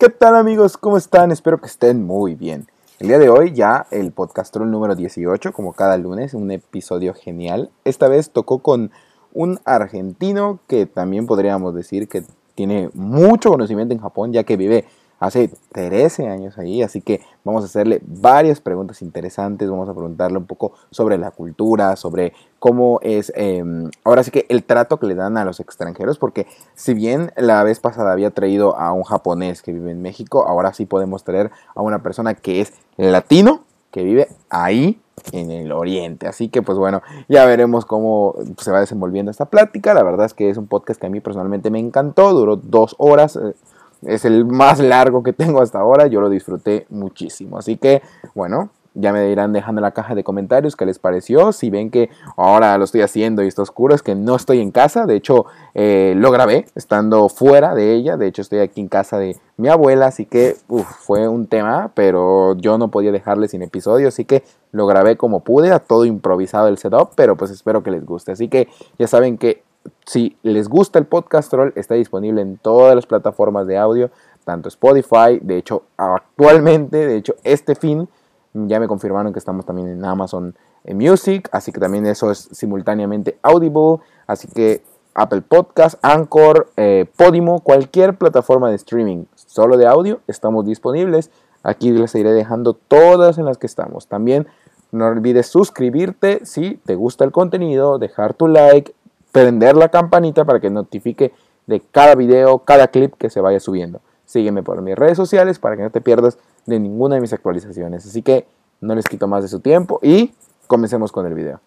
¿Qué tal amigos? ¿Cómo están? Espero que estén muy bien. El día de hoy ya el podcastrol número 18, como cada lunes, un episodio genial. Esta vez tocó con un argentino que también podríamos decir que tiene mucho conocimiento en Japón, ya que vive hace 13 años ahí, así que vamos a hacerle varias preguntas interesantes, vamos a preguntarle un poco sobre la cultura, sobre cómo es, em, ahora sí que el trato que le dan a los extranjeros, porque si bien la vez pasada había traído a un japonés que vive en México, ahora sí podemos traer a una persona que es latino, que vive ahí en el oriente. Así que pues bueno, ya veremos cómo se va desenvolviendo esta plática. La verdad es que es un podcast que a mí personalmente me encantó, duró dos horas. Eh, es el más largo que tengo hasta ahora. Yo lo disfruté muchísimo. Así que, bueno, ya me dirán dejando en la caja de comentarios qué les pareció. Si ven que ahora lo estoy haciendo y está oscuro, es que no estoy en casa. De hecho, eh, lo grabé estando fuera de ella. De hecho, estoy aquí en casa de mi abuela. Así que fue un tema, pero yo no podía dejarle sin episodio. Así que lo grabé como pude, a todo improvisado el setup. Pero pues espero que les guste. Así que ya saben que si les gusta el podcast troll, está disponible en todas las plataformas de audio, tanto Spotify, de hecho, actualmente, de hecho, este fin, ya me confirmaron que estamos también en Amazon Music, así que también eso es simultáneamente Audible, así que Apple Podcast, Anchor, eh, Podimo, cualquier plataforma de streaming solo de audio, estamos disponibles. Aquí les iré dejando todas en las que estamos. También no olvides suscribirte si te gusta el contenido, dejar tu like, prender la campanita para que notifique de cada video, cada clip que se vaya subiendo. Sígueme por mis redes sociales para que no te pierdas de ninguna de mis actualizaciones. Así que no les quito más de su tiempo y comencemos con el video.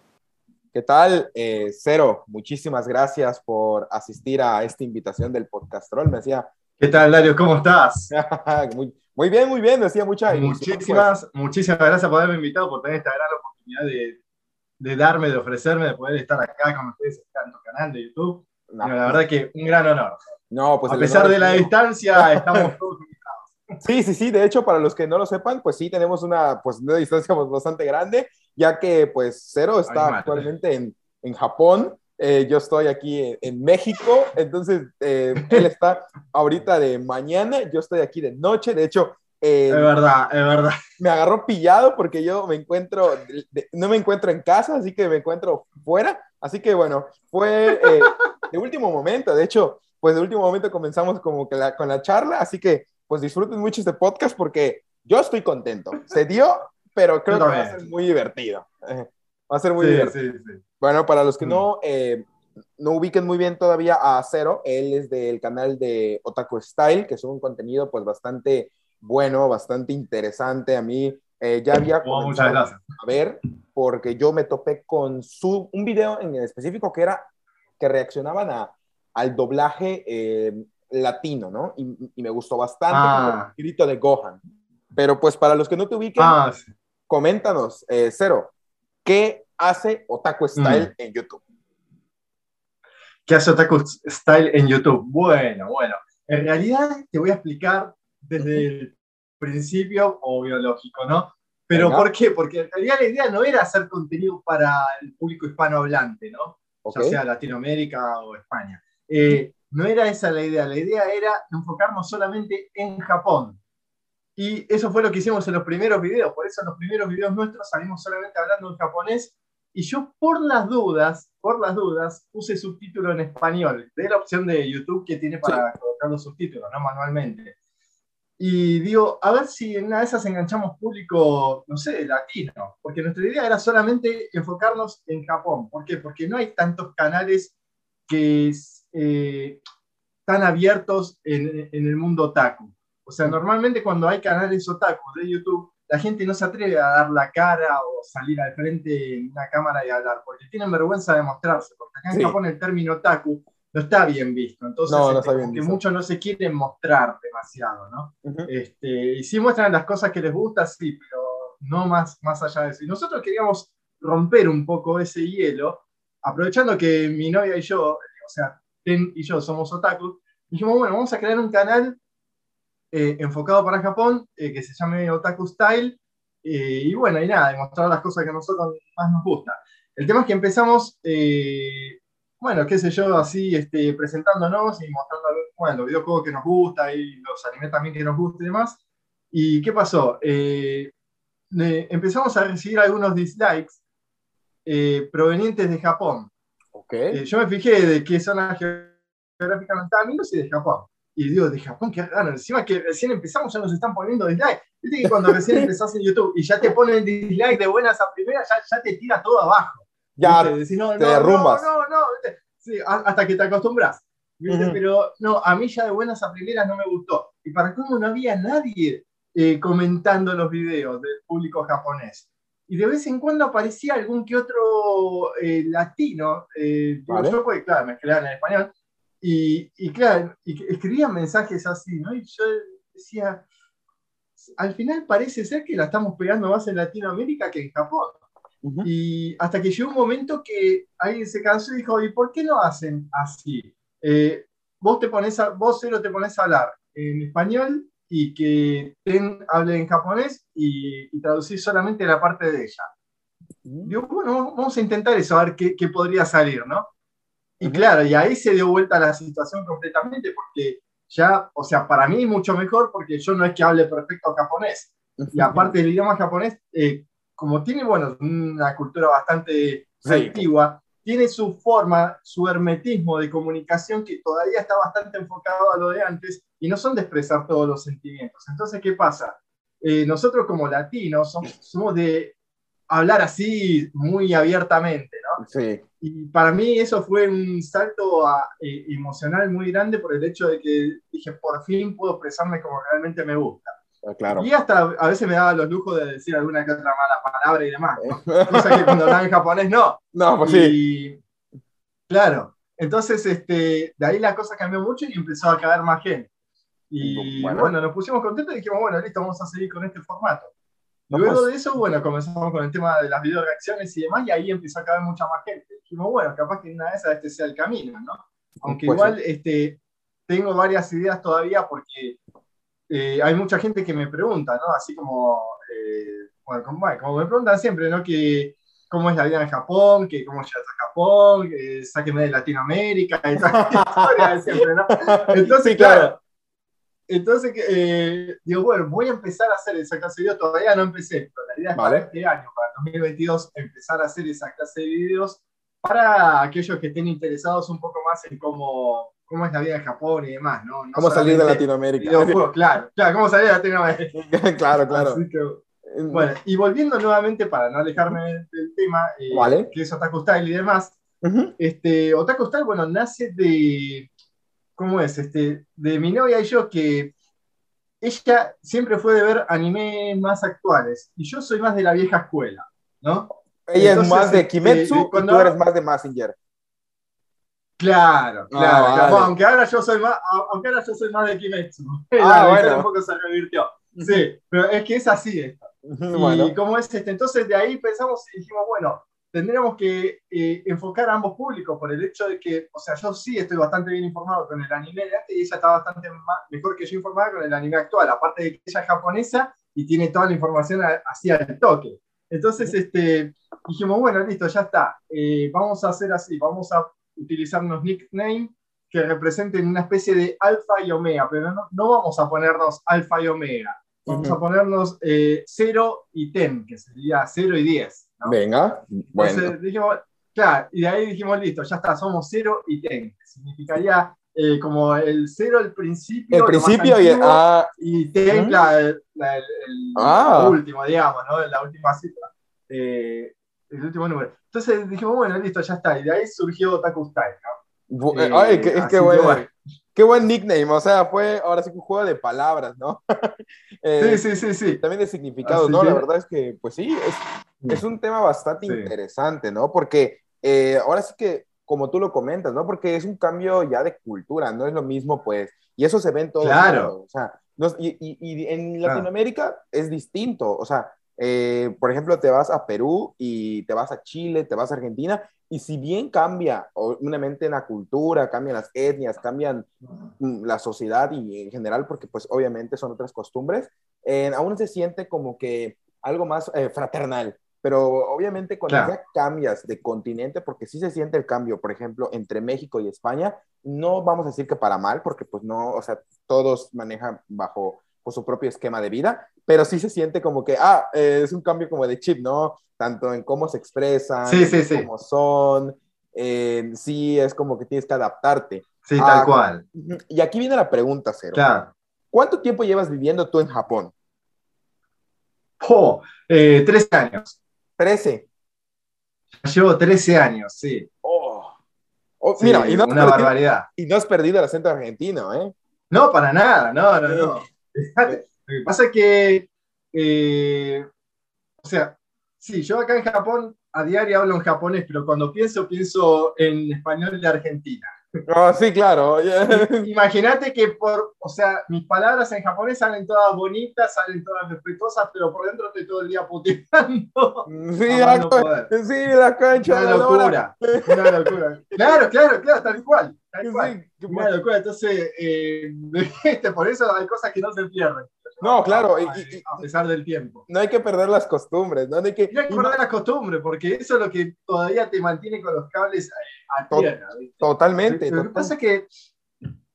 ¿Qué tal? Eh, Cero, muchísimas gracias por asistir a esta invitación del podcast Me decía... ¿Qué tal, Dario? ¿Cómo estás? muy, muy, bien, muy bien. Me decía muchas Muchísimas, muchísimas gracias por haberme invitado, por tener esta gran oportunidad de, de darme, de ofrecerme, de poder estar acá con ustedes en tu canal de YouTube. la verdad que un gran honor. No, pues a pesar de la distancia, estamos todos invitados. Sí, sí, sí. De hecho, para los que no lo sepan, pues sí tenemos una, pues, una distancia pues, bastante grande, ya que pues Cero está actualmente en, en Japón. Eh, yo estoy aquí en, México, entonces eh, él está ahorita de mañana, yo estoy aquí de noche. De hecho, es verdad, es verdad. Me agarró pillado porque yo me encuentro, no me encuentro en casa, así que me encuentro fuera. Así que bueno, fue eh, de último momento. De hecho, pues de último momento comenzamos como que con la charla, así que pues disfruten mucho este podcast porque yo estoy contento. Se dio, pero creo que va a ser muy divertido. va a ser muy divertido. Bueno, para los que no, mm. eh, no ubiquen muy bien todavía a Cero, él es del canal de Otaku Style, que es un contenido pues bastante bueno, bastante interesante. A mí eh, ya había oh, gracias. a ver, porque yo me topé con su, un video en específico que era que reaccionaban a, al doblaje eh, latino, ¿no? Y, me gustó bastante ah. el grito de Gohan. Pero pues para los que no te ubiquen, ah, coméntanos, eh, Cero, ¿qué hace Otaku Style mm. en YouTube? ¿Qué hace Otaku Style en YouTube? Bueno, bueno. En realidad te voy a explicar desde el principio o biológico, ¿no? Pero ¿por qué? Porque en realidad la idea no era hacer contenido para el público hispanohablante, ¿no? Ya sea Latinoamérica o España. Eh, no era esa la idea, la idea era enfocarnos solamente en Japón. Y eso fue lo que hicimos en los primeros videos, por eso en los primeros videos nuestros salimos solamente hablando en japonés. Y yo por las dudas, por las dudas, puse subtítulo en español, de la opción de YouTube que tiene para colocar los subtítulos, ¿no? Manualmente. Y digo, a ver si en una de esas enganchamos público, no sé, latino, porque nuestra idea era solamente enfocarnos en Japón. ¿Por qué? Porque no hay tantos canales que eh, están abiertos en, en, el mundo otaku. O sea, normalmente cuando hay canales otaku de YouTube, la gente no se atreve a dar la cara o salir al frente en una cámara y hablar, porque tienen vergüenza de mostrarse, porque acá en Japón el término otaku no está bien visto. Entonces, este, que muchos no se quieren mostrar demasiado, ¿no? este, y sí muestran las cosas que les gusta, sí, pero no más, más allá de eso. Y nosotros queríamos romper un poco ese hielo, aprovechando que mi novia y yo, o sea, Ten y yo somos otakus, dijimos, bueno, vamos a crear un canal eh, enfocado para Japón, eh, que se llame Otaku Style, eh, y bueno, y nada, demostrar las cosas que a nosotros más nos gusta. El tema es que empezamos bueno, qué sé yo, así este, presentándonos y mostrando bueno, los videojuegos que nos gusta y los animes también que nos gustan y demás. ¿Y qué pasó? Eh, empezamos a recibir algunos dislikes eh, provenientes de Japón. Okay. Eh, yo me fijé de qué zona geográfica no estaban y de Japón. Y digo, de Japón, qué raro. Encima que recién empezamos ya nos están poniendo dislikes. Viste que cuando recién empezás en YouTube y ya te ponen dislike de buenas a primeras, ya, ya te tira todo abajo. Ya, te derrumbas. No, no, no, sí, hasta que te acostumbras. Pero no, a mí ya de buenas a primeras no me gustó. Y para cómo no había nadie eh, comentando los videos del público japonés. Y de vez en cuando aparecía algún que otro eh, latino, eh, yo pues, claro, me escribían en español, y, y claro, y escribían mensajes así, ¿no? Y yo decía, al final parece ser que la estamos pegando más en Latinoamérica que en Japón. Y hasta que llegó un momento que alguien se cansó y dijo, ¿y por qué no hacen así? Eh, vos, te pones a, vos cero te pones a hablar en español y que Ten hable en japonés y, y traducir solamente la parte de ella. Digo, bueno, vamos a intentar eso, a ver qué, qué podría salir, ¿no? Y claro, y ahí se dio vuelta la situación completamente, porque ya, o sea, para mí mucho mejor, porque yo no es que hable perfecto japonés. Y aparte del idioma japonés, eh, como tiene, bueno, una cultura bastante antigua, tiene su forma, su hermetismo de comunicación que todavía está bastante enfocado a lo de antes y no son de expresar todos los sentimientos. Entonces, ¿qué pasa? Eh, nosotros como latinos somos, de hablar así muy abiertamente, ¿no? Sí. Y para mí eso fue un salto eh, emocional muy grande por el hecho de que dije, por fin puedo expresarme como realmente me gusta. Ah, claro. Y hasta a veces me daba los lujos de decir alguna que otra mala palabra y demás. Cosa que cuando hablaba en japonés no. No, pues sí. Claro. Entonces, este, de ahí la cosa cambió mucho y empezó a caer más gente. Y bueno. nos pusimos contentos y dijimos, bueno, listo, vamos a seguir con este formato. Luego de eso, bueno, comenzamos con el tema de las video reacciones y demás, y ahí empezó a caer mucha más gente. Dijimos, bueno, capaz que una de esas este sea el camino, ¿no? Aunque pues igual este, tengo varias ideas todavía porque eh, hay mucha gente que me pregunta, ¿no? Así como, eh, bueno, como, me preguntan siempre, ¿no? Que cómo es la vida en Japón, que cómo llegas a Japón, que sáqueme de Latinoamérica, y historia de siempre, ¿no? Entonces, claro. Entonces, eh, digo, bueno, voy a empezar a hacer esa clase de videos. Todavía no empecé, pero la idea es para este año, para 2022, empezar a hacer esa clase de videos para aquellos que estén interesados un poco más en cómo, cómo es la vida en Japón y demás, ¿no? cómo salir de Latinoamérica. claro, claro, cómo salir de Latinoamérica. claro, claro. bueno, y volviendo nuevamente, para no alejarme del tema, eh, que es Otaku Style y demás, este, Otaku Style, bueno, nace de, ¿cómo es? Este, de mi novia y yo, que ella siempre fue de ver animes más actuales, y yo soy más de la vieja escuela, ¿no? Ella es más de este, Kimetsu y tú eres más de Massinger. Claro, ah, claro. Aunque, ahora yo soy más, aunque ahora yo soy más de Kimetsu. Ah, bueno. Un poco se revirtió. Sí, pero es que es así esto. Y como es este, entonces de ahí pensamos y dijimos, bueno, tendríamos que eh, enfocar a ambos públicos por el hecho de que, o sea, yo sí estoy bastante bien informado con el anime de antes y ella está bastante mejor que yo informada con el anime actual, aparte de que ella es japonesa y tiene toda la información así al toque. Entonces, este, dijimos, bueno, listo, ya está. Eh, vamos a hacer así, vamos a utilizar unos nicknames que representen una especie de alfa y omega, pero no, no vamos a ponernos alfa y omega. Vamos a ponernos 0 eh, y 10, que sería 0 y 10. Venga, bueno. dijimos, claro, y de ahí dijimos, listo, ya está, somos 0 y 10. Significaría eh, como el 0 al principio. El principio y, ah, y 10 la, el, ah. último, digamos, ¿no? La última cifra. Eh, el último número. Entonces dijimos, bueno, listo, ya está. Y de ahí surgió Taku Style, ¿no? Eh, ay, qué, es que bueno. Qué buen nickname, o sea, fue ahora sí un juego de palabras, ¿no? Eh, sí, sí, sí, sí. También de significado, ¿no? La verdad es que, pues sí, es, es un tema bastante interesante, ¿no? Porque eh, ahora sí que, como tú lo comentas, ¿no? Porque es un cambio ya de cultura, no es lo mismo, pues, y eso se ve en todo claro. o sea, y, y, en Latinoamérica es distinto, o sea, eh, por ejemplo, te vas a Perú y te vas a Chile, te vas a Argentina, y si bien cambia, obviamente, la cultura, cambian las etnias, cambian mm, la sociedad y en general, porque pues obviamente son otras costumbres, aún se siente como que algo más eh, fraternal. pero obviamente cuando ya cambias de continente, porque sí se siente el cambio, por ejemplo, entre México y España, no vamos a decir que para mal, porque pues no, o sea, todos manejan bajo pues, su propio esquema de vida, pero sí se siente como que, ah, eh, es un cambio como de chip, ¿no? Tanto en cómo se expresan, sí, sí, cómo son, sí es como que tienes que adaptarte. Sí, tal cual. Y aquí viene la pregunta, Cero. Claro. ¿Cuánto tiempo llevas viviendo tú en Japón? Oh, eh, 13 años. 13. Llevo 13 años, sí. Oh. oh mira, y no una barbaridad. Y no has perdido el acento argentino, ¿eh? No, para nada, no, no, no. Lo que pasa es que, eh, o sea, sí, yo acá en Japón a diario hablo en japonés, pero cuando pienso, pienso en español de Argentina. Oh, sí, claro. Imagínate que por, o sea, mis palabras en japonés salen todas bonitas, salen todas respetuosas, pero por dentro estoy todo el día puteando. Sí, la, sí la cancha. Una locura. Una locura. Claro, claro, claro, tal cual. Locura. Entonces, eh, por eso hay cosas que no se pierden. No, claro. A, pesar del tiempo. No hay que perder las costumbres, ¿no? hay que, no hay que perder las costumbres, porque eso es lo que todavía te mantiene con los cables a tierra. Totalmente. Lo que pasa es que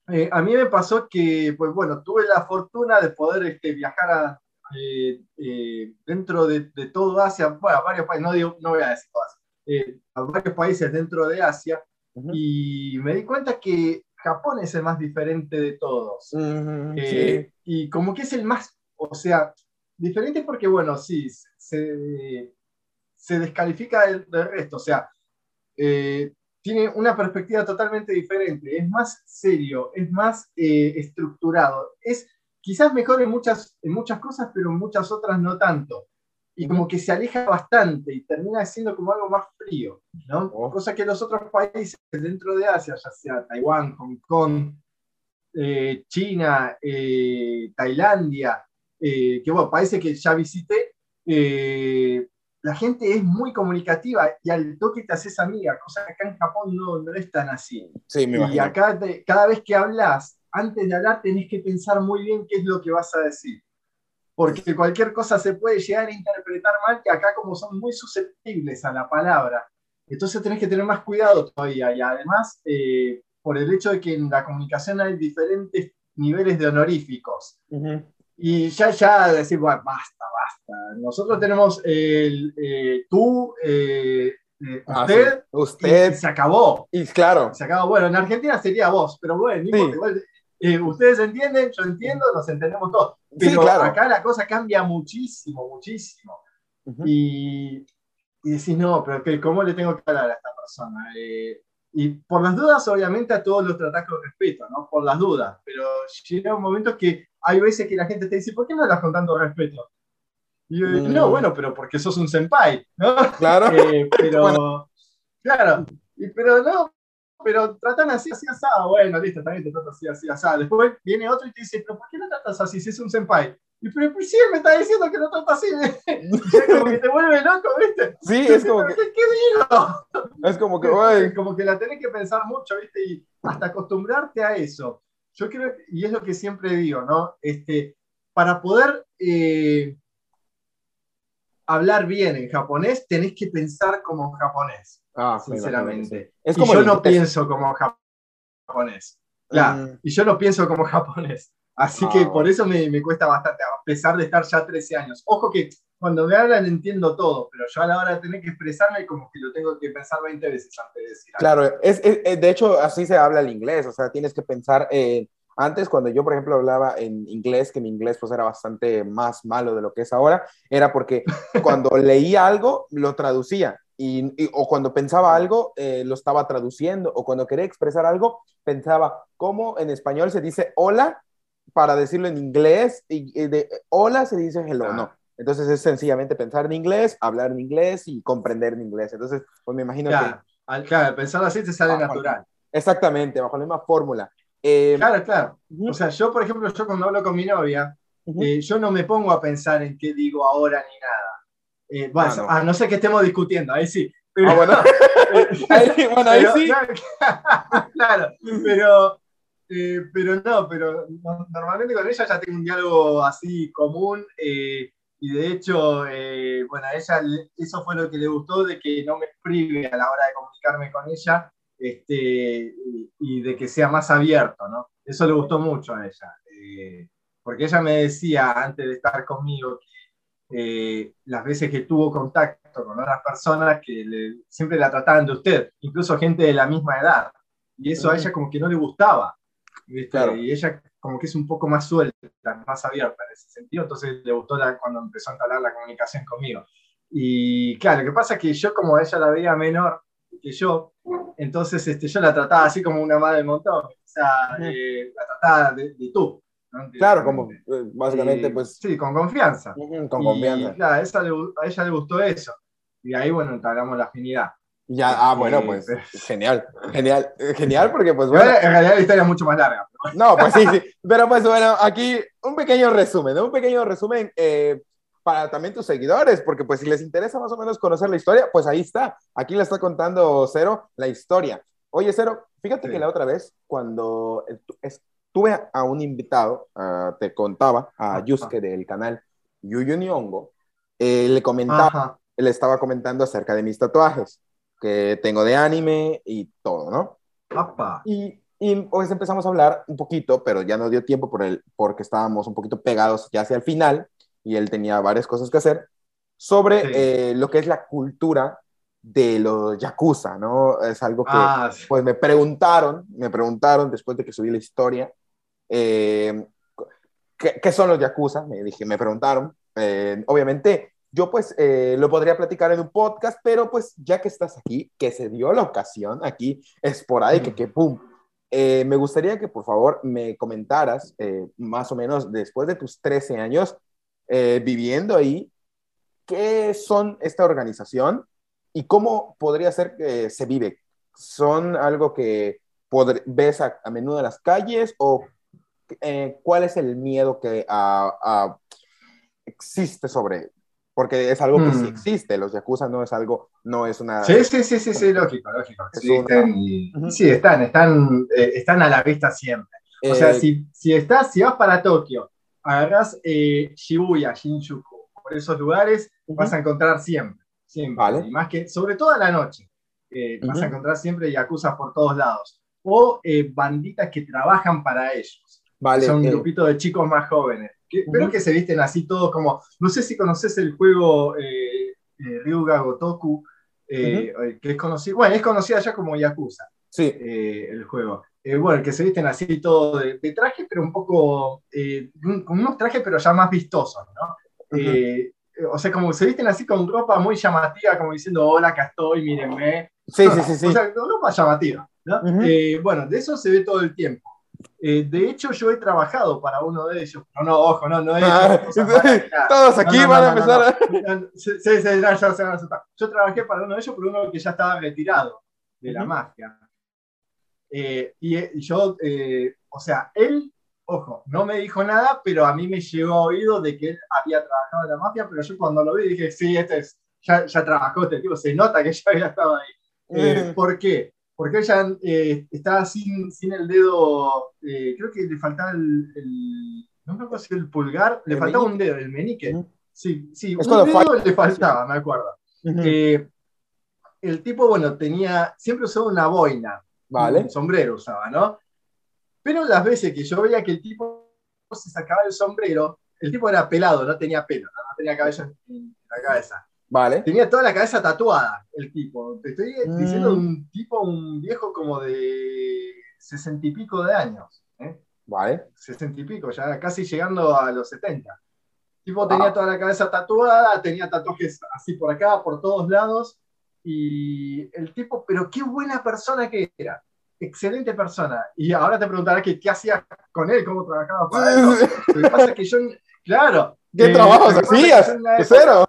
eh, a mí me pasó que, pues bueno, tuve la fortuna de poder este, viajar a, eh, eh, dentro de, todo Asia, bueno, a varios países, no, digo, no voy a decir todas, a varios países dentro de Asia, y me di cuenta que Japón es el más diferente de todos. sí. y como que es el más, o sea, diferente porque, bueno, sí, se, se descalifica del, resto, o sea, eh, tiene una perspectiva totalmente diferente, es más serio, es más eh, estructurado, es quizás mejor en muchas, en muchas cosas, pero en muchas otras no tanto. Y como que se aleja bastante y termina siendo como algo más frío, ¿no? Oh. Cosa que los otros países dentro de Asia, ya sea Taiwán, Hong Kong, eh, China, eh, Tailandia, eh, que bueno, parece que ya visité, la gente es muy comunicativa y al toque te haces amiga, cosa que acá en Japón no, no es tan así. y acá cada vez que hablas, antes de hablar tenés que pensar muy bien qué es lo que vas a decir. Porque cualquier cosa se puede llegar a interpretar mal, que acá como son muy susceptibles a la palabra, entonces tenés que tener más cuidado todavía. Y además, por el hecho de que en la comunicación hay diferentes niveles de honoríficos. Y ya, ya decir, bueno, basta, basta. Nosotros tenemos el eh, tú, eh, eh, ah, usted, usted. Y, se acabó. Y claro. Se acabó. Bueno, en Argentina sería vos, pero bueno, ustedes entienden, yo entiendo, nos entendemos todos. Pero acá la cosa cambia muchísimo, muchísimo. y, y decís, no, pero ¿cómo le tengo que hablar a esta persona? Y por las dudas, obviamente, a todos los tratás con respeto, ¿no? Por las dudas. Pero llega un momento que hay veces que la gente te dice, ¿por qué no estás contando respeto? Y yo digo, no, mm. bueno, pero porque sos un senpai, ¿no? Claro. Eh, pero, claro, y, pero no, pero tratan así, así, asado. Bueno, listo, también te tratas así, así, asado. Después viene otro y te dice, ¿pero por qué no tratas así si es un senpai? Y pero, pues sí, él me está diciendo que no trata así. como que te vuelve loco, ¿viste? Sí, es como que. ¿Qué, digo? Es como que, Como que la tenés que pensar mucho, ¿viste? Y hasta acostumbrarte a eso. Yo creo, y es lo que siempre digo, ¿no? Este, para poder eh, hablar bien en japonés, tenés que pensar como japonés. Ah, sinceramente. Es como y yo no pienso como japonés. Ya, mm. y yo no pienso como japonés. Así que por eso me, me, cuesta bastante, a pesar de estar ya 13 años. Ojo que cuando me hablan entiendo todo, pero yo a la hora de tener que expresarme como que lo tengo que pensar 20 veces antes de decir Claro, es, es, de hecho así se habla el inglés, o sea, tienes que pensar, eh, antes cuando yo por ejemplo hablaba en inglés, que mi inglés pues era bastante más malo de lo que es ahora, era porque cuando leía algo lo traducía. Y, o cuando pensaba algo, eh, lo estaba traduciendo, o cuando quería expresar algo, pensaba, ¿cómo en español se dice hola? para decirlo en inglés, y, de hola se dice hello, no. Entonces es sencillamente pensar en inglés, hablar en inglés y comprender en inglés. Entonces, pues me imagino que... Al, claro, pensar así te sale natural. Exactamente, bajo la misma fórmula. Eh, claro, claro. O sea, yo, por ejemplo, yo cuando hablo con mi novia, eh, yo no me pongo a pensar en qué digo ahora ni nada. Eh, bueno, ah, no. A no ser que estemos discutiendo, ahí sí. ah, bueno. ahí, bueno, ahí sí. claro, pero eh, pero no, pero normalmente con ella ya tengo un diálogo así común. Eh, y de hecho, eh, bueno, a ella eso fue lo que le gustó, de que no me prive a la hora de comunicarme con ella este, y, de que sea más abierto, ¿no? Eso le gustó mucho a ella, eh, porque ella me decía antes de estar conmigo que eh, las veces que tuvo contacto con otras personas que siempre la trataban de usted, incluso gente de la misma edad, y eso a ella como que no le gustaba, y ella como que es un poco más suelta, más abierta en ese sentido, entonces le gustó cuando empezó a entablar la comunicación conmigo. Y claro, lo que pasa es que yo como ella la veía menor que yo, entonces este, yo la trataba así como una madre del montón, o sea, eh, la trataba de, tú. Claro, como eh, básicamente pues... Sí, con confianza. con confianza. claro, a, ella le, gustó eso. Y ahí, bueno, entablamos la afinidad. Ya, ah, bueno, pues genial, genial, genial porque pues bueno. En realidad la historia es mucho más larga. No, pues sí, sí. Pero pues bueno, aquí un pequeño resumen, un pequeño resumen eh, para también tus seguidores, porque pues si les interesa más o menos conocer la historia, pues ahí está. Aquí le está contando Cero la historia. Oye, Cero, fíjate que la otra vez, cuando estuve a un invitado, ah, te contaba, a Yusuke del canal Yuyu Nihongo, eh, le comentaba, le estaba comentando acerca de mis tatuajes que tengo de anime y todo, ¿no? Y, y pues empezamos a hablar un poquito, pero ya no dio tiempo por el, porque estábamos un poquito pegados ya hacia el final y él tenía varias cosas que hacer, sobre eh, lo que es la cultura de los yakuza, ¿no? Es algo que, ah, pues me preguntaron, me preguntaron después de que subí la historia, eh, ¿qué, son los yakuza? Me dije, me preguntaron. Eh, obviamente, yo pues eh, lo podría platicar en un podcast, pero pues ya que estás aquí, que se dio la ocasión aquí esporádica, que pum, eh, me gustaría que por favor me comentaras eh, más o menos después de tus 13 años viviendo ahí, ¿qué son esta organización y cómo podría ser que se vive? ¿Son algo que ves a, menudo en las calles o cuál es el miedo que existe sobre porque es algo que sí hmm. existe, los Yakuza no es algo, no es una... Sí, sí, sí, sí, sí lógico, lógico. Sí, están, están, eh, están, a la vista siempre. O sea, eh, si, si, estás, si vas para Tokio, agarras eh, Shibuya, Shinjuku, por esos lugares, vas a encontrar siempre, siempre. Vale. Y más que, sobre todo a la noche, vas a encontrar siempre Yakuza por todos lados. O banditas que trabajan para ellos. Vale, son un grupito de chicos más jóvenes pero que se visten así todos como, no sé si conoces el juego eh, eh Ryuga Gotoku, eh, eh, que es conocido, bueno, es conocida ya como Yakuza, sí. el juego. bueno, que se visten así todo de, traje, pero un poco, con unos trajes pero ya más vistosos, ¿no? o sea, como se visten así con ropa muy llamativa, como diciendo, hola, acá estoy, mírenme. Sí, sí, sí, sí. O sea, ropa llamativa, ¿no? bueno, de eso se ve todo el tiempo. Eh, de hecho, yo he trabajado para uno de ellos. No, no, ojo, no, no he ah, Todos aquí van a empezar. Sí, sí, ya, se van a asustar. Yo trabajé para uno de ellos, pero uno que ya estaba retirado de la mafia. Eh, y, yo, eh, o sea, él, ojo, no me dijo nada, pero a mí me llegó a oído de que él había trabajado en la mafia, pero yo cuando lo vi dije, sí, este es, ya, ya trabajó este tipo, se nota que ya había estado ahí. ¿Por qué? Porque ella eh, estaba sin, sin, el dedo, eh, creo que le faltaba el, no me acuerdo si el pulgar, le faltaba un dedo, el menique. Sí, sí, un dedo le faltaba, me acuerdo. Eh, el tipo, bueno, tenía, siempre usaba una boina, vale. un sombrero usaba, ¿no? Pero las veces que yo veía que el tipo se sacaba el sombrero, el tipo era pelado, no tenía pelo, no, tenía cabello en la cabeza. Vale. Tenía toda la cabeza tatuada, el tipo. Te estoy mm. diciendo un tipo, un viejo como de sesenta y pico de años. ¿eh? Vale. Sesenta y pico, ya casi llegando a los setenta. El tipo tenía ah. toda la cabeza tatuada, tenía tatuajes así por acá, por todos lados. Y el tipo, pero qué buena persona que era. Excelente persona. Y ahora te preguntarás que, qué hacías con él, cómo trabajaba para él. Lo que pasa es que yo, claro, ¿Qué eh, trabajos hacías? ¿Cero?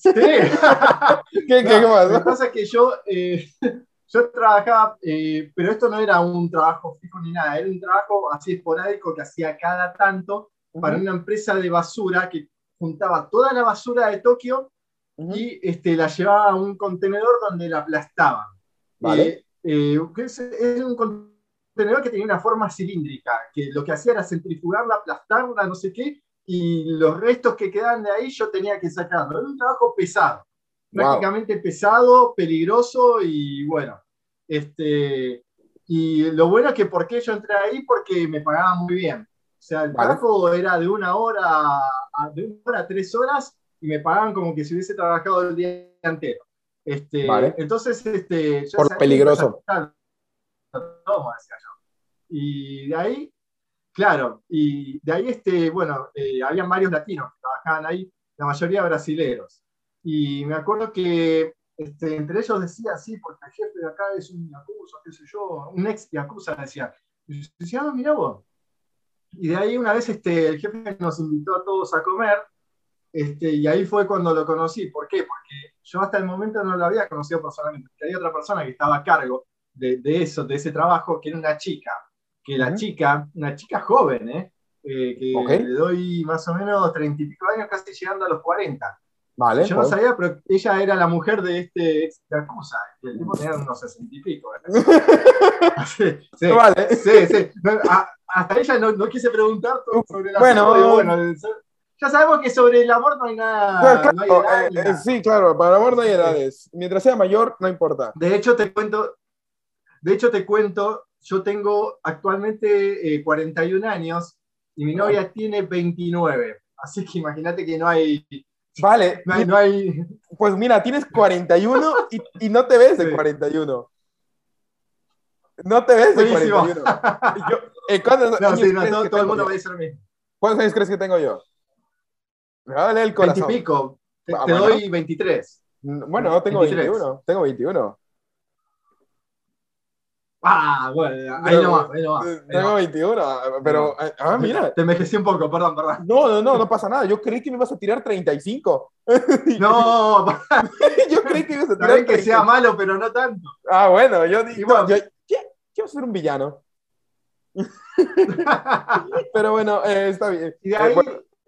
Sí. ¿Qué, qué, más? Lo que pasa es que yo, eh, yo trabajaba, eh, pero esto no era un trabajo fijo ni nada, era un trabajo así esporádico que hacía cada tanto para una empresa de basura que juntaba toda la basura de Tokio y este, la llevaba a un contenedor donde la aplastaban. Vale. es, es un contenedor que tenía una forma cilíndrica, que lo que hacía era centrifugarla, aplastarla, no sé qué, y los restos que quedan de ahí yo tenía que sacarlo. Era un trabajo pesado, prácticamente pesado, peligroso y bueno. Este, y lo bueno es que por qué yo entré ahí, porque me pagaban muy bien. O sea, el trabajo era de una hora a, de una hora a tres horas y me pagaban como que si hubiese trabajado el día entero. Este, Entonces, este, por peligroso. Y de ahí Claro, y de ahí, este, bueno, eh, habían varios latinos que trabajaban ahí, la mayoría brasileros. Y me acuerdo que este, entre ellos decía, sí, porque el jefe de acá es un yakuza, qué sé yo, un ex yakuza, decía. Y yo decía, ah, mira vos. Y de ahí una vez este, el jefe nos invitó a todos a comer, este, y ahí fue cuando lo conocí. ¿Por qué? Porque yo hasta el momento no lo había conocido personalmente, porque había otra persona que estaba a cargo de, de eso, de ese trabajo, que era una chica que la chica, una chica joven, ¿eh? eh que le doy más o menos treinta y pico años, casi llegando a los 40. Vale, Yo no pues. sabía, pero ella era la mujer de este ex Yakuza. El tipo tenía unos sesenta y pico. ¿eh? sí, sí, vale. sí, sí. hasta ella no, no, quise preguntar sobre la bueno, bueno, ya sabemos que sobre el amor no hay nada. no hay edad, eh, sí, claro, para el amor no hay edades. Mientras sea mayor, no importa. De hecho, te cuento, de hecho, te cuento yo tengo actualmente 41 eh, años y mi novia tiene 29. Así que imagínate que no hay. Vale. No hay, Pues mira, tienes 41 y, y no te ves de 41. No te ves de 41. Eh, ¿cuántos no, sí, no, todo, el mundo va a decir lo mismo. ¿Cuántos años crees que tengo yo? Me va a el corazón. 20 y pico. Te, ah, doy 23. Bueno, no tengo 21. Tengo 21. Ah, bueno, ahí no va, ahí no va. Tengo 21, pero. Ah, mira. Te envejecí un poco, perdón, perdón. No, no, no, no pasa nada. Yo creí que me ibas a tirar 35. No, yo creí que ibas a tirar. que sea malo, pero no tanto. Ah, bueno, yo digo. Yo, quiero ser un villano. pero bueno, eh, está bien. Y de ahí,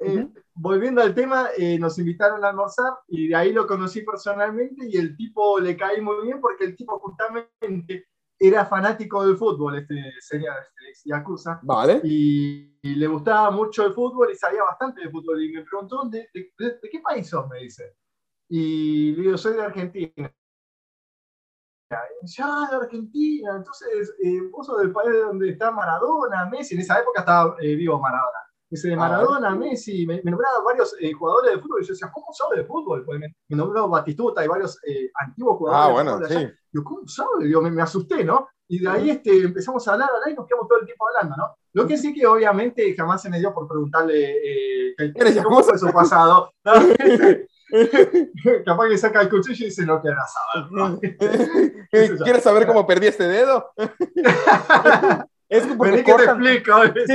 eh, volviendo al tema, eh, nos invitaron a almorzar y de ahí lo conocí personalmente y el tipo le caí muy bien porque el tipo justamente era fanático del fútbol, este señor, este Yakuza. Vale. Y, le gustaba mucho el fútbol y sabía bastante de fútbol. Y me preguntó, ¿de, de, qué país sos? Me dice. Y le digo, soy de Argentina. Y dice, ah, de Argentina. Entonces, eh, vos sos del país donde está Maradona, Messi. En esa época estaba eh, vivo Maradona. Dice, de Maradona, Messi, me, me nombraban varios eh, jugadores de fútbol. Y yo decía, ¿cómo sabe de fútbol? Pues me, me nombró Batistuta y varios eh, antiguos jugadores ah, bueno, de. Sí. Yo, ¿cómo sabe? Yo me, me, asusté, ¿no? Y de ahí este, empezamos a hablar, hablar y nos quedamos todo el tiempo hablando, ¿no? Lo que sí que obviamente jamás se me dio por preguntarle eh, cómo fue su pasado. Capaz que saca el cuchillo y dice, no te ¿Quieres saber cómo perdí este dedo? Es porque que te explico. Sí,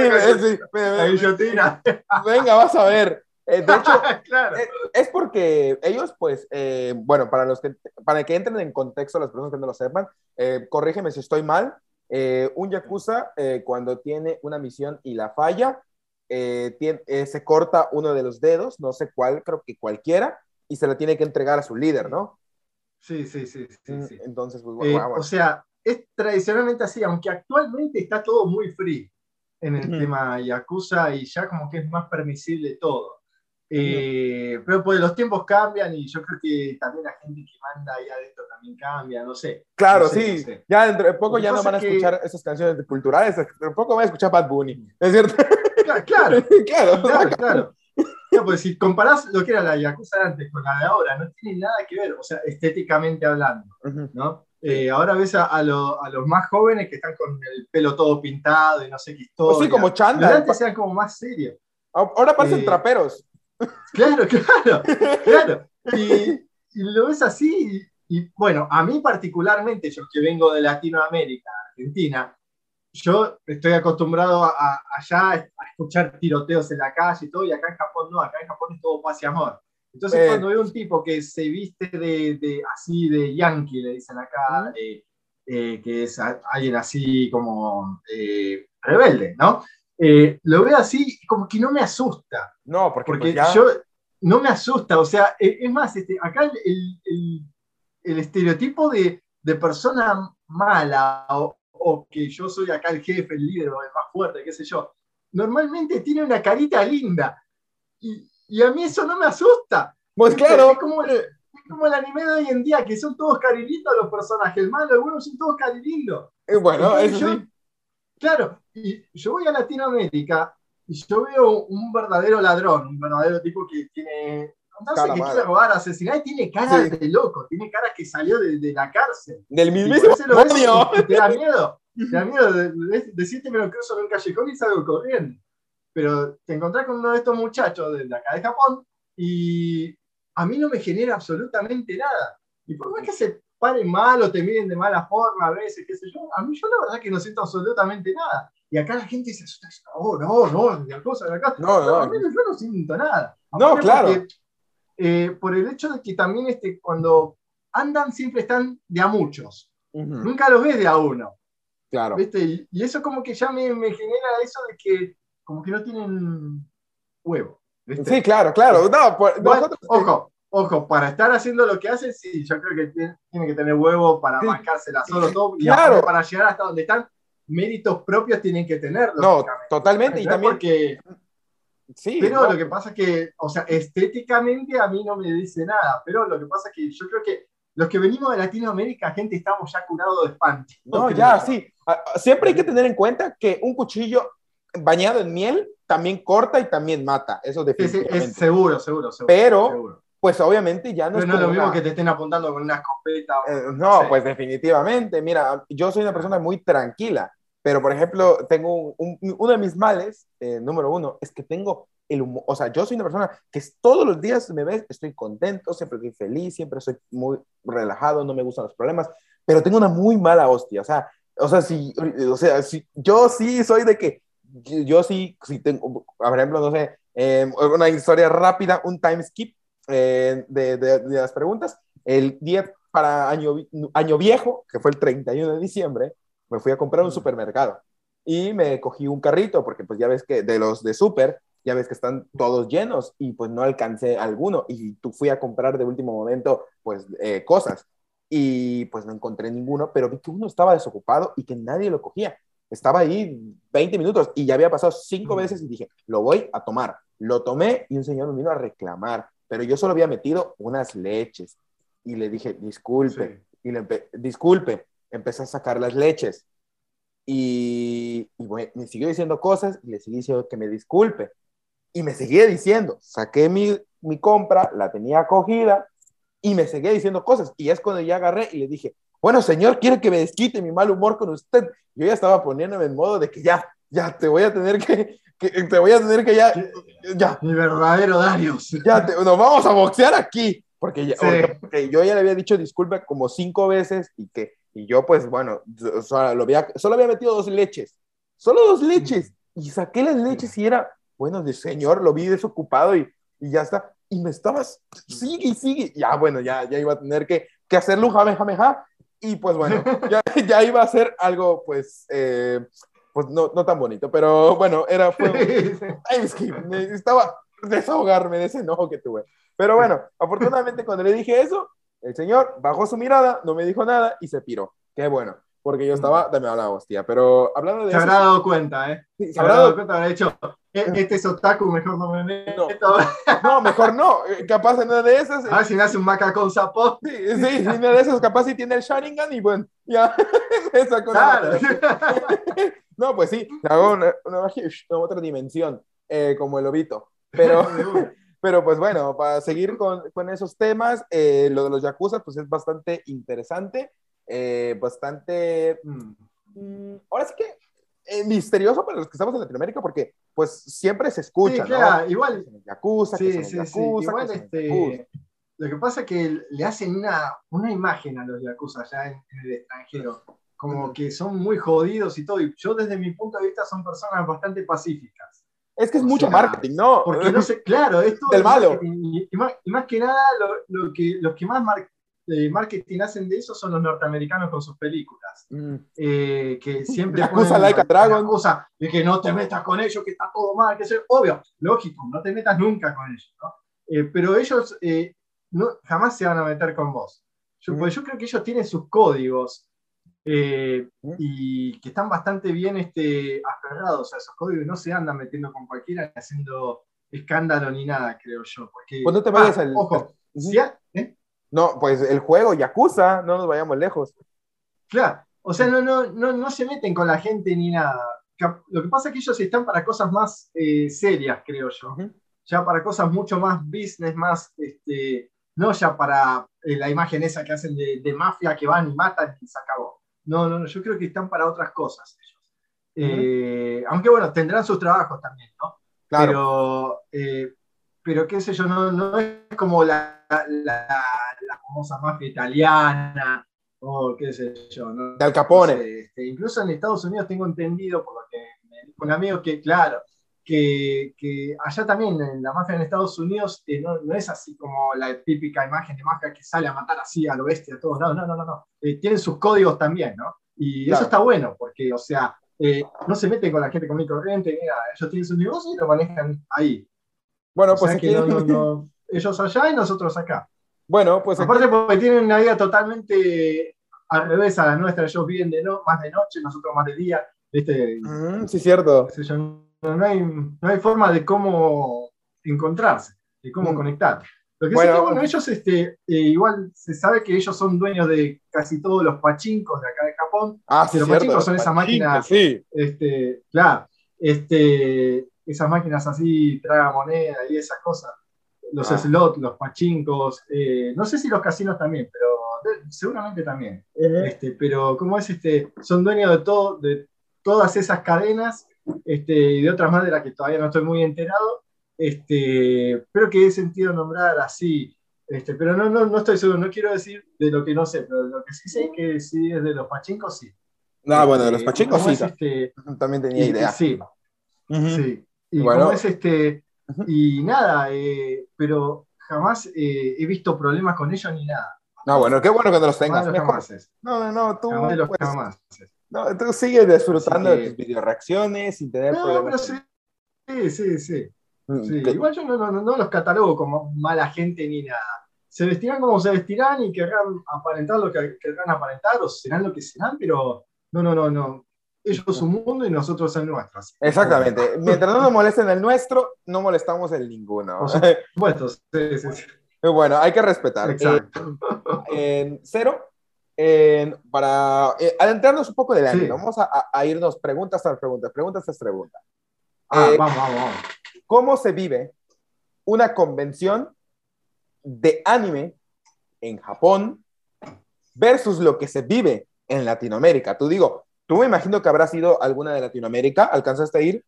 Venga, vas a ver. Eh, de hecho, eh, es porque ellos, pues, eh, bueno, para los que, para que entren en contexto las personas que no lo sepan, corrígeme si estoy mal, un Yakuza cuando tiene una misión y la falla, se corta uno de los dedos, no sé cuál, creo que cualquiera, y se la tiene que entregar a su líder, ¿no? Sí, sí, sí. sí, mm, sí. Entonces, pues, bueno, O sea, es tradicionalmente así, aunque actualmente está todo muy free en el tema Yakuza y ya como que es más permisible todo. Eh, pero pues los tiempos cambian y yo creo que también la gente que manda ahí adentro también cambia, no sé. Claro, sí. Ya dentro de poco ya no van a escuchar esas canciones culturales, dentro de poco van a escuchar Bad Bunny, ¿es cierto? Claro, claro, claro, claro. pues si comparás lo que era la Yakuza antes con la de ahora, no tiene nada que ver, o sea, estéticamente hablando, ¿no? Eh, ahora ves a, los más jóvenes que están con el pelo todo pintado y no sé qué historia. Pues sí, como chanda. Antes eran como más serios. Ahora parecen eh, traperos. Claro, claro, claro. Y, lo ves así, y, bueno, a mí particularmente, yo que vengo de Latinoamérica, Argentina, yo estoy acostumbrado a, allá a escuchar tiroteos en la calle y todo, y acá en Japón no, acá en Japón es todo paz y amor. Entonces, eh. cuando veo un tipo que se viste de, así de yankee, le dicen acá, eh, eh, que es alguien así como rebelde, ¿no? lo veo así como que no me asusta. No, porque, porque pues yo no me asusta. O sea, es más, este, acá el, estereotipo de, persona mala o, o, que yo soy acá el jefe, el líder o el más fuerte, qué sé yo, normalmente tiene una carita linda. y, y, a mí eso no me asusta. Pues claro. Es como, es como, el anime de hoy en día, que son todos carilindos los personajes, el malo, el bueno, son todos carilindos. Eh, bueno, eso sí. Claro, y yo voy a Latinoamérica y yo veo un verdadero ladrón, un verdadero tipo que tiene no sé, que quiere robar, asesinar, y tiene cara de loco, tiene cara que salió de, de la cárcel. Del mismísimo demonio. Te da miedo, te da miedo de, decirte me lo cruzo en un callejón y salgo corriendo. Pero te encontrás con uno de estos muchachos de acá de Japón y a mí no me genera absolutamente nada. Y por más que se paren mal o te miren de mala forma a veces, qué sé yo, a mí yo la verdad que no siento absolutamente nada. Y acá la gente se asusta, oh, no, no, la cosa de acá. No, no, a mí yo no siento nada. No, claro. Eh, por el hecho de que también este, cuando andan siempre están de a muchos. Nunca los ves de a uno. Claro. ¿viste? Y, eso como que ya me, me, genera eso de que como que no tienen huevo. Sí, claro, claro. No, Ojo, ojo, para estar haciendo lo que hacen, sí, yo creo que tiene, que tener huevo para sí. solo todo. Y claro. para llegar hasta donde están, méritos propios tienen que tener. No, totalmente. Y también. Porque Sí, pero lo que pasa es que, o sea, estéticamente a mí no me dice nada, pero lo que pasa es que yo creo que los que venimos de Latinoamérica, gente, estamos ya curados de espanto. No, ya, sí. Siempre hay que tener en cuenta que un cuchillo bañado en miel también corta y también mata. Eso definitivamente. Es, es seguro, seguro, seguro. Pero, pues obviamente ya no pero es. no es lo mismo que te estén apuntando con una escopeta. Eh, no, pues definitivamente. Mira, yo soy una persona muy tranquila. Pero, por ejemplo, tengo un, uno de mis males, eh, número uno, es que tengo el humor. O sea, yo soy una persona que todos los días me ves, estoy contento, siempre estoy feliz, siempre soy muy relajado, no me gustan los problemas, pero tengo una muy mala hostia. O sea, o sea, si, o sea, si, yo sí soy de que, yo sí, si tengo, por ejemplo, no sé, eh, una historia rápida, un time skip eh, de, de, de, las preguntas. El día para año, año viejo, que fue el 31 de diciembre, me fui a comprar un supermercado y me cogí un carrito, porque pues ya ves que de los de super, ya ves que están todos llenos y pues no alcancé alguno y tú fui a comprar de último momento pues eh, cosas y pues no encontré ninguno, pero vi que uno estaba desocupado y que nadie lo cogía. Estaba ahí 20 minutos y ya había pasado cinco veces y dije, lo voy a tomar. Lo tomé y un señor me vino a reclamar, pero yo solo había metido unas leches y le dije, disculpe, sí. y le disculpe, empecé a sacar las leches. Y, y bueno, me siguió diciendo cosas y le seguí diciendo que me disculpe. Y me seguía diciendo, saqué mi, mi compra, la tenía cogida y me seguía diciendo cosas. Y es cuando ya agarré y le dije, bueno, señor, quiero que me desquite mi mal humor con usted. Yo ya estaba poniéndome en modo de que ya, ya te voy a tener que, que te voy a tener que ya, ya. Mi verdadero Darius. Ya, te, nos vamos a boxear aquí. Porque, ya, sí. porque yo ya le había dicho disculpe como cinco veces y que y yo, pues bueno, solo había, solo había metido dos leches, solo dos leches. Y saqué las leches y era, bueno, de señor, lo vi desocupado y, y ya está. Y me estabas, sigue y sigue. Ya, bueno, ya, ya iba a tener que, que hacerlo un jame, jame, ja. Y pues bueno, ya, ya iba a ser algo, pues, eh, pues no, no tan bonito, pero bueno, era, fue, necesitaba desahogarme de ese enojo que tuve. Pero bueno, afortunadamente cuando le dije eso, el señor bajó su mirada, no me dijo nada y se piró. Qué bueno, porque yo estaba, dame la hostia. Pero hablando de se eso. habrá dado cuenta, ¿eh? Sí, se habrá dado cuenta, habrá dicho, este es otaku, mejor no me meto. No, no mejor no. Capaz en una de esas. Ah, si nace un maca con sapo. Sí, sí, en una de esas, capaz si tiene el Sharingan y bueno, ya. Esa cosa. Claro. no, pues sí, hago una, una, una otra dimensión, eh, como el lobito. Pero. Pero pues bueno, para seguir con, con esos temas, eh, lo de los yakuza pues es bastante interesante, eh, bastante, mm, ahora sí que eh, misterioso para los que estamos en Latinoamérica porque pues siempre se escucha, sí, claro, ¿no? igual. Yakuza, sí, que sí, yakuza. Igual, que este, yakuza. Lo que pasa es que le hacen una, una imagen a los yakuza allá en, en el extranjero, como que son muy jodidos y todo, y yo desde mi punto de vista son personas bastante pacíficas. Es que es O mucho sea, marketing, ¿no? Porque no sé, claro, esto Del malo. Y, y más, y más que nada, lo, lo que, los que más mar, eh, marketing hacen de eso son los norteamericanos con sus películas. Mm. Eh, que siempre. Yakuza ponen Like a Dragon. la cosa de que no te metas con ellos, que está todo mal, que es obvio, lógico, no te metas nunca con ellos, ¿no? Eh, pero ellos eh, no, jamás se van a meter con vos. Yo, Mm. pues yo creo que ellos tienen sus códigos Mm. y que están bastante bien este, aferrados a esos códigos no se andan metiendo con cualquiera haciendo escándalo ni nada, creo yo. Porque, no te vayas al. Ojo, ¿eh? No, pues el juego Yakuza, no nos vayamos lejos. Claro, o sea, no, no, no, no se meten con la gente ni nada. Lo que pasa es que ellos están para cosas más eh, serias, creo yo. Ya para cosas mucho más business, más, este, no ya para eh, la imagen esa que hacen de, de, mafia que van y matan y se acabó. No, no, no, yo creo que están para otras cosas ellos. Eh, aunque bueno, tendrán sus trabajos también, ¿no? Claro. Pero, pero qué sé yo, no, no es como la, la, la famosa mafia italiana o qué sé yo. ¿no? De Al Capone. Este, incluso en Estados Unidos tengo entendido, por lo que me dijo un amigo, que claro, que, que, allá también en la mafia en Estados Unidos eh, no, no, es así como la típica imagen de mafia que sale a matar así a lo bestia a todos. No, no, no, no. no. Eh, tienen sus códigos también, ¿no? Y eso está bueno, porque, o sea, eh, no se meten con la gente común y corriente, mira, ellos tienen su negocio y lo manejan ahí. Bueno, pues aquí... ellos allá y nosotros acá. Bueno, pues. Aparte, porque tienen una vida totalmente al revés a la nuestra. Ellos viven de no, más de noche, nosotros más de día. ¿viste? Mm, sí, cierto. No, hay, no hay forma de cómo encontrarse, de cómo mm. conectar. Lo que bueno, que, bueno, ellos, este, eh, igual se sabe que ellos son dueños de casi todos los pachincos de acá de Japón. Ah, sí, los pachincos son esas máquinas. Sí. Este, claro, este, esas máquinas así, traga moneda y esas cosas los ah. slots, los pachincos, eh, no sé si los casinos también, pero seguramente también. este, pero como es, este, son dueños de, todo, de todas esas cadenas este, y de otras más de las que todavía no estoy muy enterado, este, pero que he sentido nombrar así. Este, pero no, no, no estoy seguro, no quiero decir de lo que no sé, pero lo que sí sé que sí es de los pachincos, sí. No, bueno, de los pachincos sí. este, también tenía idea. Sí, sí. Y bueno. es este, y nada, eh, pero jamás eh, he visto problemas con ellos ni nada. No, bueno, qué bueno que no los tengas. No, no, no, tú, pues, no, tú sigues disfrutando de tus video reacciones sin tener no, problemas. sí, sí, sí. Mm, sí. Igual yo no, no, no, los catalogo como mala gente ni nada. Se vestirán como se vestirán y querrán aparentar lo que querrán aparentar o serán lo que serán, pero no, no, no, no ellos su mundo y nosotros el nuestro. Exactamente. Mientras no nos molesten el nuestro, no molestamos el ninguno. Bueno, sí, sí, sí. Bueno, hay que respetar. Exacto. en cero, para eh, adentrarnos un poco del anime, vamos a, irnos preguntas tras preguntas, preguntas tras preguntas. Ah, eh, vamos, vamos, vamos. ¿Cómo se vive una convención de anime en Japón versus lo que se vive en Latinoamérica? Tú digo, Tú me imagino que habrás ido a alguna de Latinoamérica. ¿Alcanzaste a ir?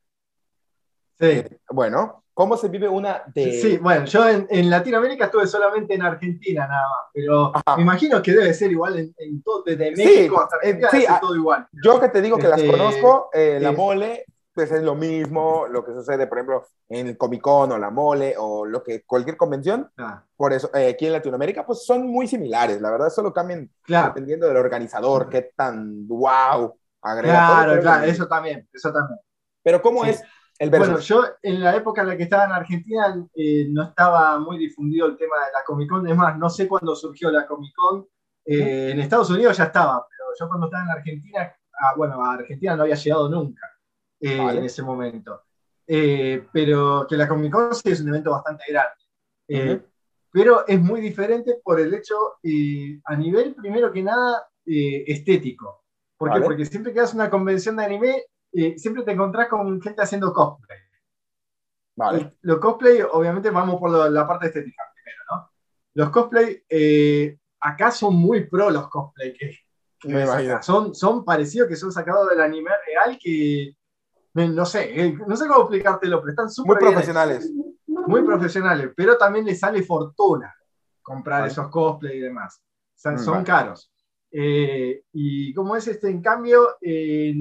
Sí. Eh, bueno, ¿cómo se vive una de...? Sí, bueno, yo en, Latinoamérica estuve solamente en Argentina nada más, pero me imagino que debe ser igual en, todo, desde México hasta Argentina, sí, ah, todo igual. Yo que te digo que las este, conozco, eh, la mole, pues es lo mismo, lo que sucede, por ejemplo, en el Comic Con o la mole o lo que cualquier convención. Ah. Por eso, eh, aquí en Latinoamérica, pues son muy similares, la verdad, solo cambian dependiendo del organizador, qué tan wow claro, claro, eso también, eso también. Pero ¿cómo es el versus? Bueno, yo en la época en la que estaba en Argentina eh, no estaba muy difundido el tema de la Comic Con, es más, no sé cuándo surgió la Comic Con. Eh, en Estados Unidos ya estaba, pero yo cuando estaba en Argentina, ah, bueno, a Argentina no había llegado nunca eh, en ese momento. pero que la Comic Con sí es un evento bastante grande. Pero es muy diferente por el hecho, a nivel, primero que nada, estético. ¿Por qué? Porque siempre que haces una convención de anime, eh, siempre te encontrás con gente haciendo cosplay. Vale. Los cosplay, obviamente, vamos por la parte estética primero, ¿no? Los cosplay, eh, acá son muy pro los cosplay que, son, son parecidos que son sacados del anime real que, no sé, eh, no sé cómo explicártelo, pero están súper Muy profesionales. Muy profesionales, pero también les sale fortuna comprar esos cosplay y demás. Mm, son caros. Eh, y como es este, en cambio, eh,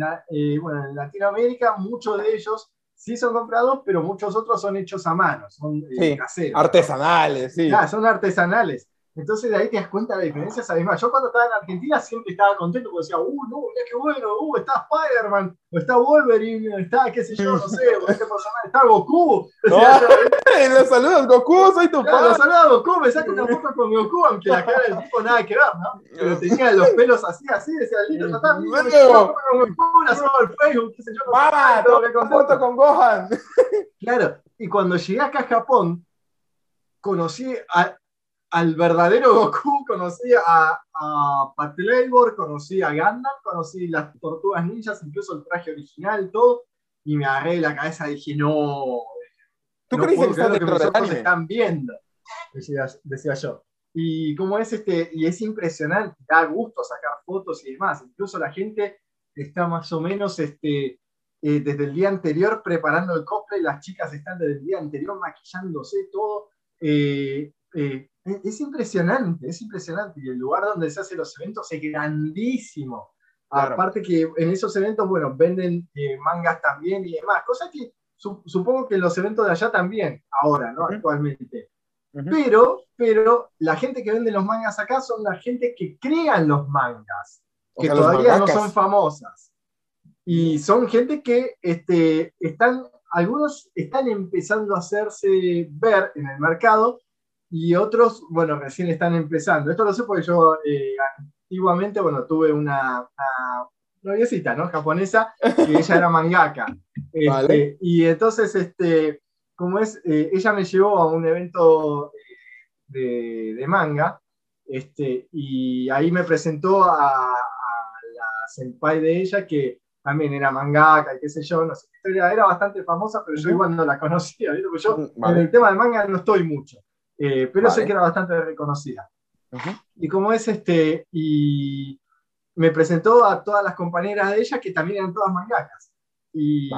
bueno, en Latinoamérica muchos de ellos sí son comprados, pero muchos otros son hechos a mano, son eh, caseros. Artesanales, sí. son artesanales. Entonces de ahí te das cuenta de la diferencia. Además, yo cuando estaba en Argentina siempre estaba contento porque decía, uh, no, mira qué bueno, uh, está Spider-Man, o está Wolverine, está, qué sé yo, no sé, o este personaje, está Goku. No, los saludos, Goku, soy tu padre. Los saludos, Goku, me saco una foto con Goku, aunque la cara del tipo nada que ver, ¿no? Pero tenía los pelos así, así, decía, lindo, está bien, con Goku, la subo al Facebook, qué sé yo. Mamá, no foto con Gohan. Claro, y cuando llegué acá a Japón, conocí a, al verdadero Goku, conocí a, a Pat Labor, conocí a Gundam, conocí las tortugas ninjas, incluso el traje original, todo, y me agarré la cabeza y dije, no, ¿Tú no crees que, ojos están viendo? Decía, decía, yo. Y como es este, y es impresionante, da gusto sacar fotos y demás. Incluso la gente está más o menos este, eh, desde el día anterior preparando el cosplay, las chicas están desde el día anterior maquillándose todo. Eh, eh, es impresionante, es impresionante. Y el lugar donde se hacen los eventos es grandísimo. Aparte que en esos eventos, bueno, venden eh, mangas también y demás. Cosa que supongo que en los eventos de allá también, ahora, ¿no? Actualmente. Pero, pero la gente que vende los mangas acá son la gente que crean los mangas, que todavía no son famosas. Y son gente que este, están, algunos están empezando a hacerse ver en el mercado y otros, bueno, recién están empezando. Esto lo sé porque yo eh, antiguamente, bueno, tuve una, una noviecita, ¿no? Japonesa, que ella era mangaka. Este, y entonces, este, como es, eh, ella me llevó a un evento de, de, manga, este, y ahí me presentó a, a, la senpai de ella, que también era mangaka y qué sé yo, no sé historia, era bastante famosa, pero yo igual no la conocía, porque yo en el tema del manga no estoy mucho. Eh, pero sé que era bastante reconocida. Y como es este, y me presentó a todas las compañeras de ella que también eran todas mangakas. Y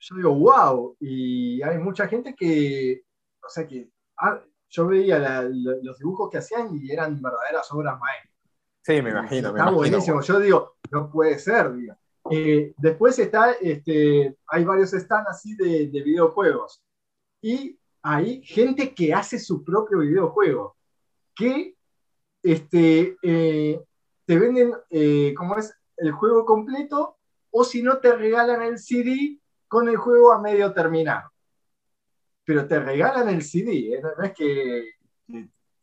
yo digo, wow, y hay mucha gente que, o sea que, ah, yo veía los dibujos que hacían y eran verdaderas obras maestras. Sí, me imagino. Está buenísimo. Yo digo, no puede ser, digo. Eh, después está, este, hay varios stands así de, de videojuegos. Y hay gente que hace su propio videojuego, que este, eh, te venden, eh, como es, el juego completo, o si no, te regalan el CD con el juego a medio terminado. Pero te regalan el CD, ¿eh? no es que,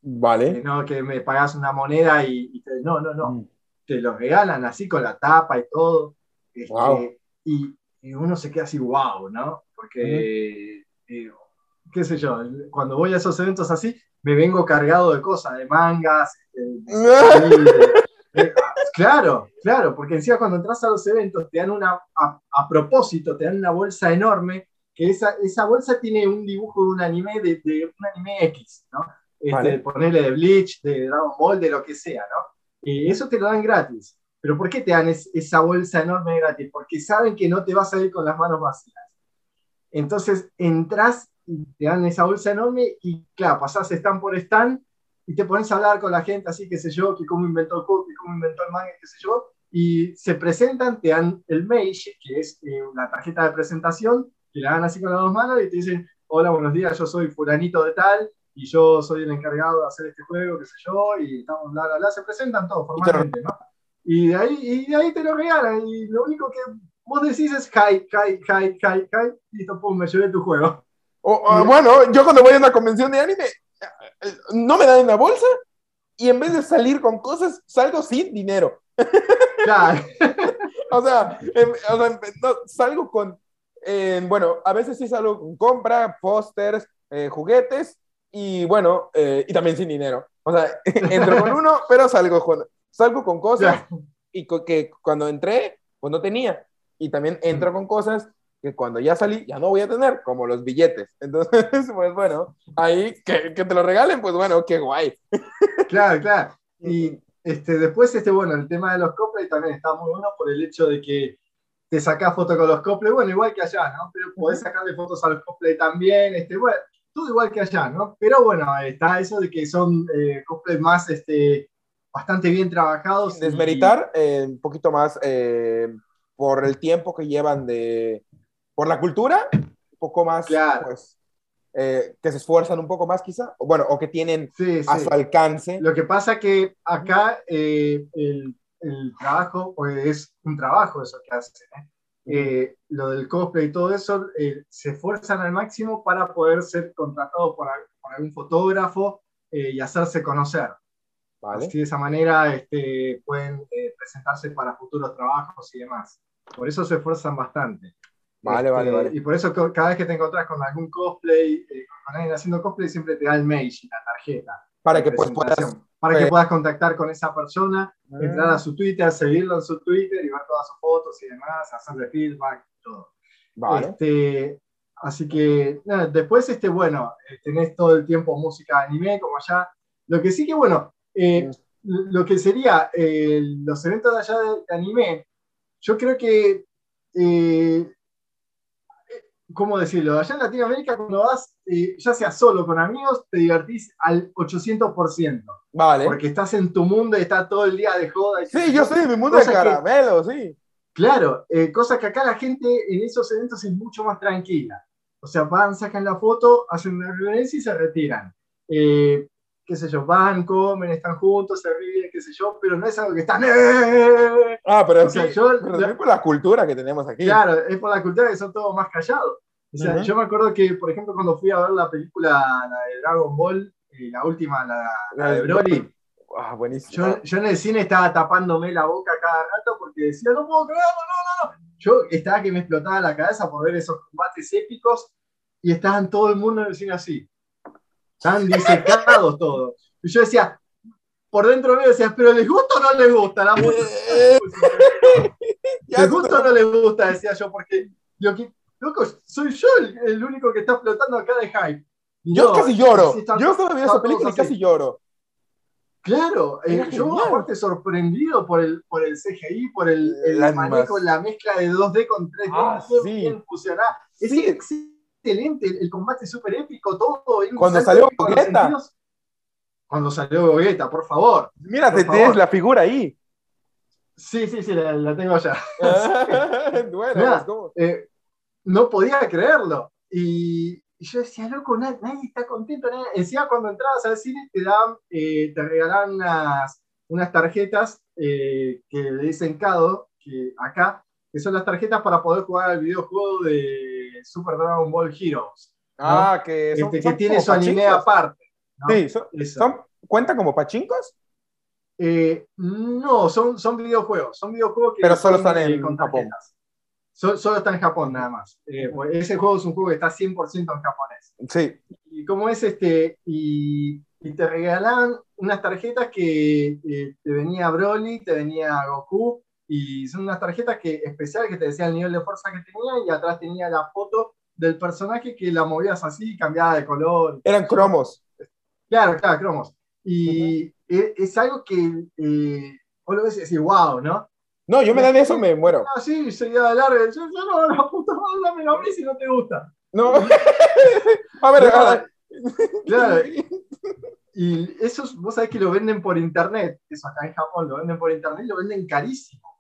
vale. no, que me pagas una moneda y, te, no, no, no. Mm. Te lo regalan así con la tapa y todo. Este, y, uno se queda así, wow, ¿no? Porque qué sé yo, cuando voy a esos eventos así, me vengo cargado de cosas, de mangas. claro, claro, porque encima cuando entras a los eventos te dan una, a, propósito, te dan una bolsa enorme, que esa, esa bolsa tiene un dibujo de un anime, de, un anime X, ¿no? Este, Ponerle de Bleach, de Dragon Ball, de lo que sea, ¿no? Y eso te lo dan gratis. Pero ¿por qué te dan esa bolsa enorme gratis? Porque saben que no te vas a ir con las manos vacías. Entonces entras te dan esa bolsa enorme y claro, pasás stand por stand y te pones a hablar con la gente así, qué sé yo, que cómo inventó el cookie, cómo inventó el manga, qué sé yo, y se presentan, te dan el mail, que es eh, una tarjeta de presentación, que la dan así con las dos manos y te dicen, hola, buenos días, yo soy fulanito de tal, y yo soy el encargado de hacer este juego, qué sé yo, y estamos, bla, bla, bla, se presentan todos formalmente, ¿no? Y de ahí, y de ahí te lo regalan, y lo único que vos decís es, hi, hi, hi, hi, hi, y listo, pum, me llevé tu juego. O, bueno, yo cuando voy a una convención de anime, no me dan una bolsa y en vez de salir con cosas, salgo sin dinero. Claro. o sea, salgo con, bueno, a veces sí salgo con compra, pósters, eh, juguetes y bueno, eh, y también sin dinero. O sea, entro con uno, pero salgo con, salgo con cosas y que cuando entré, pues no tenía. Y también entro con cosas que cuando ya salí ya no voy a tener, como los billetes. Entonces, pues bueno, ahí que, que te lo regalen, pues bueno, qué guay. Claro, claro. Y este, después, este, bueno, el tema de los cosplay también está muy bueno por el hecho de que te sacás fotos con los cosplay, bueno, igual que allá, ¿no? Pero podés sacarle fotos a los también, este, bueno, todo igual que allá, ¿no? Pero bueno, está eso de que son eh, más, este, bastante bien trabajados. Desmeritar eh, un poquito más eh, por el tiempo que llevan de, por la cultura, un poco más, claro. pues, eh, que se esfuerzan un poco más quizá, o bueno, o que tienen a su alcance. Lo que pasa que acá eh, el, el, trabajo, pues es un trabajo eso que hacen, ¿eh? eh lo del cosplay y todo eso, se esfuerzan al máximo para poder ser contratados por, por algún fotógrafo y hacerse conocer. Vale. Así de esa manera este, pueden presentarse para futuros trabajos y demás. Por eso se esfuerzan bastante. Vale, vale, este, vale. Y por eso cada vez que te encontrás con algún cosplay, eh, con alguien haciendo cosplay, siempre te da el mail y la tarjeta. Para que pues, puedas, para que puedas contactar con esa persona, ah. entrar a su Twitter, seguirlo en su Twitter y ver todas sus fotos y demás, hacerle feedback y todo. Vale. Este, así que, después, este, bueno, eh, tenés todo el tiempo música de anime, como allá. Lo que sí que, bueno, eh, mm. lo que sería los eventos de allá de, anime, yo creo que ¿cómo decirlo? Allá en Latinoamérica cuando vas, eh, ya sea solo con amigos, te divertís al 800%. Vale. Porque estás en tu mundo y estás todo el día de joda. sí, yo estoy en mi mundo de caramelo, sí. Claro, eh, cosa que acá la gente en esos eventos es mucho más tranquila. O sea, van, sacan la foto, hacen una reverencia y se retiran. Eh, qué sé yo, van, comen, están juntos, se ríen, qué sé yo, pero no es algo que están... ¡Eh! Ah, pero, es por la cultura que tenemos aquí. Claro, es por la cultura que son todos más callados. O sea, yo me acuerdo que, por ejemplo, cuando fui a ver la película, la de Dragon Ball, eh, la última, la, de Broly, ah, buenísimo. Yo, yo, en el cine estaba tapándome la boca cada rato porque decía, no puedo creerlo, no, no, no. Yo estaba que me explotaba la cabeza por ver esos combates épicos y estaban todo el mundo en el cine así. Están disecados todos. Y yo decía, por dentro mío decía, pero ¿les gusta o no les gusta? La ¿Les gusta o no les gusta? Decía yo, porque yo, loco, soy yo el, único que está flotando acá de hype. yo casi lloro. Yo estaba viendo esa película y casi lloro. Claro, eh, yo aparte sorprendido por el, por el CGI, por el, el manejo, la mezcla de 2D con 3D, ah, bien fusionada. Sí excelente, el, combate súper épico, todo. Cuando salió Gogeta. Cuando salió Gogeta, por favor. Mira, te tienes la figura ahí. Sí, sí, sí, la, tengo allá. bueno, eh, no podía creerlo. Y, yo decía, loco, nadie, está contento. Nadie. Encima, cuando entrabas al cine, te dan, eh, te regalan unas, unas tarjetas eh, que le dicen Cado, que acá, que son las tarjetas para poder jugar al videojuego de Super Dragon Ball Heroes. Ah, que, este, que tiene su anime aparte. Sí, son, ¿cuentan como pachincos? Eh, no, son, son videojuegos. Son videojuegos que. Pero solo están en Japón. solo están en Japón, nada más. Eh, pues, ese juego es un juego que está 100% en japonés. Sí. Y como es este. Y, te regalan unas tarjetas que eh, te venía Broly, te venía Goku, y son unas tarjetas que, especiales que te decían el nivel de fuerza que tenía y atrás tenía la foto del personaje que la movías así cambiaba de color. Eran cromos. Claro, claro, cromos. Y e, es, algo que eh, vos lo ves y decís, wow, ¿no? No, yo me dan eso, me muero. Ah, sí, seguía de largo. Yo, yo no, la puta madre, dame a mí si no te gusta. No. a ver, claro, claro. Y eso, vos sabés que lo venden por internet, eso acá en Japón, lo venden por internet y lo venden carísimo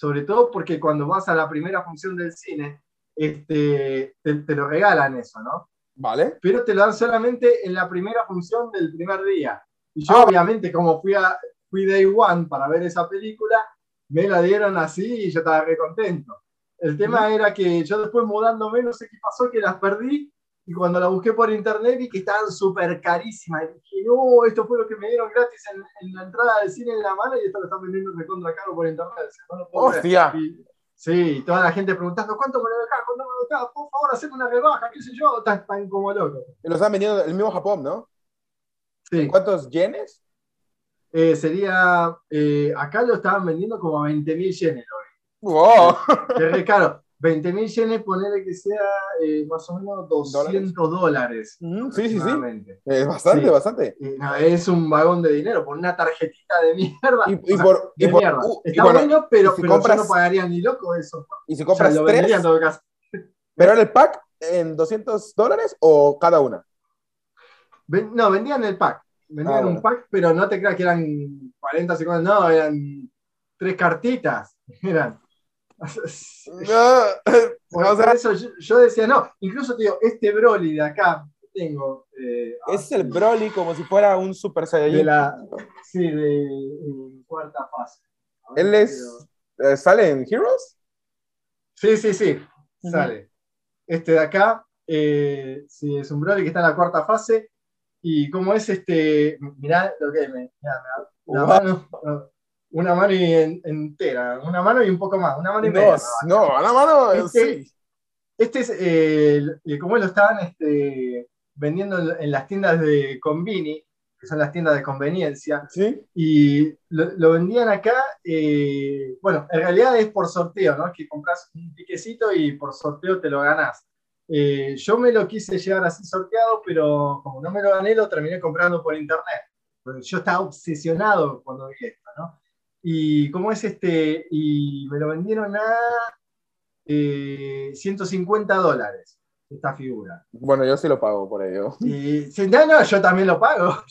sobre todo porque cuando vas a la primera función del cine, este, te, lo regalan eso, ¿no? Vale. Pero te lo dan solamente en la primera función del primer día. Y yo, ah. obviamente, como fui, a, fui day one para ver esa película, me la dieron así y yo estaba re contento. El tema era que yo después mudándome, no sé qué pasó, que las perdí y cuando la busqué por internet vi que estaban súper carísimas. Y dije, no, esto fue lo que me dieron gratis en, la entrada del cine en la mano y esto lo están vendiendo recontra caro por internet. No ¡Hostia! sí, toda la gente preguntando, ¿cuánto me lo dejas? ¿Cuánto me lo dejas? Por favor, haceme una rebaja, qué sé yo. Están, como locos. Y lo están vendiendo el mismo Japón, ¿no? Sí. ¿Cuántos yenes? Eh, sería, eh, acá lo estaban vendiendo como a 20.000 yenes hoy. ¡Wow! Es caro. 20 mil yenes, ponerle que sea eh, más o menos 200 dólares. sí, sí, sí. Es bastante, bastante. es un vagón de dinero, por una tarjetita de mierda. Y, por, y por, uh, Está bueno, pero, si compras, yo no pagaría ni loco eso. Y si compras tres, en todo caso. ¿Pero era el pack en 200 dólares o cada una? no, vendían el pack. Vendían ah, un pack, pero no te creas que eran 40, 50, no, eran tres cartitas. Eran no, o sea, eso yo, decía, no, incluso digo, este Broly de acá, tengo. Eh, es el Broly como si fuera un Super Saiyajin. De la, sí, de, cuarta fase. ¿Él es, eh, sale en Heroes? Sí, sí, sí, sale. Este de acá, eh, sí, es un Broly que está en la cuarta fase. Y como es este, mirá lo que me, mirá, una, mano, una mano entera, una mano y un poco más, una mano y media. No, una mano, este, sí. Este es, eh, como lo estaban este, vendiendo en las tiendas de Convini, que son las tiendas de conveniencia, ¿Sí? y lo, vendían acá, eh, bueno, en realidad es por sorteo, ¿no? Que compras un piquecito y por sorteo te lo ganás. Eh, yo me lo quise llevar así sorteado, pero como no me lo gané, lo terminé comprando por internet. Yo estaba obsesionado cuando vi esto, ¿no? Y como es este, y me lo vendieron a 150 eh, dólares esta figura. Bueno, yo sí lo pago por ello. Y, no, no, yo también lo pago.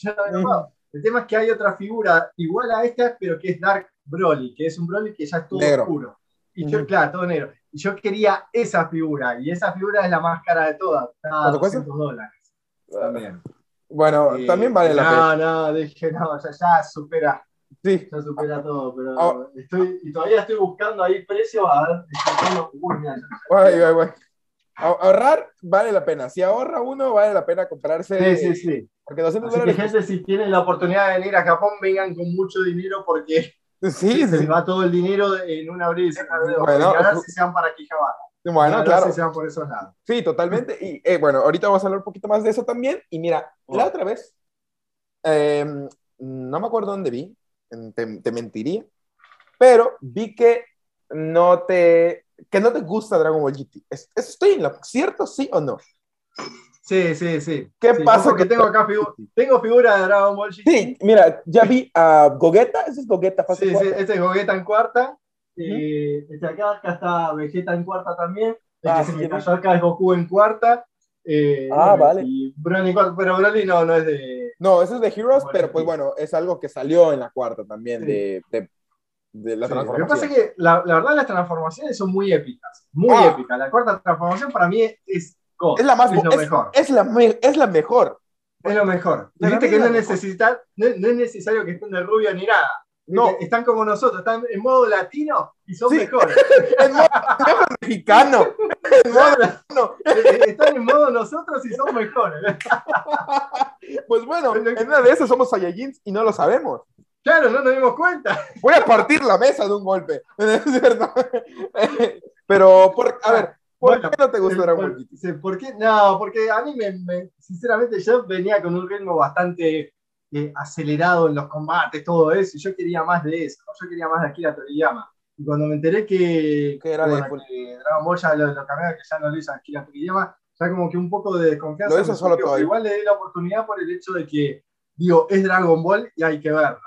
El tema es que hay otra figura igual a esta, pero que es Dark Broly, que es un Broly que ya es todo oscuro. Y yo, claro, todo negro. Y yo quería esa figura, y esa figura es la más cara de todas. Está 200 dólares. También. Bueno, también vale la pena. No, no, dije, no, ya, ya supera Sí. Ya supera todo, pero ah. estoy, y todavía estoy buscando ahí precios a ver. Uy, Ahorrar vale la pena. Si ahorra uno, vale la pena comprarse. Sí, sí, sí. Porque 200 Así Que gente, si tienen la oportunidad de venir a Japón, vengan con mucho dinero porque sí, se va todo el dinero en una brisa. Bueno, si sean para Quijabara. Bueno, claro. Si sean por esos lados. Sí, totalmente. Y eh, bueno, ahorita vamos a hablar un poquito más de eso también. Y mira, la otra vez, em, no me acuerdo dónde vi, te, mentiría, pero vi que no te, que no te gusta Dragon Ball GT. ¿Estoy en lo cierto, sí o no? Sí, sí, sí. ¿Qué pasa? Que tengo acá tengo figura de Dragon Ball GT. Sí, mira, ya vi a Gogeta, ese es Gogeta Sí, sí, este es Gogeta en cuarta. este acá, acá está Vegeta en cuarta también. Ah, que se acá es Goku en cuarta. Eh, ah, vale. pero Broly no, no es de. No, eso es de Heroes, pero pues bueno, es algo que salió en la cuarta también, de, de, la transformación. Lo que pasa es que la, la, verdad las transformaciones son muy épicas, muy ah. épicas. La cuarta transformación para mí es, es, la más es, lo mejor. Es la, es la mejor. Es lo mejor. Viste que no, necesita, no, no, es necesario que estén de rubio ni nada. No. Están como nosotros, están en modo latino y son mejores. en modo mexicano. En modo latino. Eh, están en modo nosotros y son mejores. pues bueno, en una de esas somos Saiyajins y no lo sabemos. Claro, no nos dimos cuenta. Voy a partir la mesa de un golpe. Pero, por, a ver, ¿por qué no te gustó Dragon Ball ¿Por qué? No, porque a mí, me, sinceramente, yo venía con un ritmo bastante eh, acelerado en los combates, todo eso, y yo quería más de eso, yo quería más de Akira Toriyama. Y cuando me enteré que, era bueno, que Dragon Ball ya lo, lo cambió, que ya no lo hizo Akira Toriyama, ya como que un poco de desconfianza. Lo hizo solo todo. Igual le di la oportunidad por el hecho de que, digo, es Dragon Ball y hay que verlo.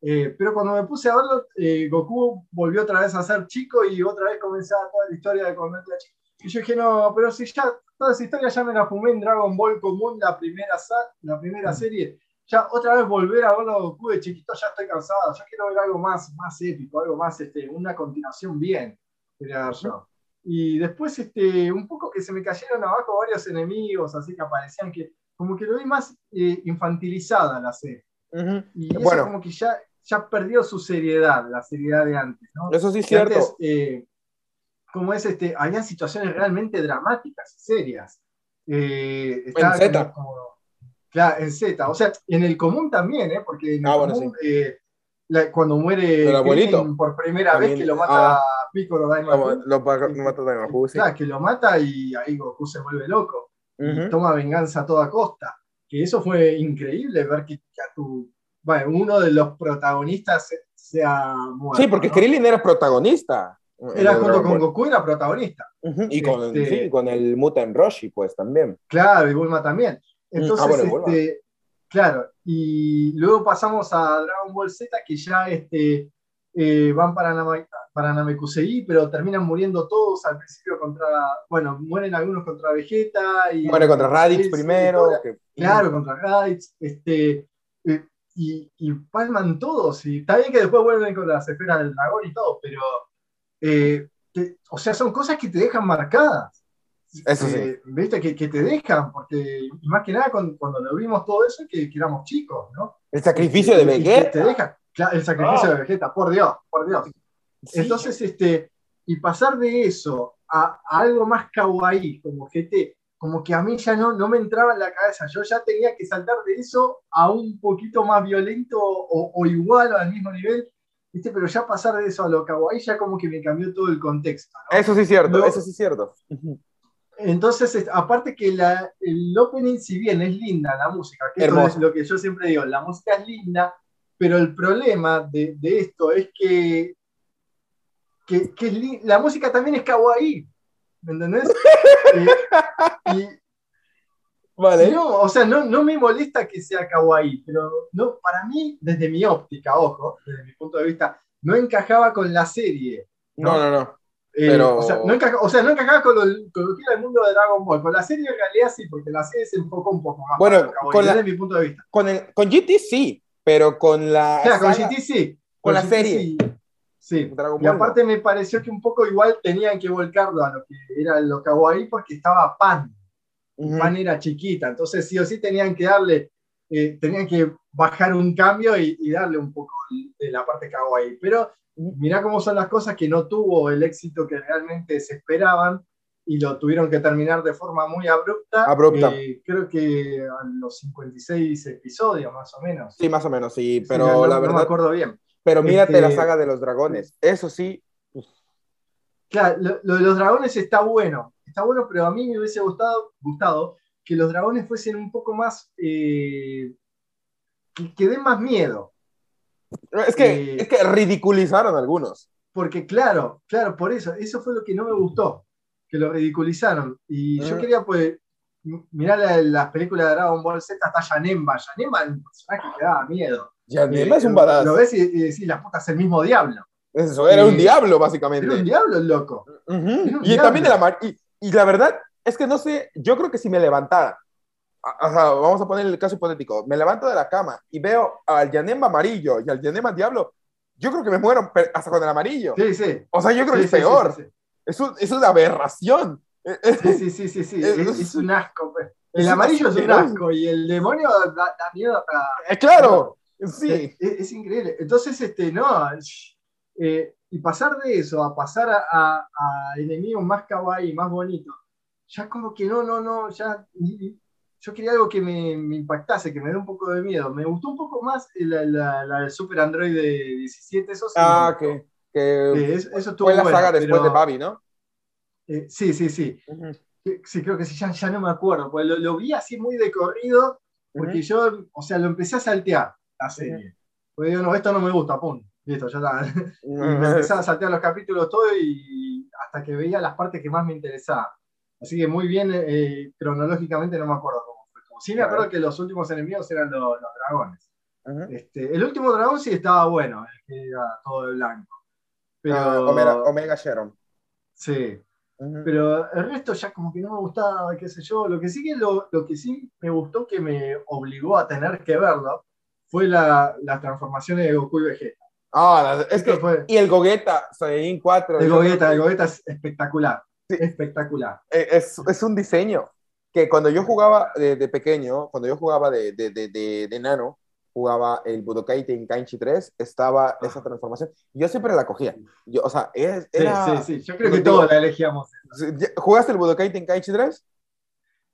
Eh, pero cuando me puse a verlo, eh, Goku volvió otra vez a ser chico y otra vez comenzaba toda la historia de cuando era chico. Y yo dije, no, pero si ya toda esa historia ya me la fumé en Dragon Ball común, la primera, la primera mm. serie, ya otra vez volver a verlo Goku de chiquito, ya estoy cansado, ya quiero ver algo más, más épico, algo más, este, una continuación bien, quería yo. Y después, este, un poco que se me cayeron abajo varios enemigos, así que aparecían que, como que lo vi más eh, infantilizada la serie. Y eso bueno. como que ya, ya perdió su seriedad, la seriedad de antes, ¿no? Eso sí es cierto. Eh, como es, este, había situaciones realmente dramáticas, serias. Eh, en Z. Claro, en Z. O sea, en el común también, ¿eh? Porque en el ah, común, eh, cuando muere por primera vez que lo mata ah, Piccolo Daimaku. Lo, mata Daimaku, sí. Claro, que lo mata y ahí Goku se vuelve loco. y toma venganza a toda costa. Que eso fue increíble ver que, tu, bueno, uno de los protagonistas sea muerto. Sí, porque Krillin era protagonista. Era junto con Goku, era protagonista. Y con, este sí, con el Mutan Roshi, pues también. Claro, y Bulma también. Mm, Entonces, ah, este, claro, y luego pasamos a Dragon Ball Z, que ya este, eh, van para, para Namekusei, pero terminan muriendo todos al principio contra, bueno, mueren algunos contra Vegeta. Y, Muere contra Raditz primero. Claro, contra Raditz. Este, eh, y, y, palman todos. Y está bien que después vuelven con las esferas del dragón y todo, pero, eh, o sea, son cosas que te dejan marcadas Eso eh, sí. ¿Viste? Que, que te dejan, porque más que nada con- cuando lo vimos todo eso, que, que éramos chicos, ¿no? El sacrificio de Vegeta. Te dejan. Claro, el sacrificio Ah. de Vegeta, por Dios, por Dios. Sí. Entonces, este, y pasar de eso a, a algo más kawaii, como GT, como que a mí ya no, no me entraba en la cabeza. Yo ya tenía que saltar de eso a un poquito más violento o, o igual o al mismo nivel. ¿Viste? Pero ya pasar de eso a lo kawaii ya como que me cambió todo el contexto. ¿no? Eso sí es cierto, eso sí es cierto. Entonces, es- aparte que la, el opening, si bien es linda la música, que eso es lo que yo siempre digo, la música es linda, pero el problema de, de esto es que, que, que es la música también es kawaii, ¿me entendés? Y, Vale. no, o sea, no, no me molesta que sea kawaii, pero no, para mí, desde mi óptica, ojo, desde mi punto de vista, no encajaba con la serie. No, no, no. Eh, Pero- o, sea, no encaja- o sea, no encajaba con lo, con lo que era el mundo de Dragon Ball. Con la serie en realidad sí, porque la serie se enfocó un poco más. Bueno, con la- desde mi punto de vista. Con, el, con GT sí, pero con la. Claro, con saga- GT sí. con la GT serie. Sí. Sí. Dragon Y Ball, aparte me pareció que un poco igual tenían que volcarlo a lo que era lo kawaii porque estaba Pan. Ujú. Pan era chiquita, entonces sí o sí tenían que darle, eh, tenían que bajar un cambio y, y darle un poco de la parte kawaii. Pero mirá cómo son las cosas que no tuvo el éxito que realmente se esperaban y lo tuvieron que terminar de forma muy abrupta. Abrupta. Eh, creo que a los 56 episodios más o menos. Sí, más o menos, sí, Sí, pero no- la no me verdad. acuerdo bien. pero mírate la Este- saga de los dragones. Eso sí. Claro, lo, lo de los dragones está bueno, está bueno, pero a mí me hubiese gustado, gustado que los dragones fuesen un poco más, eh, que, que den más miedo. Es que, Eh, es que ridiculizaron algunos. Porque claro, claro, por eso, eso fue lo que no me gustó, que lo ridiculizaron. Y yo quería, pues, mirar la- las películas de Dragon Ball Z, está Yanemba. Yanemba es un personaje que daba miedo. Yanema Eh, es un badass. Lo ves y, y decís, la puta es el mismo diablo. Eso, era un Eh, diablo, básicamente. Era un diablo loco. Ujú. un Y diablo. también de la mar- y, y la verdad es que no sé, yo creo que si me levantara, a- o sea, vamos a poner el caso hipotético, me levanto de la cama y veo al Yanema amarillo y al Yanema diablo, yo creo que me muero hasta con el amarillo. Sí, sí. O sea, yo creo Sí, que es sí, peor. sí. Es, un- es una aberración. Sí, sí, sí, sí, sí. Es- Es, es un asco. pues. es El amarillo es un asco y el demonio da, da miedo hasta. eh, claro, sí. Es, es increíble. Entonces, este, no. eh, y pasar de eso a pasar a, a- a enemigos más kawaii, más bonitos, ya como que no, no, no, ya. Yo quería algo que me, me impactase, que me dé un poco de miedo. Me gustó un poco más la, la, Super Android de 17, eso sí. Ah, que, que eso, eso fue la saga después de Babi, ¿no? eh, sí, sí, sí. Sí, creo que sí, ya, ya no me acuerdo, porque lo, lo vi así muy de corrido, porque yo, o sea, lo empecé a saltear la serie. Porque digo, no, esto no me gusta, pum, listo, ya está. Y me empecé a saltear los capítulos todo y hasta que veía las partes que más me interesaban. Así que muy bien, eh, cronológicamente no me acuerdo cómo fue. Sí me acuerdo que los últimos enemigos eran los, los dragones. Este, el último dragón sí estaba bueno, el que era todo de blanco. Pero, Ah, Omega, Omega Sharon. sí, pero el resto ya como que no me gustaba, qué sé yo. Lo que sí que, lo, lo que sí me gustó que me obligó a tener que verlo fue la, las transformaciones de Goku y Vegeta. Ah, es que, fue- y el Gogeta, Saiyajin 4. el Gogeta, el Gogeta es espectacular. Sí. Espectacular. que Es, es un diseño que cuando yo jugaba de, de pequeño, cuando yo jugaba de, de, de, nano, jugaba el Budokai Tenkaichi 3, estaba esa transformación. Yo siempre la cogía. Yo, o sea, es- Sí, era... sí, sí. Yo creo que todos la elegíamos. ¿Jugaste el Budokai Tenkaichi 3?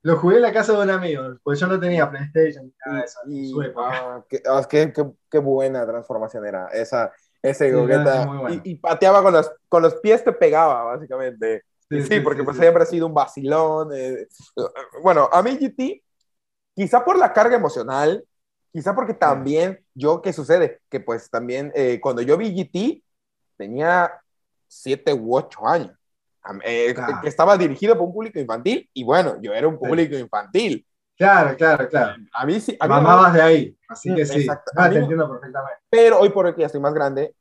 Lo jugué en la casa de un amigo, porque yo no tenía PlayStation nada de eso Y, ah, qué, ah, qué- qué- qué buena transformación era esa, ese Sí, bueno. y, y pateaba con los, con los pies, te pegaba, básicamente. Sí, porque pues sí. siempre ha sido un vacilón. eh, Bueno, a mí GT, quizá por la carga emocional, quizá porque también, yo, ¿qué sucede? Que pues también, eh, cuando yo vi GT, tenía siete u ocho años. Am- eh, Claro. que estaba dirigido por un público infantil, y bueno, yo era un público infantil. Claro, claro, claro. A mí sí, a mí no Mamabas de ahí, así que sí. Ah, te no- entiendo perfectamente. pero hoy por hoy que ya estoy más grande,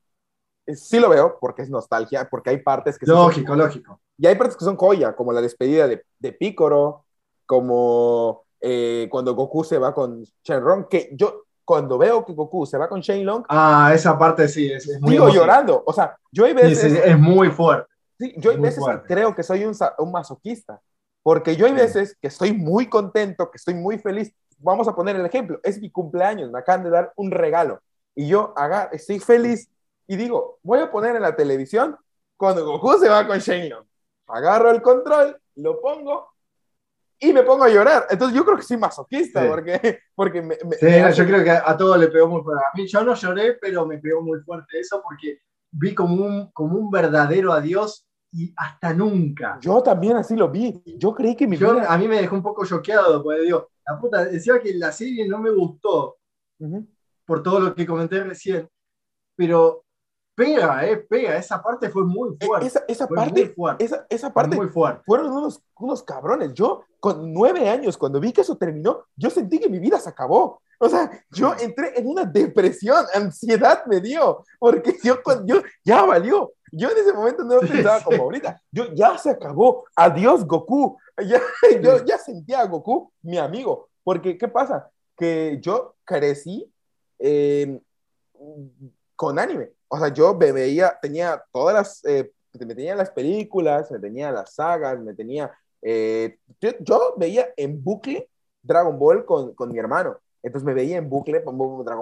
eh, sí lo veo porque es nostalgia, porque hay partes que sí son- Lógico, lógico. Y hay partes que son joya, como la despedida de, de Picoro, como eh, cuando Goku se va con Shenron, que yo cuando veo que Goku se va con Shenlong, Ah, esa parte sí, es, es muy sigo llorando. O sea, yo hay Sí, veces, sí, es muy fuerte. sí, yo hay veces que fuerte. creo que soy un, un masoquista. Porque yo hay veces que estoy muy contento, que estoy muy feliz. Vamos a poner el ejemplo, es mi cumpleaños, me acaban de dar un regalo y yo haga, estoy feliz y digo, voy a poner en la televisión cuando Goku se va con Shenlong. Agarro el control, lo pongo y me pongo a llorar. Entonces yo creo que soy masoquista porque, porque me, sí, yo creo que a, todos le pegó muy fuerte. A mí yo no lloré, pero me pegó muy fuerte eso porque vi como un, como un verdadero adiós y hasta nunca. Yo también así lo vi. Yo creí que mi vida... A mí me dejó un poco choqueado, porque digo, la puta, decía que la serie no me gustó por todo lo que comenté recién, pero pega, eh, pega. Esa parte fue muy e, fuerte. Esa, parte, Esa, esa, parte muy fuerte. fueron unos, unos cabrones. Yo, con nueve años, cuando vi que eso terminó, yo sentí que mi vida se acabó. O sea, yo entré en una depresión, ansiedad me dio, porque yo, yo ya valió. Yo en ese momento no pensaba como ahorita. Yo ya se acabó. Adiós, Goku. Ya, yo ya sentía a Goku mi amigo. Porque, ¿qué pasa? Que yo crecí eh, con anime. O sea, yo me veía, tenía todas las, eh, me tenía las películas, me tenía las sagas, me tenía, eh, yo, veía en bucle Dragon Ball con, con mi hermano. Entonces me veía en bucle, Dragon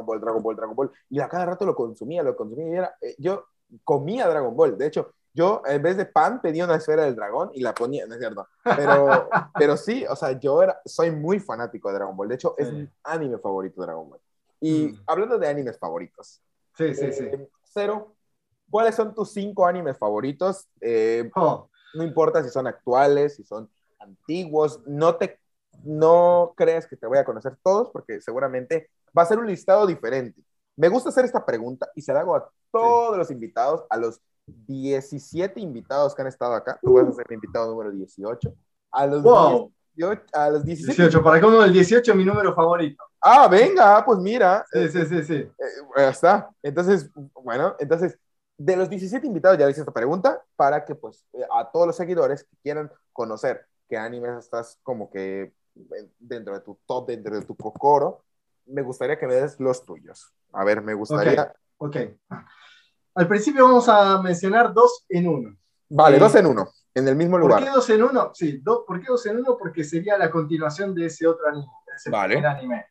Ball, Dragon Ball, Dragon Ball, y a cada rato lo consumía, lo consumía, y era, eh, yo comía Dragon Ball. De hecho, yo en vez de pan pedía una esfera del dragón y la ponía, no es cierto. Pero, pero sí, o sea, yo era, soy muy fanático de Dragon Ball. De hecho, es mi anime favorito Dragon Ball. Y mm. hablando de animes favoritos. Sí, sí, sí. Cero, ¿cuáles son tus cinco animes favoritos? Eh, oh. No importa si son actuales, si son antiguos, no te no crees que te voy a conocer todos porque seguramente va a ser un listado diferente. Me gusta hacer esta pregunta y se la hago a todos los invitados, a los 17 invitados que han estado acá. Tú vas a ser el invitado número 18. A los, wow. 18, a los 17. 18, para cada uno del 18 mi número favorito. Ah, venga, pues mira. Sí, sí, sí, sí. Eh, ya está. Entonces, bueno, entonces, de los 17 invitados ya le hice esta pregunta para que, pues, eh, a todos los seguidores que quieran conocer qué animes estás como que eh, dentro de tu top, dentro de tu cocoro, me gustaría que me des los tuyos. A ver, me gustaría... Ok. Al principio vamos a mencionar dos en uno. Vale, dos en uno, en el mismo lugar. ¿Por qué dos en uno? Sí, ¿por qué dos en uno? Porque sería la continuación de ese otro anime, ese primer anime.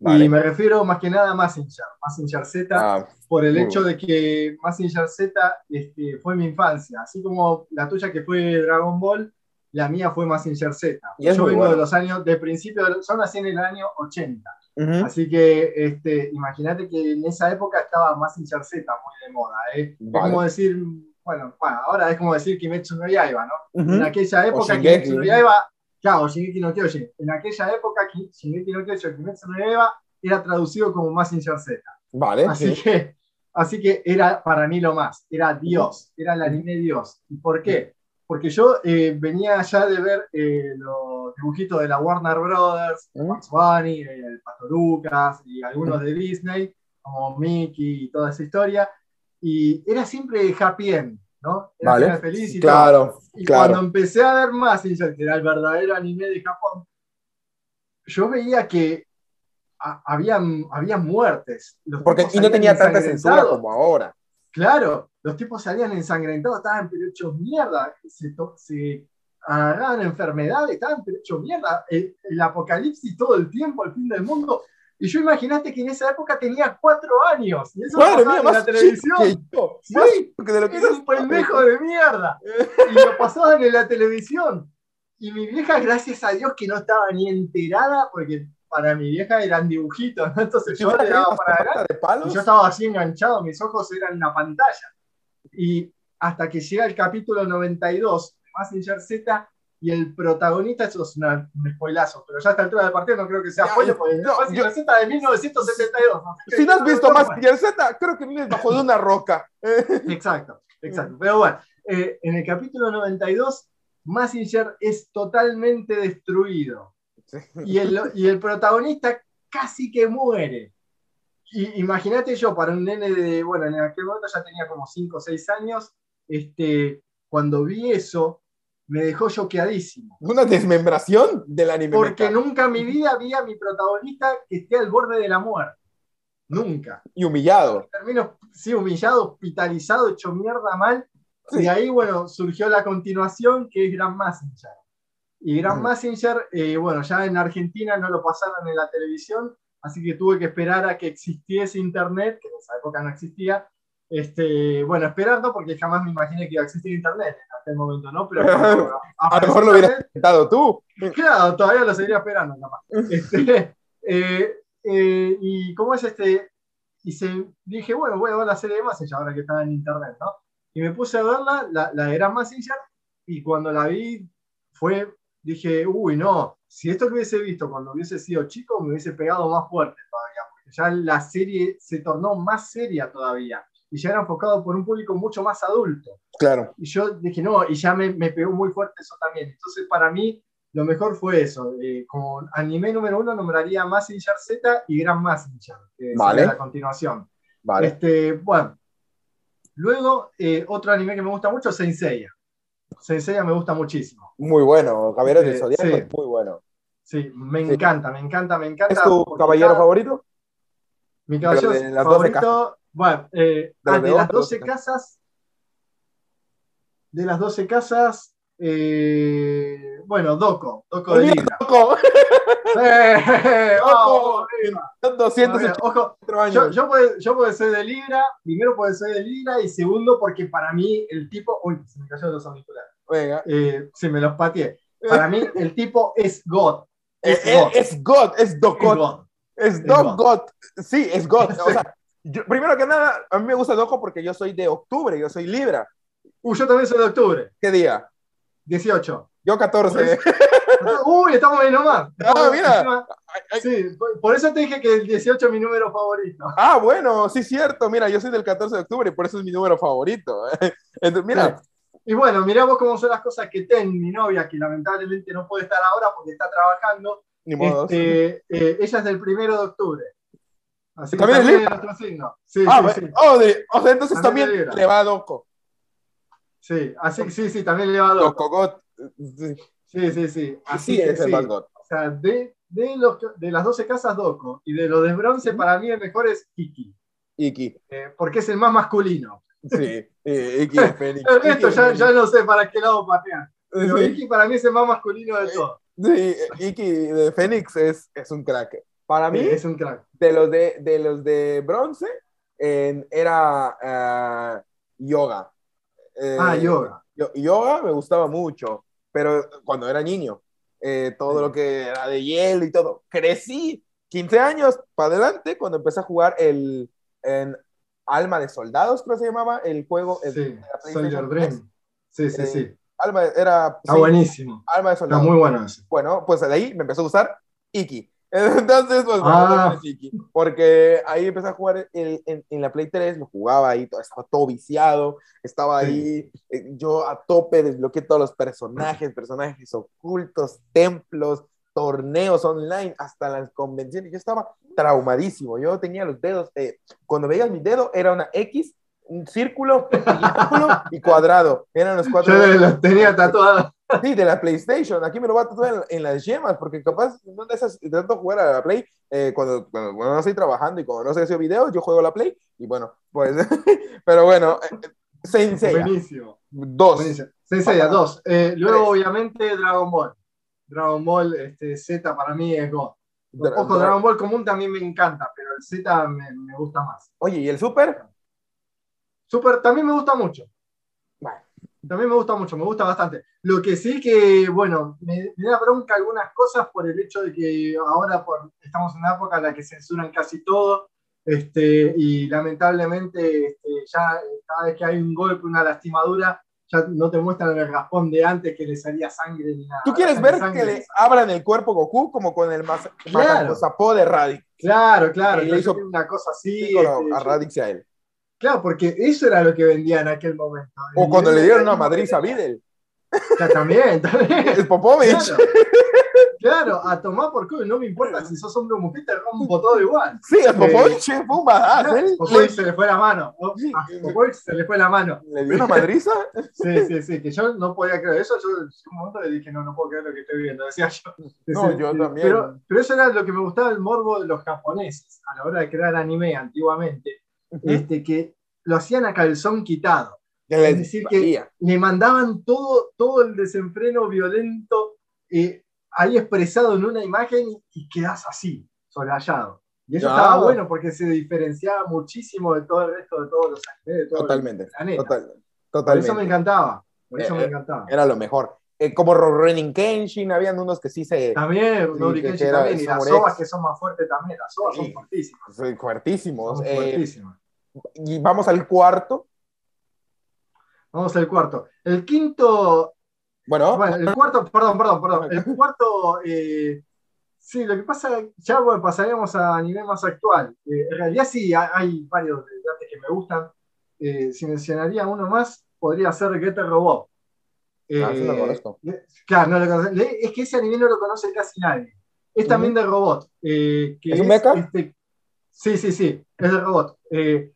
Y me refiero más que nada a Massinger, Massinger Z, ah, por el hecho de que Massinger Z este, fue mi infancia, así como la tuya que fue Dragon Ball, la mía fue Massinger Z. Yo vengo de los años, de principio, de, yo nací en el año 80. Así que este, imagínate que en esa época estaba Massinger Z muy de moda. ¿eh? Es como decir, bueno, bueno, ahora es como decir Kimetsu no Yaiba, ¿no? En aquella época Kimetsu no Yaiba Claro, Shingeki no Kyojin. En aquella época, Shingeki no Kyojin, Kimetsu no Eva era traducido como Massinger Z. Vale. Así, que, así que era para mí lo más. Era Dios, era el anime Dios. ¿Y por qué? Porque yo eh, venía ya de ver eh, los dibujitos de la Warner Brothers, Max Bunny, el Pato Lucas y algunos de Disney, como Mickey y toda esa historia. Y era siempre happy end. ¿no? Era feliz y claro, Y cuando empecé a ver más, que era el verdadero anime de Japón, yo veía que había, había muertes. Porque y no tenía tanta censura como ahora. Claro, los tipos salían ensangrentados, estaban pero hechos mierda, se, se agarraban enfermedades, estaban pero hechos mierda. El, el, apocalipsis todo el tiempo, el fin del mundo. Y yo imaginaste que en esa época tenía cuatro años. Y eso Madre mía, en la televisión. sí, porque de lo que era un pendejo de mierda. Y lo pasaban en la televisión. Y mi vieja, gracias a Dios, que no estaba ni enterada, porque para mi vieja eran dibujitos, Entonces yo le daba para adelante. Y yo estaba así enganchado, mis ojos eran una pantalla. Y hasta que llega el capítulo 92 de Messenger Z, y el protagonista, eso es un spoilazo, pero ya a esta altura del partido no creo que sea spoiler, porque no, yo, Z de 1972. Si no has visto más. Z, creo que vives bajo de una roca. exacto, exacto. Pero bueno, eh, en el capítulo 92, Massinger es totalmente destruido. Y, el, y el protagonista casi que muere. Imagínate yo, para un nene de, bueno, en aquel momento ya tenía como 5 o 6 años, este, cuando vi eso, me dejó choqueadísimo. Una desmembración del anime. Porque nunca en mi vida vi a mi protagonista que esté al borde de la muerte. Nunca. Y humillado. Termino, sí, humillado, hospitalizado, hecho mierda mal. Y ahí, bueno, surgió la continuación que es Gran Messenger. Y Grand Messenger, eh, bueno, ya en Argentina no lo pasaron en la televisión, así que tuve que esperar a que existiese internet, que en esa época no existía. Este, bueno, esperando porque jamás me imaginé que iba a existir internet en aquel momento, ¿no? Pero a lo mejor lo hubieras intentado tú. Claro, todavía lo seguiría esperando, nada más. Este, eh, eh, y cómo es este, y se, dije, bueno, voy a ver la serie de Messenger ahora que está en internet, ¿no? Y me puse a verla, la, la de Grand Messenger, y cuando la vi, fue dije, uy, no, si esto que hubiese visto cuando hubiese sido chico, me hubiese pegado más fuerte todavía, porque ya la serie se tornó más seria todavía y ya era enfocado por un público mucho más adulto. Claro. Y yo dije, no, y ya me, me pegó muy fuerte eso también. Entonces, para mí, lo mejor fue eso. Eh, como anime número uno, nombraría Massinger Z y Gran Massinger, que vale. a continuación. Vale. Este, bueno, luego, eh, otro anime que me gusta mucho es. Senseiya me gusta muchísimo. Muy bueno, Caballero del Zodíaco sí. es muy bueno. Sí, me sí. encanta, me encanta, me encanta. ¿Es tu caballero cada... favorito? Mi caballero favorito, bueno, eh, de, ah, de, las 12 casas, de las 12 casas, eh, bueno, Doco, Doco de. Doco. eh, oh, Son 280 ojo, años. Yo, yo, puedo, yo puedo ser de Libra, primero puedo ser de Libra y segundo porque para mí el tipo, uy, se me cayó los auriculares. Venga. Eh, se me los pateé. Para mí el tipo es God. Es, es, God. es God, es Doc God. Sí, es God. O sea, yo, primero que nada, a mí me gusta Doco porque yo soy de octubre, yo soy Libra. Uh, yo también soy de octubre. ¿Qué día? 18. Yo 14. Uy, estamos ahí nomás. Ah, mira. Sí, por eso te dije que el 18 es mi número favorito. Ah, bueno, sí, cierto. Mira, yo soy del 14 de octubre y por eso es mi número favorito. Entonces, mira. Sí. Y bueno, mirá vos cómo son las cosas que ten mi novia, que lamentablemente no puede estar ahora porque está trabajando. Ni modo. Este, eh, ella es del primero de octubre. Así ¿También que es Libra? signo. Sí, ah, sí, sí. Oh, de, o sea, entonces También también, le va a Doco. Sí, así sí, sí, también le va a Doco. Sí, sí, sí. Así es el más. O sea, de, de, los, de las 12 casas Doco y de los de bronce, para mí el mejor es Iki. Iki. Eh, porque es el más masculino. Sí, eh, Iki de Fénix. El resto ya, ya no sé para qué lado patear. Pero Sí. Iki para mí es el más masculino de todos. Sí, Iki de Fénix es, es un crack. Para mí, Sí, es un crack. de los de, de los de bronce, en- era ah, yoga. Eh, Ah, yoga. yo- yoga me gustaba mucho, pero cuando era niño, eh, todo Sí. lo que era de hielo y todo. Crecí 15 años para adelante cuando empecé a jugar el en Alma de Soldados, creo que se llamaba, el juego. el- Sí, Soldier Dream. Sí, sí, Eh, sí. Alma era. Está sí, buenísimo. Alma de Está Soldados. muy bueno. Bueno, pues de ahí me empezó a gustar Iki. Entonces, pues, Ah. bueno. Porque ahí empecé a jugar el- en, en la Play 3, lo jugaba ahí, estaba todo viciado, estaba Sí. ahí, eh, yo a tope desbloqueé todos los personajes, personajes ocultos, templos, torneos online, hasta las convenciones. Yo estaba traumadísimo, yo tenía los dedos, eh, cuando veías mi dedo era una X, un círculo, triángulo y cuadrado. Eran los cuatro. Yo lo tenía tatuado. Sí, de la PlayStation. Aquí me lo voy a tatuar en, en las yemas, porque capaz no de esas, de tanto jugar a la Play, eh, cuando, cuando, cuando no estoy trabajando y cuando no estoy haciendo videos, yo juego a la Play y bueno, pues, pero bueno, eh, Buenísimo. dos. Buenísimo. Senseiya, dos. Eh, luego, Tres. obviamente, Dragon Ball. Dragon Ball este, Z para mí es God. Dra- Ojo, Dra- Dragon Ball común también me encanta, pero el Z me, me gusta más. Oye, ¿y el Super? Super también me gusta mucho. También me gusta mucho, me gusta bastante. Lo que sí que, bueno, me, me da bronca algunas cosas por el hecho de que ahora por- estamos en una época en la que censuran casi todo, este, y lamentablemente este, ya cada vez que hay un golpe, una lastimadura, ya no te muestran el raspón de antes que le salía sangre ni nada. ¿tú quieres ver que le abran el cuerpo Goku como con el mas Claro. De Raditz? Claro, claro, Y le hizo una cosa así. Sí, este, a yo- Raditz y a él. Claro, porque eso era lo que vendía en aquel momento. O cuando le dieron una el madriz a. Videl. Ya, También, también. Es Popovich. Claro, claro, a tomar por culo, no me importa si sos hombre o mujer, te rompo todo igual. Sí, es Popovich, fue un badass. Él Popovich se le fue la mano. A Popovich se le fue la mano. le dio una madriza. Sí, sí, sí, que yo no podía creer eso. Yo en un momento le dije, no, no puedo creer lo que estoy viendo. Decía yo. No, Sí, yo sí, también. Pero, pero eso era lo que me gustaba del morbo de los japoneses a la hora de crear anime antiguamente. Este, que lo hacían a calzón quitado. Que le Es decir, que le mandaban todo, todo el desenfreno violento eh, ahí expresado en una imagen y quedas así, sobrallado. Y eso estaba bueno porque se diferenciaba muchísimo de todo el resto de todos los animes, de todo Totalmente. El totalmente. Por eso me encantaba. Por eso me eh, encantaba. Era lo mejor. Eh, como Ronin Kenshin, habían unos que sí se. También, sí, Kenshin también. Y las sobas que son más fuertes también. Las sobas son fuertísimas. Son fuertísimos. Son fuertísimas. Y vamos al cuarto. Vamos al cuarto. El quinto. Bueno, bueno el cuarto, perdón, perdón, perdón. El cuarto, eh, sí, lo que pasa, ya bueno, pasaríamos a nivel más actual. Eh, en realidad sí, hay varios debates que me gustan. Eh, si mencionaría uno más, podría ser Get Robot. Ah, no lo conozco. Claro, no lo conozco. Es que ese anime no lo conoce casi nadie. Es también de robot. que ¿Es un mecha? Este, sí, sí, sí, es de robot. Eh,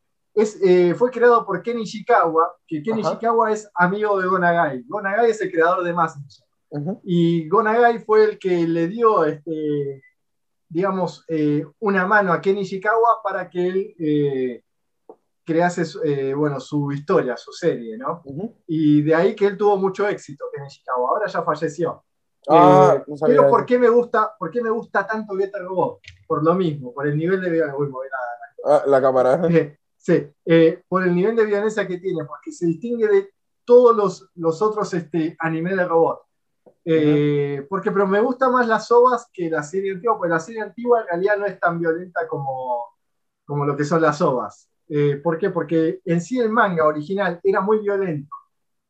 fue creado por Kenny Shikawa, que Kenny Shikawa es amigo de Gonagai. Gonagai es el creador de Messenger. Y Gonagai fue el que le dio, este, digamos, eh, una mano a Kenny Shikawa para que él eh, crease bueno, su historia, su serie, ¿no? Y de ahí que él tuvo mucho éxito, Kenny Shikawa. Ahora ya falleció. Ah, pero ¿por qué, me gusta, ¿por qué me gusta tanto Getter Robot? Por lo mismo, por el nivel de... Uy, ah, la cámara. Sí, eh, por el nivel de violencia que tiene, porque se distingue de todos los, los otros este, animes de robot. Eh, porque, pero me gusta más las ovas que la serie antigua, porque la serie antigua en realidad no es tan violenta como, como lo que son las ovas. Eh, ¿Por qué? Porque en sí el manga original era muy violento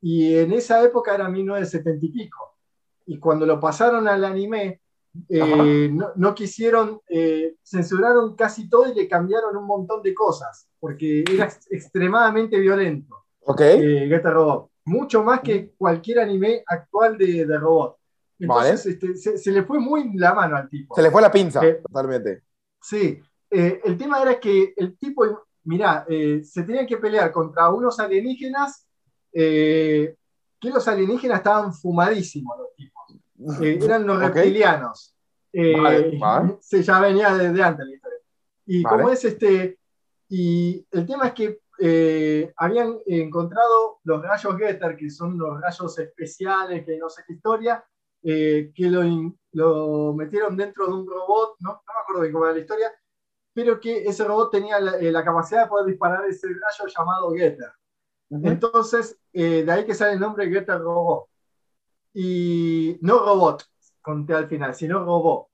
y en esa época era 1970 y pico. Y cuando lo pasaron al anime, eh, no, quisieron, eh, censuraron casi todo y le cambiaron un montón de cosas, porque era extremadamente violento. Ok. Eh, Robot. Mucho más que cualquier anime actual de, de robot. Entonces este, se, le fue muy la mano al tipo. Se le fue la pinza, totalmente. Sí. el tema era que el tipo, mirá, se tenía que pelear contra unos alienígenas, que los alienígenas estaban fumadísimos los tipos. Eh, eran los reptilianos. Eh, ya venía desde antes la historia. Y como es este, y el tema es que eh, habían encontrado los rayos Getter, que son los rayos especiales, que no sé qué historia, que lo, lo, metieron dentro de un robot, no, no me acuerdo bien cómo era la historia, pero que ese robot tenía la, capacidad de poder disparar ese rayo llamado Getter. Entonces, de ahí que sale el nombre Getter Robot y no robot, conté al final, sino robot.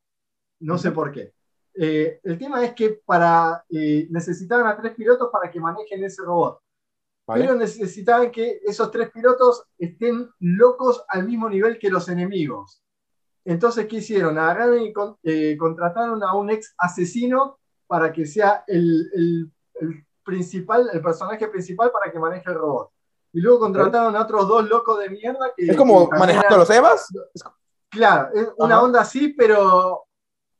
No sé por qué. Eh, el tema es que para, eh, necesitaban a tres pilotos para que manejen ese robot. Pero necesitaban que esos tres pilotos estén locos al mismo nivel que los enemigos. Entonces, ¿qué hicieron? Agarraron y eh, contrataron a un ex asesino para que sea el, el, el, principal, el personaje principal para que maneje el robot. Y luego contrataron a otros dos locos de mierda que. ¿Es como manejando los Evas? Claro, es una onda así, pero.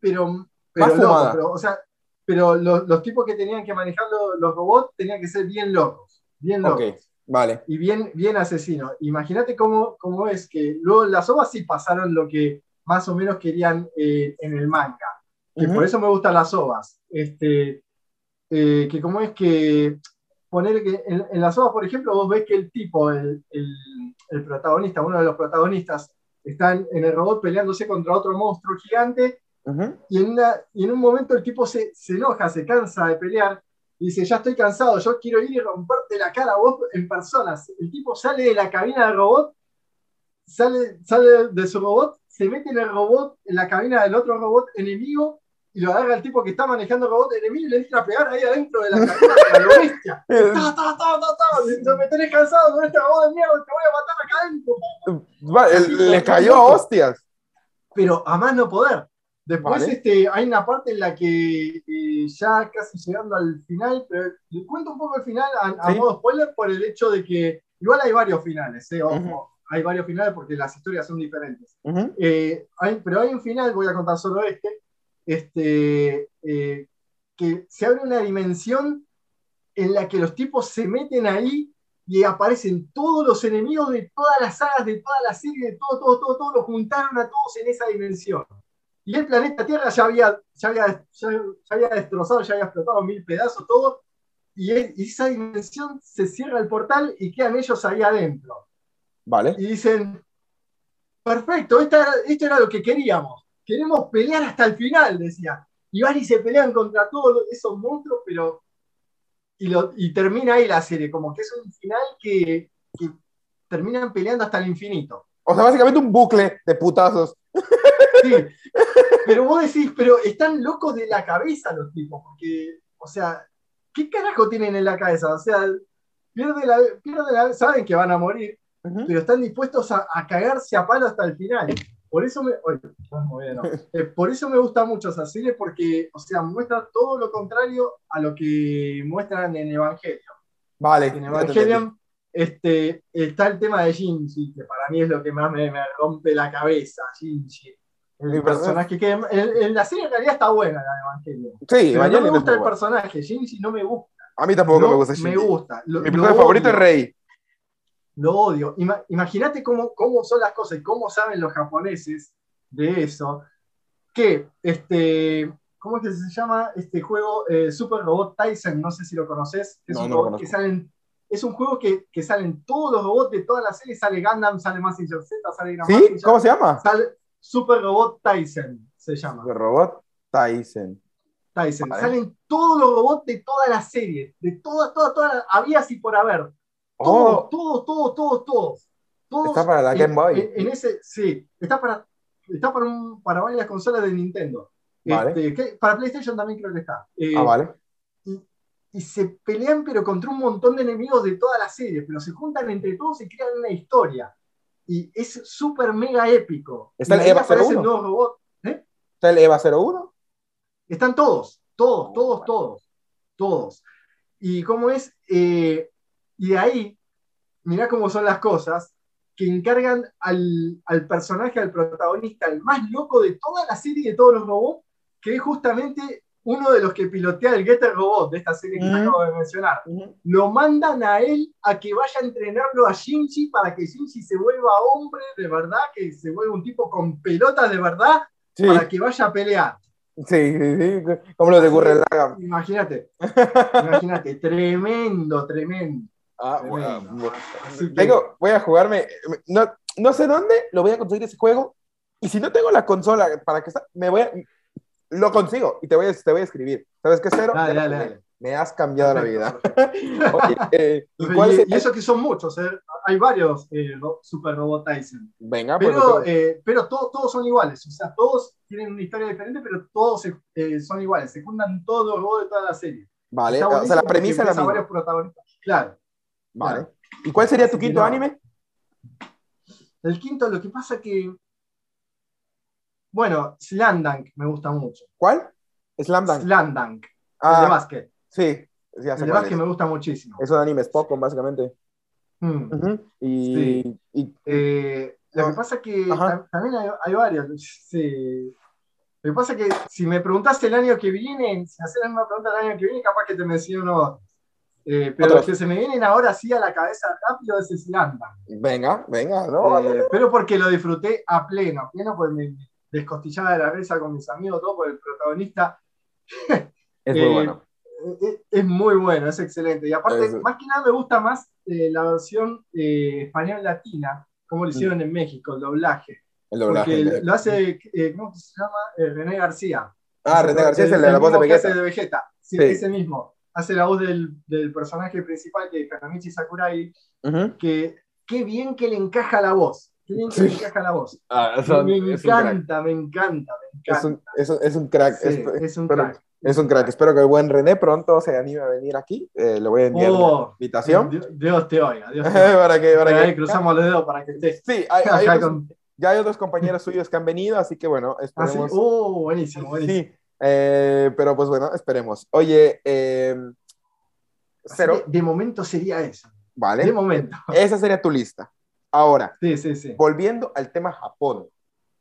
Pero. Pero, loco, pero o sea, pero los, los, tipos que tenían que manejar los, robots tenían que ser bien locos. Bien locos. Okay, vale. Y bien, bien asesinos. Imagínate cómo, cómo, es que luego las ovas sí pasaron lo que más o menos querían eh, en el manga. Y por eso me gustan las ovas. Este, eh, que como es que poner que en, las obras, por ejemplo, vos ves que el tipo, el, el, protagonista, uno de los protagonistas, están en el robot peleándose contra otro monstruo gigante, y, en y en un momento el tipo se, se, enoja, se cansa de pelear, y dice, ya estoy cansado, yo quiero ir y romperte la cara a vos en personas. El tipo sale de la cabina del robot, sale, sale de su robot, se mete en el robot, en la cabina del otro robot enemigo, y lo agarra el tipo que está manejando el robot enemigo y le entra a pegar ahí adentro de la cabina de la bestia. ¡Ta, ta, ta, ta, Me tenés cansado con este robot de mierda, te voy a matar acá adentro. le cayó a hostias. Pero a más no poder. Después este, hay una parte en la que eh, ya casi llegando al final, pero le cuento un poco el final a, modo spoiler por el hecho de que igual hay varios finales, eh, ojo, hay varios finales porque las historias son diferentes. Eh, pero hay un final, voy a contar solo este, este, eh, que se abre una dimensión en la que los tipos se meten ahí y aparecen todos los enemigos de todas las sagas, de toda la serie, de todo, todo, todo, todo, lo juntaron a todos en esa dimensión. Y el planeta Tierra ya había, ya había, ya, había destrozado, ya había explotado mil pedazos, todo, y, esa dimensión se cierra el portal y quedan ellos ahí adentro. Vale. Y dicen, perfecto, esto era, esto era lo que queríamos. Queremos pelear hasta el final, decía. Y van y se pelean contra todos esos monstruos, pero. Y, lo, y termina ahí la serie, como que es un final que, que terminan peleando hasta el infinito. O sea, básicamente un bucle de putazos. Sí, pero vos decís, pero están locos de la cabeza los tipos, porque, o sea, ¿qué carajo tienen en la cabeza? O sea, pierde la, pierde la, saben que van a morir, pero están dispuestos a, a cagarse a palo hasta el final. Por eso me, bien, no. Eh, por eso me gusta mucho esa serie, porque, o sea, muestra todo lo contrario a lo que muestran en Evangelion. Vale. En Evangelion este, está el tema de Shinji, que para mí es lo que más me, me rompe la cabeza, Shinji. El personaje- que en, en la serie en realidad está buena, la de Evangelion. Sí, Pero no me gusta el personaje, Shinji no me gusta. A mí tampoco No me gusta me Shinji. gusta. Lo, Mi personaje favorito es Rey. Lo odio. Ima- Imagínate cómo, cómo son las cosas y cómo saben los japoneses de eso. Que, este, ¿cómo es que se llama este juego? Eh, Super Robot Tyson, no sé si lo conoces. Es, No, un no lo robot que conozco. salen, es un juego que, que salen todos los robots de toda la serie. Sale Gundam, sale Mazinger Z, sale ¿Sí? Grandmaster, ¿Cómo se llama? Sale Super Robot Tyson, se llama. De robot Tyson. Tyson. Vale. Salen todos los robots de toda la serie, de todas, todas, todas, había así por haber. Oh, Todos, todos, todos, todos, todos. Está para la Game Boy. En, en ese, sí, está para, está para, un- para varias consolas de Nintendo. Vale. Este, que- para PlayStation también creo que está. Eh, ah, vale. y, y se pelean, pero contra un montón de enemigos de toda la serie, pero se juntan entre todos y crean una historia. Y es súper mega épico. ¿Está el EVA aparecen 01? nuevos robots. ¿eh? ¿Está el EVA 01? Están todos, todos, Oh, todos, todos, todos. Y cómo es, Eh, y ahí, mirá cómo son las cosas, que encargan al, al personaje, al protagonista, el más loco de toda la serie de todos los robots, que es justamente uno de los que pilotea el Getter Robot de esta serie que te Mm. acabo de mencionar. Lo mandan a él a que vaya a entrenarlo a Shinji para que Shinji se vuelva hombre de verdad, que se vuelva un tipo con pelotas de verdad, Sí, para que vaya a pelear. sí, sí, sí. Así Gurren es. Lagann. Imagínate, imagínate, tremendo, tremendo. Ah, bueno. Tengo, voy a jugarme. No, no sé dónde lo voy a conseguir ese juego. Y si no tengo la consola para que está, me voy a. Lo consigo y te voy a, te voy a escribir. ¿Sabes qué, Cero? Dale, dale, me- dale. Me has cambiado la vida. Oye, eh, ¿y Y, cuál es y eso que son muchos, ¿eh? hay varios eh, ro- Super Robot Tyson. Venga, pues. Pero, lo tengo. eh, pero to- todos son iguales, o sea, todos tienen una historia diferente, pero todos eh, son iguales, se juntan todos los robots de toda la serie. vale, o sea, la premisa es la misma. varios protagonistas. Claro. Vale. ¿Y cuál sería tu quinto anime? El quinto, lo que pasa que. Bueno, Slandunk me gusta mucho. ¿Cuál? Slam Dunk. Slandunk, el de Ah, básquet. sí. Ya El sé de cuál básquet es. me gusta muchísimo. Es un anime Spokon, básicamente. Mm. Y, Sí. y- Eh, lo que pasa que Ajá. también hay, hay varios. Sí. Lo que pasa es que si me preguntás el año que viene, si haces la misma pregunta el año que viene, capaz que te menciono. Eh, pero los que se me vienen ahora sí a la cabeza rápido es Slanda. venga, venga, no, Eh, pero porque lo disfruté a pleno, a pleno, porque me descostillaba de la risa con mis amigos, todo, porque el protagonista es eh, muy bueno. es, es muy bueno, es excelente. Y aparte, Es- más que nada me gusta más eh, la versión eh, español latina, como lo hicieron en México, el doblaje. El doblaje. Porque lo hace, eh, ¿cómo se llama? Eh, René García. Ah, René García es el de la voz de que hace Vegeta. de Vegeta. Sí, Sí. ese mismo. Hace la voz del, del personaje principal, que es Kanamichi Sakurai, que qué bien que le encaja la voz. Qué bien que le encaja la voz. Ah, Me, son- me encanta, me encanta, me Es encanta. un, es un- es un crack. Sí, Es- es un crack. Es un crack. Espero que el buen René pronto se anime a venir aquí. Eh, le voy a enviar Oh, una invitación Dios, Dios te oiga, Dios te oiga. para que, para Ahí que cruzamos los dedos para que estés. Sí, hay, hay acá otros- con- ya hay otros compañeros suyos que han venido, así que bueno, Ah, sí. esperemos. Oh, buenísimo, buenísimo. Sí, eh, pero pues bueno, esperemos. Oye, eh, cero, que de momento sería eso. De vale. momento. Esa sería tu lista. Ahora, Sí, sí, sí. volviendo al tema Japón.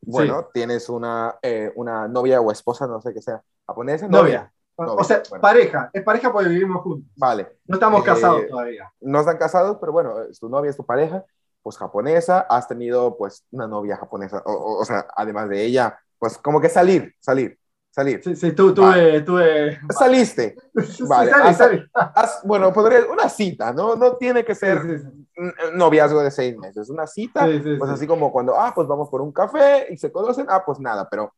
Bueno, tienes una, eh, una novia o esposa, no sé qué sea, japonesa. Novia. O- Novia, O sea, bueno. pareja. Es pareja porque vivimos juntos. Vale. No estamos Eh, casados todavía. no están casados, pero bueno, es tu novia, es tu pareja, pues japonesa, has tenido pues una novia japonesa, o, o- o sea, además de ella, pues como que salir, salir. Salir. Sí, sí, tú, tuve, tuve... Saliste. Vale. Sale, sale. Haz- bueno, podría una cita, ¿no? No tiene que ser Sí, sí, sí. noviazgo de seis meses. Una cita, Sí, sí, pues sí. así como cuando, ah, pues vamos por un café y se conocen, ah, pues nada, pero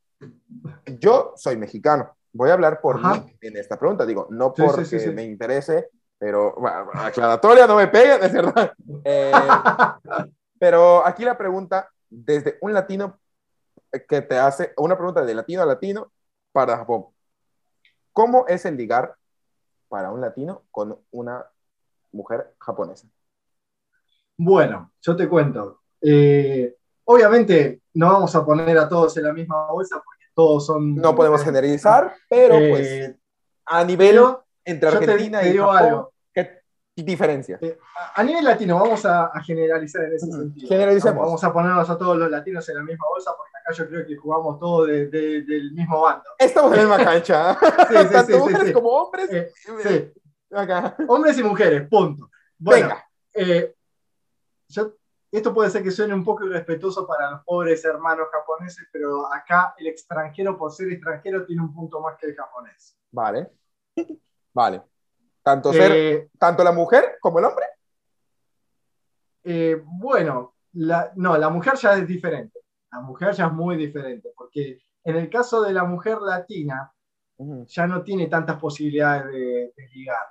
yo soy mexicano. Voy a hablar por Ajá. mí en esta pregunta. Digo, no Sí, sí, porque sí, sí. me interese, pero, bueno, aclaratoria, no me peguen, es verdad. Eh, pero aquí la pregunta, desde un latino que te hace, una pregunta de latino a latino para Japón. ¿Cómo es el ligar para un latino con una mujer japonesa? Bueno, yo te cuento. Eh, obviamente no vamos a poner a todos en la misma bolsa porque todos son... No podemos generalizar, pero Eh, pues a nivel entre yo te- Argentina y Japón, algo. ¿Qué diferencia? eh, a- a nivel latino vamos a, a generalizar en ese sentido. Generalicemos. Vamos a ponernos a todos los latinos en la misma bolsa porque acá yo creo que jugamos todos de- de- del mismo bando. Estamos en la misma cancha. Sí, sí, Tanto sí, mujeres como hombres. Eh, sí, Acá. hombres y mujeres, punto. Bueno, Venga. eh, yo- esto puede ser que suene un poco irrespetuoso para los pobres hermanos japoneses, pero acá el extranjero, por ser extranjero, tiene un punto más que el japonés. Vale. Vale. Tanto, ser, Eh, tanto la mujer como el hombre. eh, bueno, la, no, la mujer ya es diferente. La mujer ya es muy diferente, porque en el caso de la mujer latina, ya no tiene tantas posibilidades de, de ligar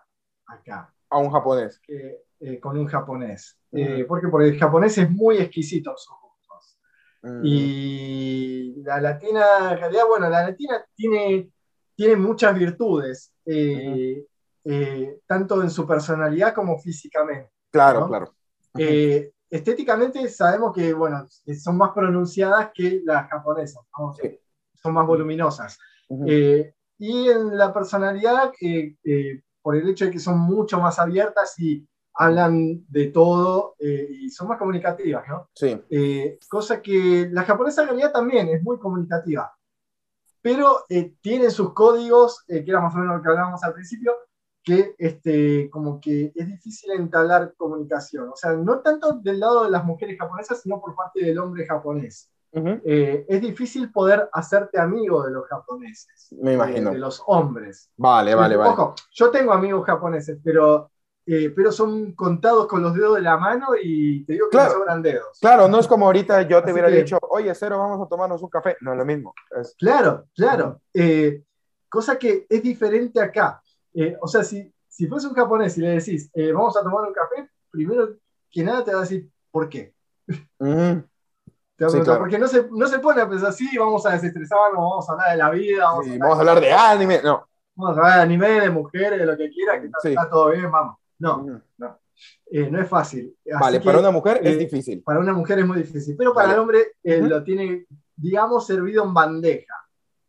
acá. A un japonés. eh, con un japonés. Ujú. Eh, ¿Por qué? Porque el japonés es muy exquisito en sus gustos. Mm. Y la latina, en realidad, bueno, la latina tiene, tiene muchas virtudes, eh, eh, tanto en su personalidad como físicamente. Claro, ¿no? claro. Eh, estéticamente sabemos que, bueno, son más pronunciadas que las japonesas, ¿no? Sí. son más voluminosas. Eh, y en la personalidad, eh, eh, por el hecho de que son mucho más abiertas y hablan de todo eh, y son más comunicativas, ¿no? Sí. Eh, cosa que la japonesa en realidad también es muy comunicativa, pero eh, tiene sus códigos, eh, que era más o menos lo que hablábamos al principio, que este, como que es difícil entablar comunicación. O sea, no tanto del lado de las mujeres japonesas, sino por parte del hombre japonés. Ujú. Eh, es difícil poder hacerte amigo de los japoneses. Me imagino. De, de los hombres. Vale, vale, vale. Ojo, yo tengo amigos japoneses, pero, eh, pero son contados con los dedos de la mano y te digo que Claro. me sobran dedos. Claro, no es como ahorita yo te Así hubiera que- dicho, oye, Cero, vamos a tomarnos un café. No es lo mismo. Es- Claro, claro. Eh, cosa que es diferente acá. Eh, o sea, si, si fuese un japonés y le decís, eh, vamos a tomar un café, primero que nada te va a decir, ¿por qué? Te va a Sí, claro. Porque no se, no se pone a pensar, sí, vamos a desestresarnos, vamos a hablar de la vida, vamos, Sí, a, vamos a hablar de anime. No. vamos a hablar de anime, de mujeres, de lo que quiera, que está, Sí. está todo bien, vamos. No, Ujú. eh, no es fácil. Así Vale, que, para una mujer es difícil. para una mujer es muy difícil, pero para Vale. el hombre lo tiene, digamos, servido en bandeja.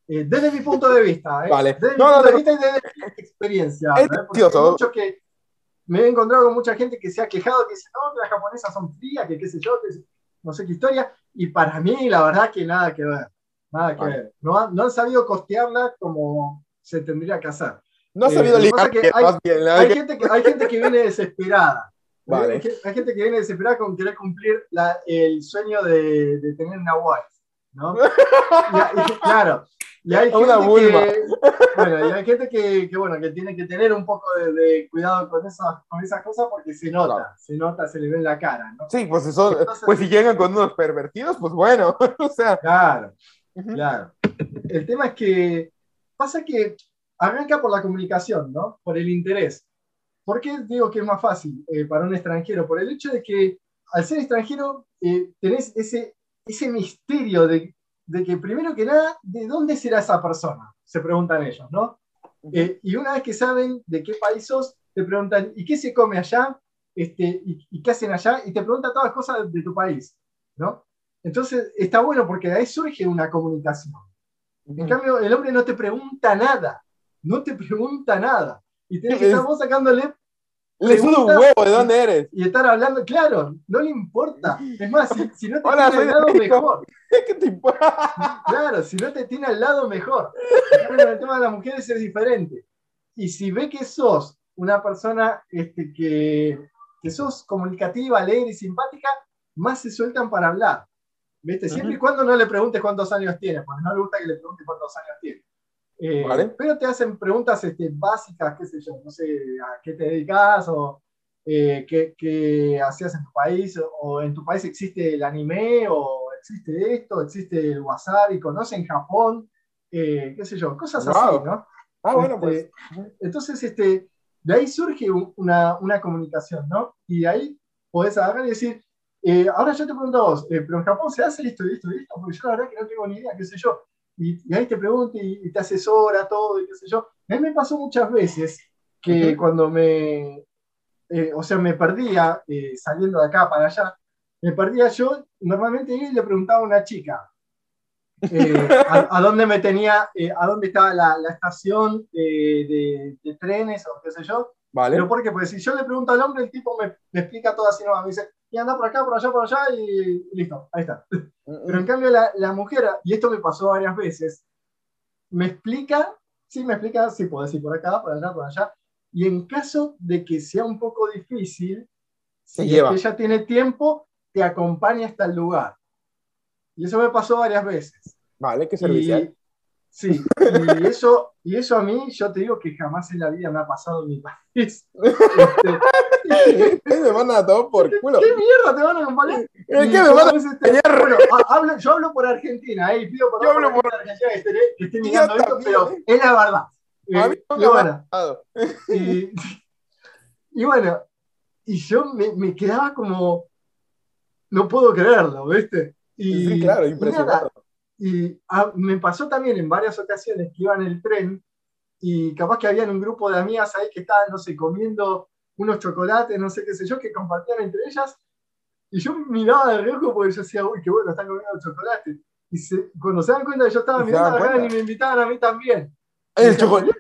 Eh, desde mi punto de vista, ¿eh? Vale. desde No, mi no, punto de no. vista y desde mi experiencia. Es hay mucho que me he encontrado con mucha gente que se ha quejado, que dice, no, que las japonesas son frías, que qué sé yo, que no sé qué historia, y para mí la verdad que nada que ver, nada que Vale. ver. No, han- no han sabido costearla como se tendría que hacer. No has eh, sabido ligar que hay- bien. Gente que, hay gente que viene desesperada. Vale. Hay gente que viene desesperada con querer cumplir la- el sueño de, de tener una wife, ¿no? Y- y- claro. Y hay gente Una que, bueno, y hay gente que, que, bueno, que tiene que tener un poco de, de cuidado con esas, con esas cosas porque se nota, Claro. se nota, se le ve en la cara, ¿no? Sí, pues, eso, Entonces- pues si llegan con unos pervertidos, pues bueno. o sea. Claro, claro. El tema es que pasa que arranca por la comunicación, ¿no? Por el interés. ¿Por qué digo que es más fácil eh, para un extranjero? Por el hecho de que al ser extranjero eh, tenés ese, ese misterio de, de que primero que nada, ¿de dónde será esa persona? Se preguntan ellos, ¿no? Eh, y una vez que saben de qué país sos, te preguntan, ¿y qué se come allá? Este, y, y qué hacen allá? Y te preguntan todas las cosas de tu país, ¿no? Entonces, está bueno porque de ahí surge una comunicación. En cambio, el hombre no te pregunta nada, no te pregunta nada. Y tenés que Es- estar vos sacándole Le suda un huevo de dónde eres. y estar hablando, claro, no le importa. Es más, si, si no te Hola, tiene al lado, México. mejor. ¿Qué te importa? Claro, si no te tiene al lado, mejor. Cambio, el tema de las mujeres es diferente. Y si ve que sos una persona este, que, que sos comunicativa, alegre y simpática, más se sueltan para hablar. ¿Viste? Siempre y cuando no le preguntes cuántos años tiene, porque no le gusta que le preguntes cuántos años tiene. Eh, pero te hacen preguntas este, básicas, qué sé yo, no sé, a qué te dedicas o eh, qué, hacías en tu país, o en tu país existe el anime, o existe esto, existe el WhatsApp, y conocen Japón, eh, qué sé yo, cosas así, ¿no? Ah, bueno, pues. Este, entonces, este, de ahí surge una, una comunicación, ¿no? Y de ahí podés agarrar y decir, ahora yo te pregunto a vos, pero en Japón se hace esto y esto y esto, porque yo la verdad que no tengo ni idea, qué sé yo y, ahí te pregunta y, te asesora todo y qué sé yo. A mí me pasó muchas veces que cuando me, eh, o sea, me perdía eh, saliendo de acá para allá, me perdía yo, normalmente le preguntaba a una chica eh, a, dónde me tenía, a dónde estaba la, la estación de, de, trenes o qué sé yo. Vale. Pero porque, pues si yo le pregunto al hombre, el tipo me, me explica todo así, no, me dice, y anda por acá, por allá, por allá, y, listo, ahí está. Pero en cambio la, la, mujer, y esto me pasó varias veces, me explica, sí, me explica, sí, puedo decir por acá, por allá, por allá, y en caso de que sea un poco difícil, si lleva. ella tiene tiempo, te acompaña hasta el lugar. Y eso me pasó varias veces. Vale, qué servicial. Sí, y eso, y eso a mí, yo te digo que jamás en la vida me ha pasado en mi país. Este, me mandan a todo por culo. ¿Qué mierda te van a acompañar? ¿Qué me mandan este, bueno, hablo, yo hablo por Argentina, eh, pido por, yo hablo por, Argentina que esté, que esté mirando esto, pero es la verdad. a mí no me y, y, bueno, y yo me, me, quedaba como, no puedo creerlo, ¿viste? Y, sí, claro, impresionante. Y ah, me pasó también en varias ocasiones que iba en el tren y capaz que habían un grupo de amigas ahí que estaban, no sé, comiendo unos chocolates, no sé qué sé yo, que compartían entre ellas. Y yo miraba de riesgo porque yo decía, uy, qué bueno, están comiendo chocolate. Y cuando se dan cuenta que yo estaba mirando a y me invitaban a mí también. ¿El chocolate?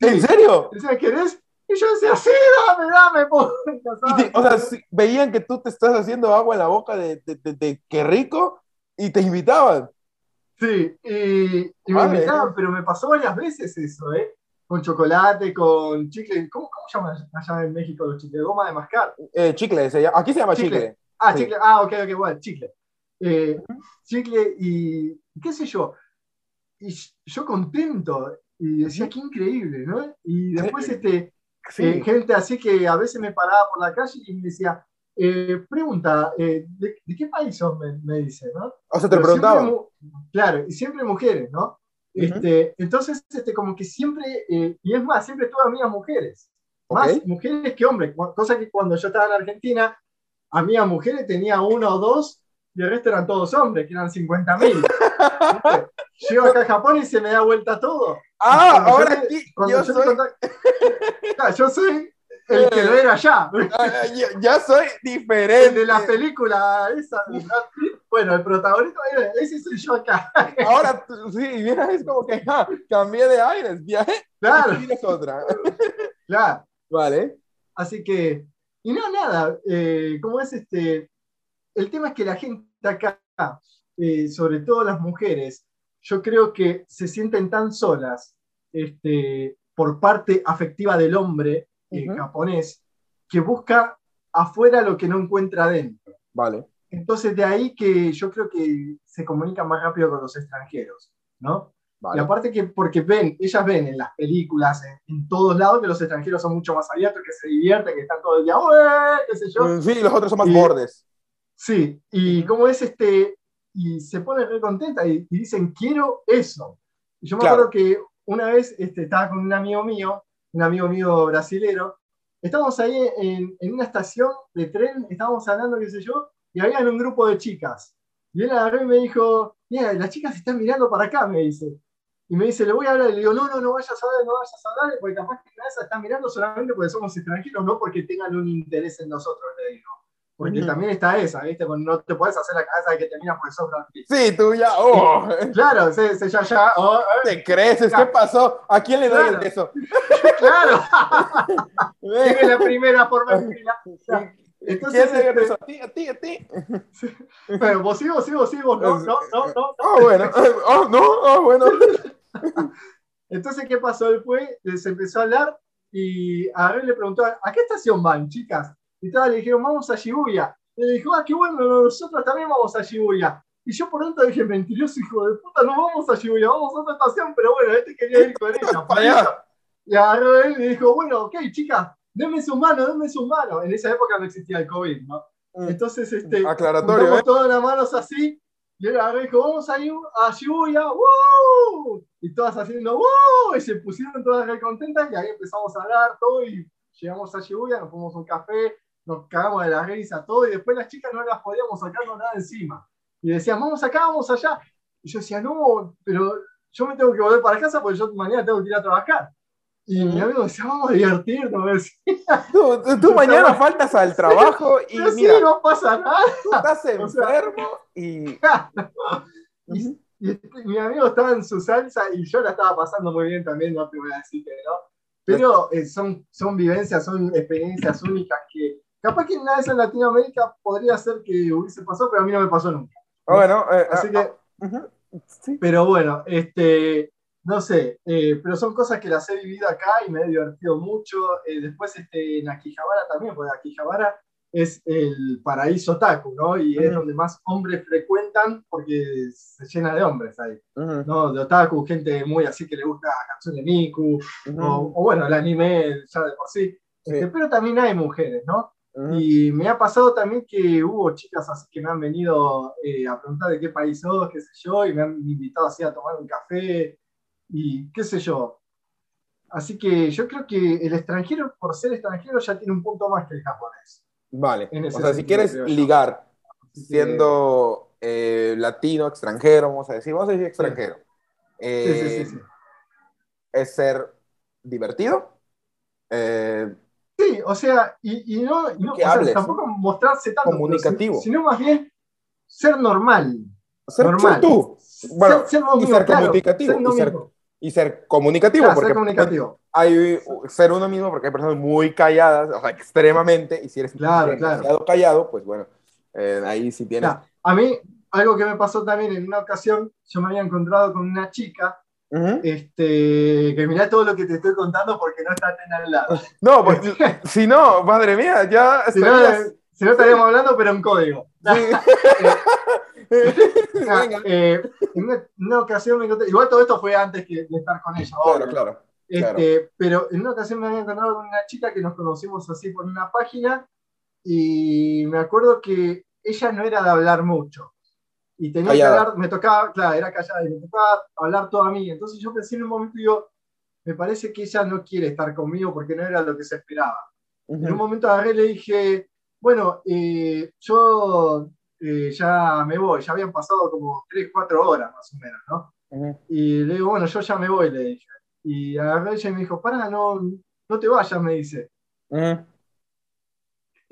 ¿En serio? Decían, ¿querés? Y yo decía, sí, dame, dame. o sea, veían que tú te estás haciendo agua en la boca de, de, de qué rico y te invitaban. Sí, y, me invitaban, pero me pasó varias veces eso, ¿eh? Con chocolate, con chicle. ¿Cómo, cómo llaman allá en México los chicles? ¿Goma de mascar? Eh, chicle, aquí se llama chicle. Ah, chicle. Ah, ok, ok, bueno, chicle. Eh, chicle y qué sé yo. Y yo contento. Y decía, qué increíble, ¿no? Y después, este, eh, gente así que a veces me paraba por la calle y me decía, eh, pregunta, eh, ¿de, qué país son? Me, dice, ¿no? O sea, te preguntaba. Claro, y siempre mujeres, ¿no? este, entonces, este, como que siempre, eh, y es más, siempre tuve amigas mujeres, más mujeres que hombres, cosa que cuando yo estaba en Argentina, amigas mujeres tenía una o dos, y el resto eran todos hombres, que eran 50.000. mil. Llego acá a Japón y se me da vuelta todo. Ah, ahora aquí, yo, soy... yo soy el que lo era ya. ya, soy diferente. de la película esa Bueno, el protagonista, ese soy yo acá. Ahora, sí, mira, es como que cambié de aires, viaje. Claro. Y es otra. Claro. Vale. Así que, y no, nada, eh, como es este, el tema es que la gente acá, eh, sobre todo las mujeres, yo creo que se sienten tan solas este, por parte afectiva del hombre japonés que busca afuera lo que no encuentra adentro. Vale. Entonces de ahí que yo creo que se comunica más rápido con los extranjeros, ¿no? Y aparte que porque ven, ellas ven en las películas, en, todos lados, que los extranjeros son mucho más abiertos, que se divierten, que están todo el día, qué sé yo. Mm, sí, los otros son más bordes. Sí, y como es este, y se pone re contenta y, dicen, quiero eso. Y yo me acuerdo que una vez este, estaba con un amigo mío un amigo mío brasilero. Estábamos ahí en, una estación de tren, estábamos hablando, qué sé yo, y había un grupo de chicas. Y él agarró y me dijo, mira, las chicas están mirando para acá, me dice. Y me dice, le voy a hablar. Y le digo, no, no, no vayas a hablar, no vayas a hablar, porque capaz que esas están mirando solamente porque somos extranjeros, no porque tengan un interés en nosotros, le digo. Porque también está esa, ¿viste? no te puedes hacer la cabeza de que terminas por eso. Sí, tú ya, oh. Claro, se, se ya, ya. Oh, eh. ¿Te creces? ¿Qué pasó? ¿A quién le doy el beso? claro. es la primera forma de Entonces, ¿Quién le beso? A ti, a ti, a ti. Pero vos sí, vos sí, vos sí, vos no, no, no, no. Ah, bueno. Oh, no, ah, bueno. Entonces, ¿qué pasó? Él fue, se empezó a hablar y a ver le preguntó, ¿a qué estación van, chicas? Y tal, le dijeron, vamos a Shibuya. Y le dijo, ah, qué bueno, nosotros también vamos a Shibuya. Y yo por dentro dije, mentiroso hijo de puta, no vamos a Shibuya, vamos a otra estación, pero bueno, este quería ir con ella. Para allá. Y agarró él y dijo, bueno, ok, chicas, denme su mano, denme su mano. En esa época no existía el COVID, ¿no? Mm. Entonces, este, Aclaratorio, ¿eh? todas las manos así, y él agarró y dijo, vamos a, a Shibuya, ¡woo! Y todas haciendo, ¡woo! Y se pusieron todas re contentas, y ahí empezamos a hablar todo, y llegamos a Shibuya, nos fuimos un café, nos cagamos de la risa, todo, y después las chicas no las podíamos sacar nada encima. Y decían, vamos acá, vamos allá. Y yo decía, no, pero yo me tengo que volver para casa porque yo mañana tengo que ir a trabajar. Y mi amigo decía, vamos a divertirnos. Tú, tú- tú mañana faltas al trabajo y sí, no pasa nada. tú estás o sea- enfermo y... Y, y mi amigo estaba en su salsa y yo la estaba pasando muy bien también, no te voy a decir que no. Pero eh, son, son vivencias, son experiencias únicas que capaz que una vez en Latinoamérica podría ser que hubiese pasado, pero a mí no me pasó nunca. Bueno, eh, Así ah, que, ah, sí. pero bueno, este, no sé, eh, pero son cosas que las he vivido acá y me he divertido mucho. Eh, después este, en Akihabara también, porque Akihabara es el paraíso otaku, ¿no? Y es donde más hombres frecuentan porque se llena de hombres ahí. ¿no? De otaku, gente muy así que le gusta Hatsune Miku, ujú, o, o bueno, el anime ya de por sí. Sí. Este, pero también hay mujeres, ¿no? Ujú. Y me ha pasado también que hubo chicas así que me han venido eh, a preguntar de qué país sos, qué sé yo, y me han invitado así a tomar un café, y qué sé yo. Así que yo creo que el extranjero, por ser extranjero, ya tiene un punto más que el japonés. Vale, o sea, si quieres yo. ligar siendo eh, latino, extranjero, vamos a decir, vamos a decir extranjero, Sí, eh, sí, sí, sí. es ser divertido, eh, Sí, o sea, y, y no, y no- Que o sea, hables, tampoco mostrarse tanto, Comunicativo. si- sino más bien ser normal. ser, Normal. ser tú, bueno, ser, ser y ser claro, comunicativo, y ser- mismo. y ser comunicativo, Claro, porque ser comunicativo. hay ser uno mismo, porque hay personas muy calladas, o sea, extremadamente, y si eres Claro, demasiado callado, pues bueno, eh, ahí sí tienes... A mí, algo que me pasó también en una ocasión, yo me había encontrado con una chica, Este, que mirá todo lo que te estoy contando porque no está tan al lado. No, pues, si no, madre mía, ya si, no, estarías... si no estaríamos hablando, pero en código. Ah, Venga. eh, en una, en una ocasión me encontré, igual todo esto fue antes que, de estar con ella, Claro, claro. Este, Pero en una ocasión me había encontrado con una chica que nos conocimos así por una página y me acuerdo que ella no era de hablar mucho. Y tenía Callada. que hablar, me tocaba, claro, era callada y me tocaba hablar todo a mí. Entonces yo pensé en un momento y digo, me parece que ella no quiere estar conmigo porque no era lo que se esperaba. En un momento agarré y le dije, bueno, eh, yo eh, ya me voy, ya habían pasado como 3, 4 horas más o menos, ¿no? Y le digo, bueno, yo ya me voy, le dije. Y agarré ella y me dijo, pará, no, no te vayas, me dice.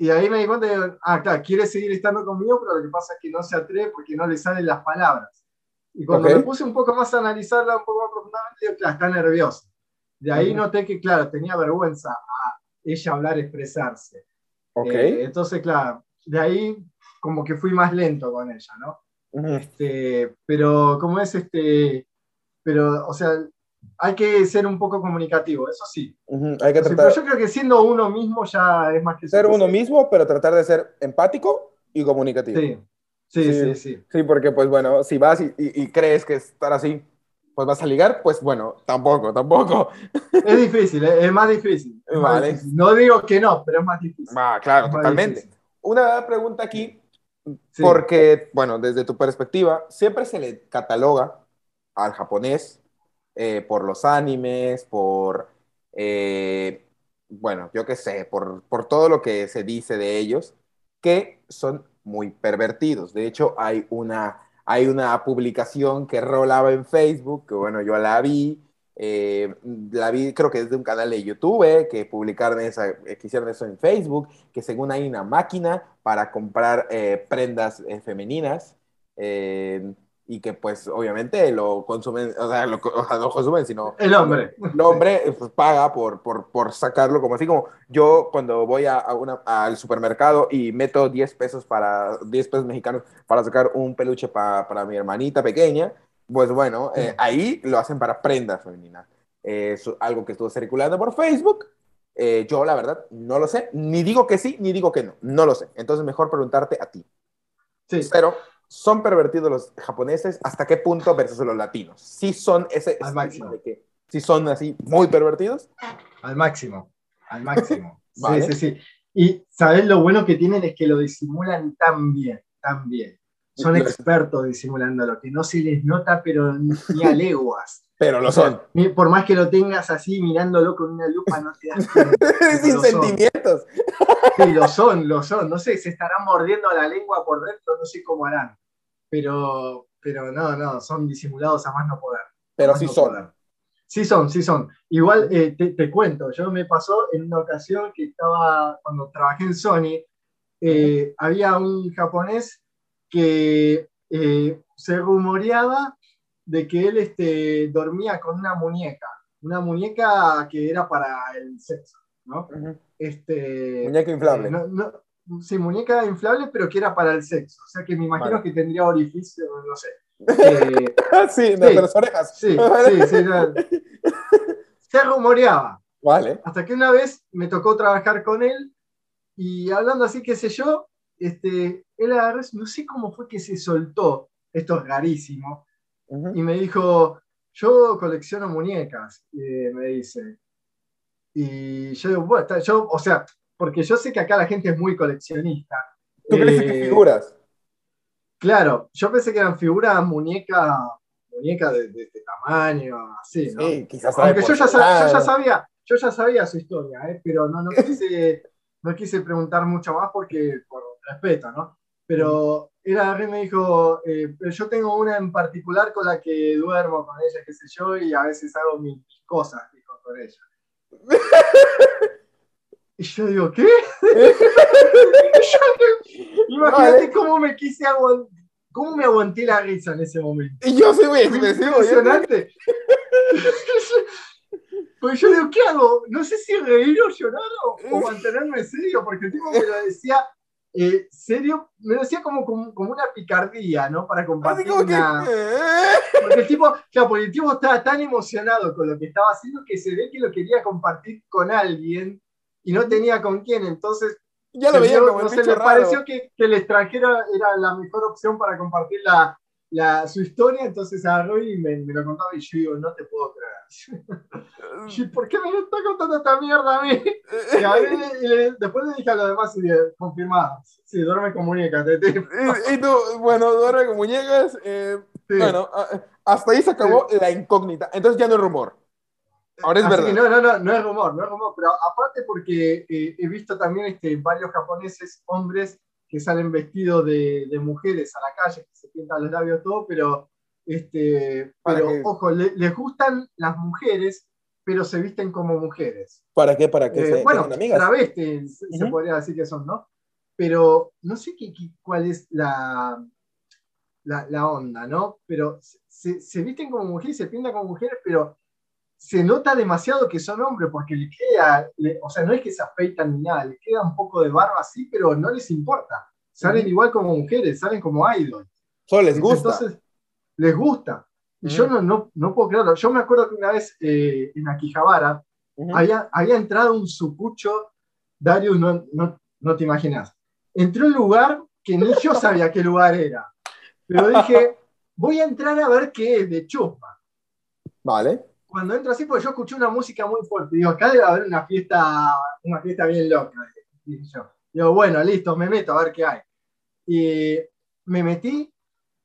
Y ahí me di cuenta de, ah, claro, quiere seguir estando conmigo, pero lo que pasa es que no se atreve porque no le salen las palabras. Y cuando Ok. me puse un poco más a analizarla un poco más profundamente, digo, claro, está nerviosa. De ahí Ujú. noté que, claro, tenía vergüenza a ella hablar, expresarse. Ok. Eh, entonces, claro, de ahí como que fui más lento con ella, ¿no? Ujú. Este, pero como es este, pero, o sea, hay que ser un poco comunicativo, eso sí. Ujú. Hay que tratar pero yo creo que siendo uno mismo ya es más que ser uno suficiente. mismo, pero tratar de ser empático y comunicativo. Sí, sí, Sí. sí, sí. Sí, porque pues bueno, si vas y, y- y crees que estar así, pues vas a ligar, pues bueno, tampoco, tampoco. Es difícil, ¿eh? es más difícil. es más Vale. difícil. No digo que no, pero es más difícil. Ah, claro, Es más totalmente. Una pregunta aquí, Sí. porque, bueno, desde tu perspectiva, siempre se le cataloga al japonés eh, por los animes, por, eh, bueno, yo qué sé, por, por todo lo que se dice de ellos, que son muy pervertidos. De hecho, hay una, hay una publicación que rolaba en Facebook, que bueno, yo la vi, eh, la vi creo que es de un canal de YouTube, eh, que publicaron esa, eh, que hicieron eso en Facebook, que según hay una máquina para comprar eh, prendas eh, femeninas. Y que pues obviamente lo consumen, o sea, lo, o sea, no consumen, sino El hombre. el hombre pues, paga por, por, por sacarlo, como así como yo cuando voy a, a una, al supermercado y meto 10 pesos para 10 pesos mexicanos para sacar un peluche pa- para mi hermanita pequeña, pues bueno, eh, ahí lo hacen para prendas femeninas. Eh, Es algo que estuvo circulando por Facebook. Eh, yo, la verdad, no lo sé. Ni digo que sí, ni digo que no. No lo sé. Entonces, mejor preguntarte a ti. Sí. Pero, ¿son pervertidos los japoneses? ¿Hasta qué punto versus los latinos? ¿Sí son ese Al máximo. de que sí son así muy pervertidos? Al máximo, al máximo. Sí, sí, sí. Y sabes lo bueno que tienen es que lo disimulan tan bien, tan bien. Son expertos disimulándolo, que no se les nota, pero ni a leguas. Pero lo son. por más que lo tengas así mirándolo con una lupa, no te das cuenta. Sin Lo son. sentimientos. Sí, lo son, lo son. No sé, se estarán mordiendo la lengua por dentro, no sé cómo harán. Pero, pero no, no, son disimulados a más no poder. Pero sí no son. poder. Sí son, sí son. Igual eh, te, te cuento, yo me pasó en una ocasión que estaba, cuando trabajé en Sony, eh, había un japonés que eh, se rumoreaba de que él este, dormía con una muñeca, una muñeca que era para el sexo, ¿no? Este, Muñeca inflable. eh, no- no- sí, muñeca inflable, pero que era para el sexo. O sea que me imagino Vale. que tendría orificio, no sé. Eh, sí, de sí. las orejas. sí, sí, sí. no. Se rumoreaba. Vale. Hasta que una vez me tocó trabajar con él y hablando así, qué sé yo, este, él agarró, no sé cómo fue que se soltó, esto es rarísimo, y me dijo, yo colecciono muñecas, eh, me dice. Y yo digo, bueno, está- yo, o sea, porque yo sé que acá la gente es muy coleccionista. ¿Tú crees que Eh, figuras? Claro, yo pensé que eran figuras muñecas muñeca de, de este tamaño, así, ¿no? Sí, quizás Aunque yo ya, sa- yo ya sabía, yo ya sabía su historia, ¿eh? pero no, no, quise, no quise preguntar mucho más porque, por respeto, ¿no? Pero era me dijo, eh, pero yo tengo una en particular con la que duermo con ella, qué sé yo, y a veces hago mis, mis cosas, dijo, con ella. Y yo digo, ¿qué? Imagínate cómo me quise aguantar, cómo me aguanté la risa en ese momento. Y yo expresivo. yo- impresionante. Pues yo digo, ¿qué hago? No sé si reír o llorar o, o mantenerme serio, porque el tipo me lo decía eh, serio, me decía como, como, como una picardía, ¿no? Para compartir como que. una... Porque el tipo, claro, porque el tipo estaba tan emocionado con lo que estaba haciendo que se ve que lo quería compartir con alguien y no tenía con quién, entonces Ya lo se veía como no le raro. pareció que, que el extranjero era la mejor opción para compartir la, la- su historia, entonces agarró y me, me lo contaba y yo digo, no te puedo creer. Y, ¿Por qué me está contando esta mierda a mí? Y, a ver, y le- después le dije a los demás y le confirmado, sí, duerme con muñeca, te, te- Y, y tú, bueno, duerme con muñecas. eh, sí. Bueno, a- hasta ahí se acabó la incógnita. Entonces ya no es rumor. Ahora es Así verdad. no, no, no, no es rumor, no es rumor, pero aparte porque eh, he visto también este, varios japoneses, hombres, que salen vestidos de, de mujeres a la calle, que se pintan los labios todo, pero, este, ¿Para pero ojo, le- les gustan las mujeres, pero se visten como mujeres. ¿Para qué? ¿Para que Eh, se bueno, amigas? travestis, se Ujú. podría decir que son, ¿no? Pero no sé qué, qué- cuál es la, la, la onda, ¿no? Pero se, se visten como mujeres, se pintan como mujeres, pero se nota demasiado que son hombres, porque le queda, le- o sea, no es que se afeitan ni nada, les queda un poco de barba así, pero no les importa. Salen igual como mujeres, salen como idols. Solo les gusta. Entonces, les gusta. Y yo no, no, no puedo creerlo. Yo me acuerdo que una vez eh, en Akihabara Ujú. había, había entrado un sucucho, Darius, no, no, no te imaginas. Entró a un lugar que ni yo sabía qué lugar era. Pero dije, voy a entrar a ver qué es de chupa. Vale. Cuando entro así, porque yo escuché una música muy fuerte. Digo, acá debe haber una fiesta, una fiesta bien loca. Dije yo. Digo, bueno, listo, me meto a ver qué hay. Y me metí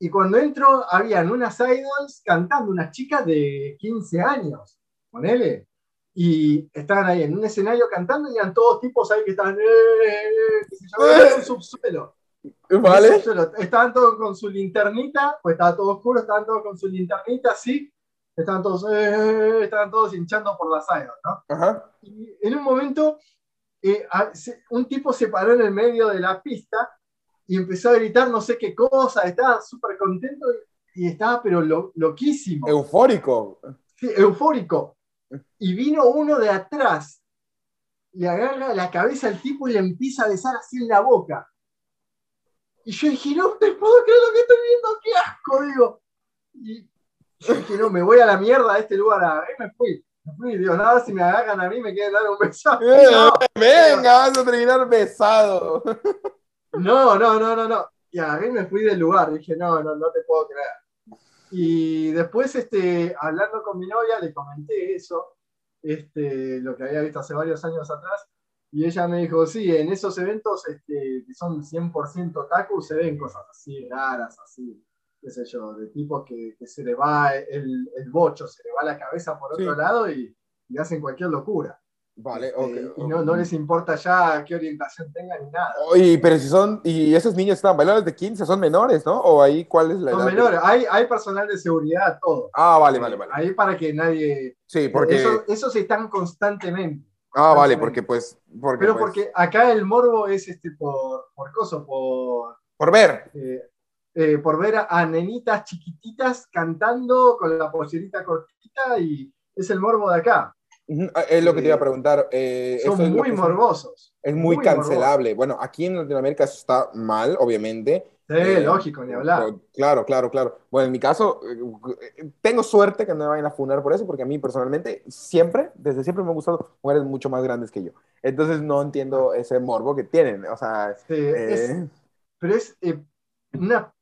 y cuando entro habían unas idols cantando, unas chicas de 15 años, ponele. Y estaban ahí en un escenario cantando y eran todos tipos ahí que estaban, eh, eh, eh, sé yo, en un subsuelo. un Vale. Estaban todos con su linternita, pues estaba todo oscuro, estaban todos con su linternita así, estaban todos, eh, estaban todos hinchando por las idols, ¿no? Ajá. Y en un momento, eh, un tipo se paró en el medio de la pista y empezó a gritar no sé qué cosa, estaba súper contento y, y estaba pero lo- loquísimo, Eufórico. sí, eufórico. Y vino uno de atrás, le agarra la cabeza al tipo y le empieza a besar así en la boca. Y yo dije, no te puedo creer lo que estoy viendo, qué asco, digo. Y yo dije, no, me voy a la mierda de este lugar, y me fui. Me fui, digo, nada, si me agarran a mí me quieren dar un beso. Eh, No, Venga, vas a terminar besado. No, no, no, no, no. y agarré y me fui del lugar. Dije, no, no, no te puedo creer. Y después, este, hablando con mi novia, le comenté eso, este, lo que había visto hace varios años atrás, y ella me dijo, sí, en esos eventos este, que son 100% taku se ven cosas así, raras, así, qué sé yo, de tipos que, que se le va el, el, bocho, se le va la cabeza por otro lado y, y, hacen cualquier locura. Vale, este, okay, Y no, no, les importa ya qué orientación tengan ni nada. Oye, pero si son, y esos niños están bailados de 15, son menores, ¿no? ¿O ahí cuál es la son edad? Menores, hay, hay personal de seguridad, todo. Ah, vale, vale, vale. Ahí para que nadie... Sí, porque... Eso, esos están constantemente. Ah, vale, porque pues. Porque, Pero pues, porque acá el morbo es este por, por coso, por. Por ver. Eh, eh, por ver a, a, nenitas chiquititas cantando con la pollerita cortita y es el morbo de acá. Es lo que te iba a preguntar. Eh, son es muy morbosos. Es muy, muy cancelable. Morbosos. Bueno, aquí en Latinoamérica eso está mal, obviamente. Sí, eh, lógico, ni hablar. Claro, claro, claro. Bueno, en mi caso, tengo suerte que no me vayan a funar por eso, porque a mí personalmente siempre, desde siempre me han gustado mujeres mucho más grandes que yo. Entonces no entiendo ese morbo que tienen. O sea, sí, eh... es, pero es eh, una,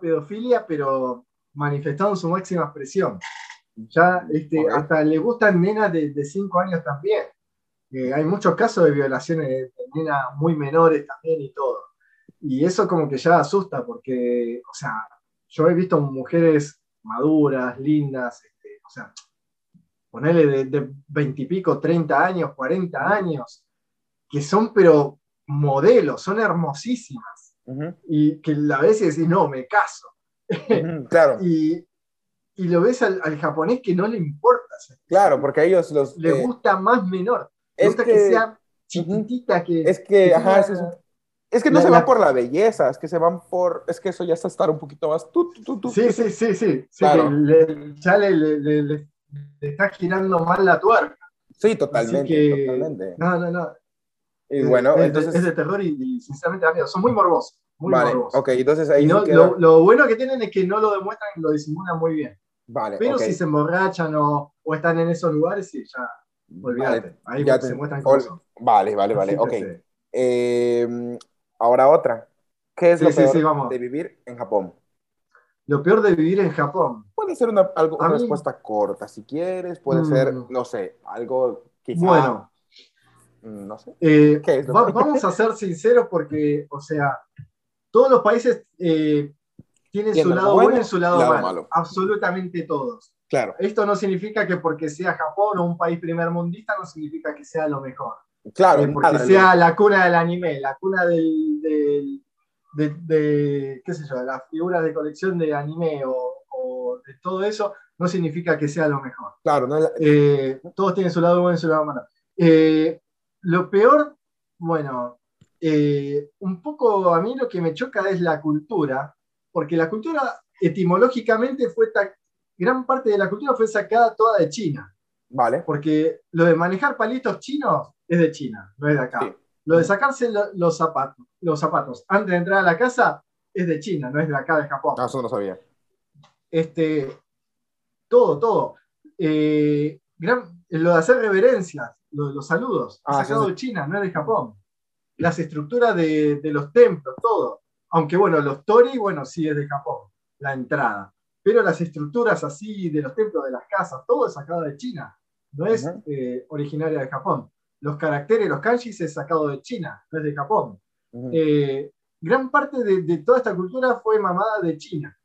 pedofilia, pero manifestado en su máxima expresión. Ya este, okay. hasta le gustan nenas de 5 años también. Eh, hay muchos casos de violaciones de, nenas muy menores también y todo. Y eso como que ya asusta porque, o sea, yo he visto mujeres maduras, lindas, este, o sea, ponerle de veintipico, 30 años, 40 años, que son pero modelos, son hermosísimas. Uh -huh. Y que la ves y decís, no, me caso. Uh -huh, claro. y, y, lo ves al, al, japonés que no le importa. Claro, porque a ellos los... Le eh, gusta más menor. Le es gusta que, que, sea chiquitita, uh -huh. que... Es que, que ajá, sea, es, es que no La- se la- van por la belleza, es que se van por. Es que eso ya está estar un poquito más. Tú, tú, tú, tú. Sí, sí, sí, sí. sí Claro. que le- ya le, le- le- está girando mal la tuerca. Sí, totalmente, que- totalmente. No, no, no. Y bueno, es, entonces. es de terror y, y sinceramente da miedo. Son muy morbosos. Muy vale, morbosos. ok, entonces ahí no- sí queda- lo, lo bueno que tienen es que no lo demuestran y lo disimulan muy bien. Vale, Pero ok. si se emborrachan o, o están en esos lugares, sí, ya, olvídate. Vale, Ahí ya se te- muestran ol- cosas. Vale, vale, vale, Así ok. sí. Eh, ahora otra. ¿Qué es Sí, lo sí, peor sí, vamos. de vivir en Japón? Lo peor de vivir en Japón. Puede ser una, algo, A una mí- respuesta corta, si quieres. Puede Mm. ser, no sé, algo quizá. Bueno, No sé. eh, vamos a ser sinceros porque, o sea, todos los países eh, tienen su lado bueno bueno y su lado, malo. malo. Absolutamente todos. Claro, Esto no significa que porque sea Japón o un país primermundista no significa que sea lo mejor. claro. Eh, porque nada, sea la cuna del anime, la cuna del, del- de, de, qué sé yo, las figuras de colección de anime o, o de todo eso, no significa que sea lo mejor. Claro, no es la- Eh, todos tienen su lado bueno y su lado malo. Eh, lo peor, bueno, eh, un poco a mí lo que me choca es la cultura, porque la cultura etimológicamente fue, gran parte de la cultura fue sacada toda de China. Vale. Porque lo de manejar palitos chinos es de China, no es de acá. Sí. Lo de sacarse lo- los, zapatos, los zapatos antes de entrar a la casa es de China, no es de acá de Japón. Ah, eso no sabía. Este, todo, todo. Eh, gran- lo de hacer reverencias, lo de los saludos, Ah, sacado sí, de China, no es de Japón. Las estructuras de, de los templos, todo. Aunque bueno, los tori, bueno, sí es de Japón, la entrada. Pero las estructuras así de los templos, de las casas, todo es sacado de China, no es eh, originaria de Japón. Los caracteres, los kanjis es sacado de China, no es de Japón. Eh, gran parte de, de toda esta cultura fue mamada de China,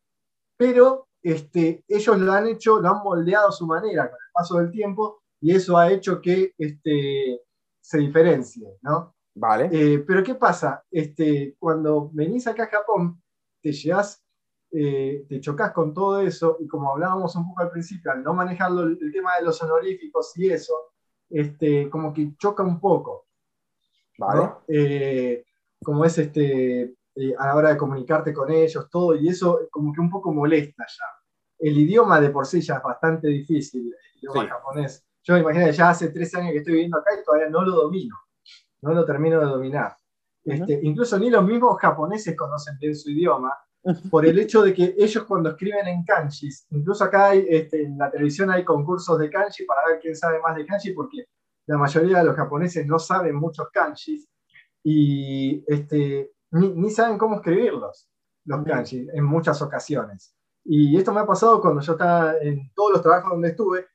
pero este, ellos lo han hecho, lo han moldeado a su manera con el paso del tiempo y eso ha hecho que este, se diferencie, ¿no? Vale. Eh, pero ¿qué pasa? Este, cuando venís acá a Japón, te llevas, eh, te chocas con todo eso y como hablábamos un poco al principio, al no manejarlo el, el tema de los honoríficos y eso, este, como que choca un poco. Vale. ¿no? Eh, como es este, eh, a la hora de comunicarte con ellos, todo, y eso como que un poco molesta ya. El idioma de por sí ya es bastante difícil, el idioma Sí. japonés. Yo imagino ya hace tres años que estoy viviendo acá y todavía no lo domino, no lo termino de dominar. Este, incluso ni los mismos japoneses conocen bien su idioma, por el hecho de que ellos cuando escriben en kanjis, incluso acá hay, este, en la televisión hay concursos de kanji para ver quién sabe más de kanji, porque la mayoría de los japoneses no saben muchos kanjis, y este, ni, saben cómo escribirlos, los kanji, en muchas ocasiones. Y esto me ha pasado cuando yo estaba en todos los trabajos donde estuve,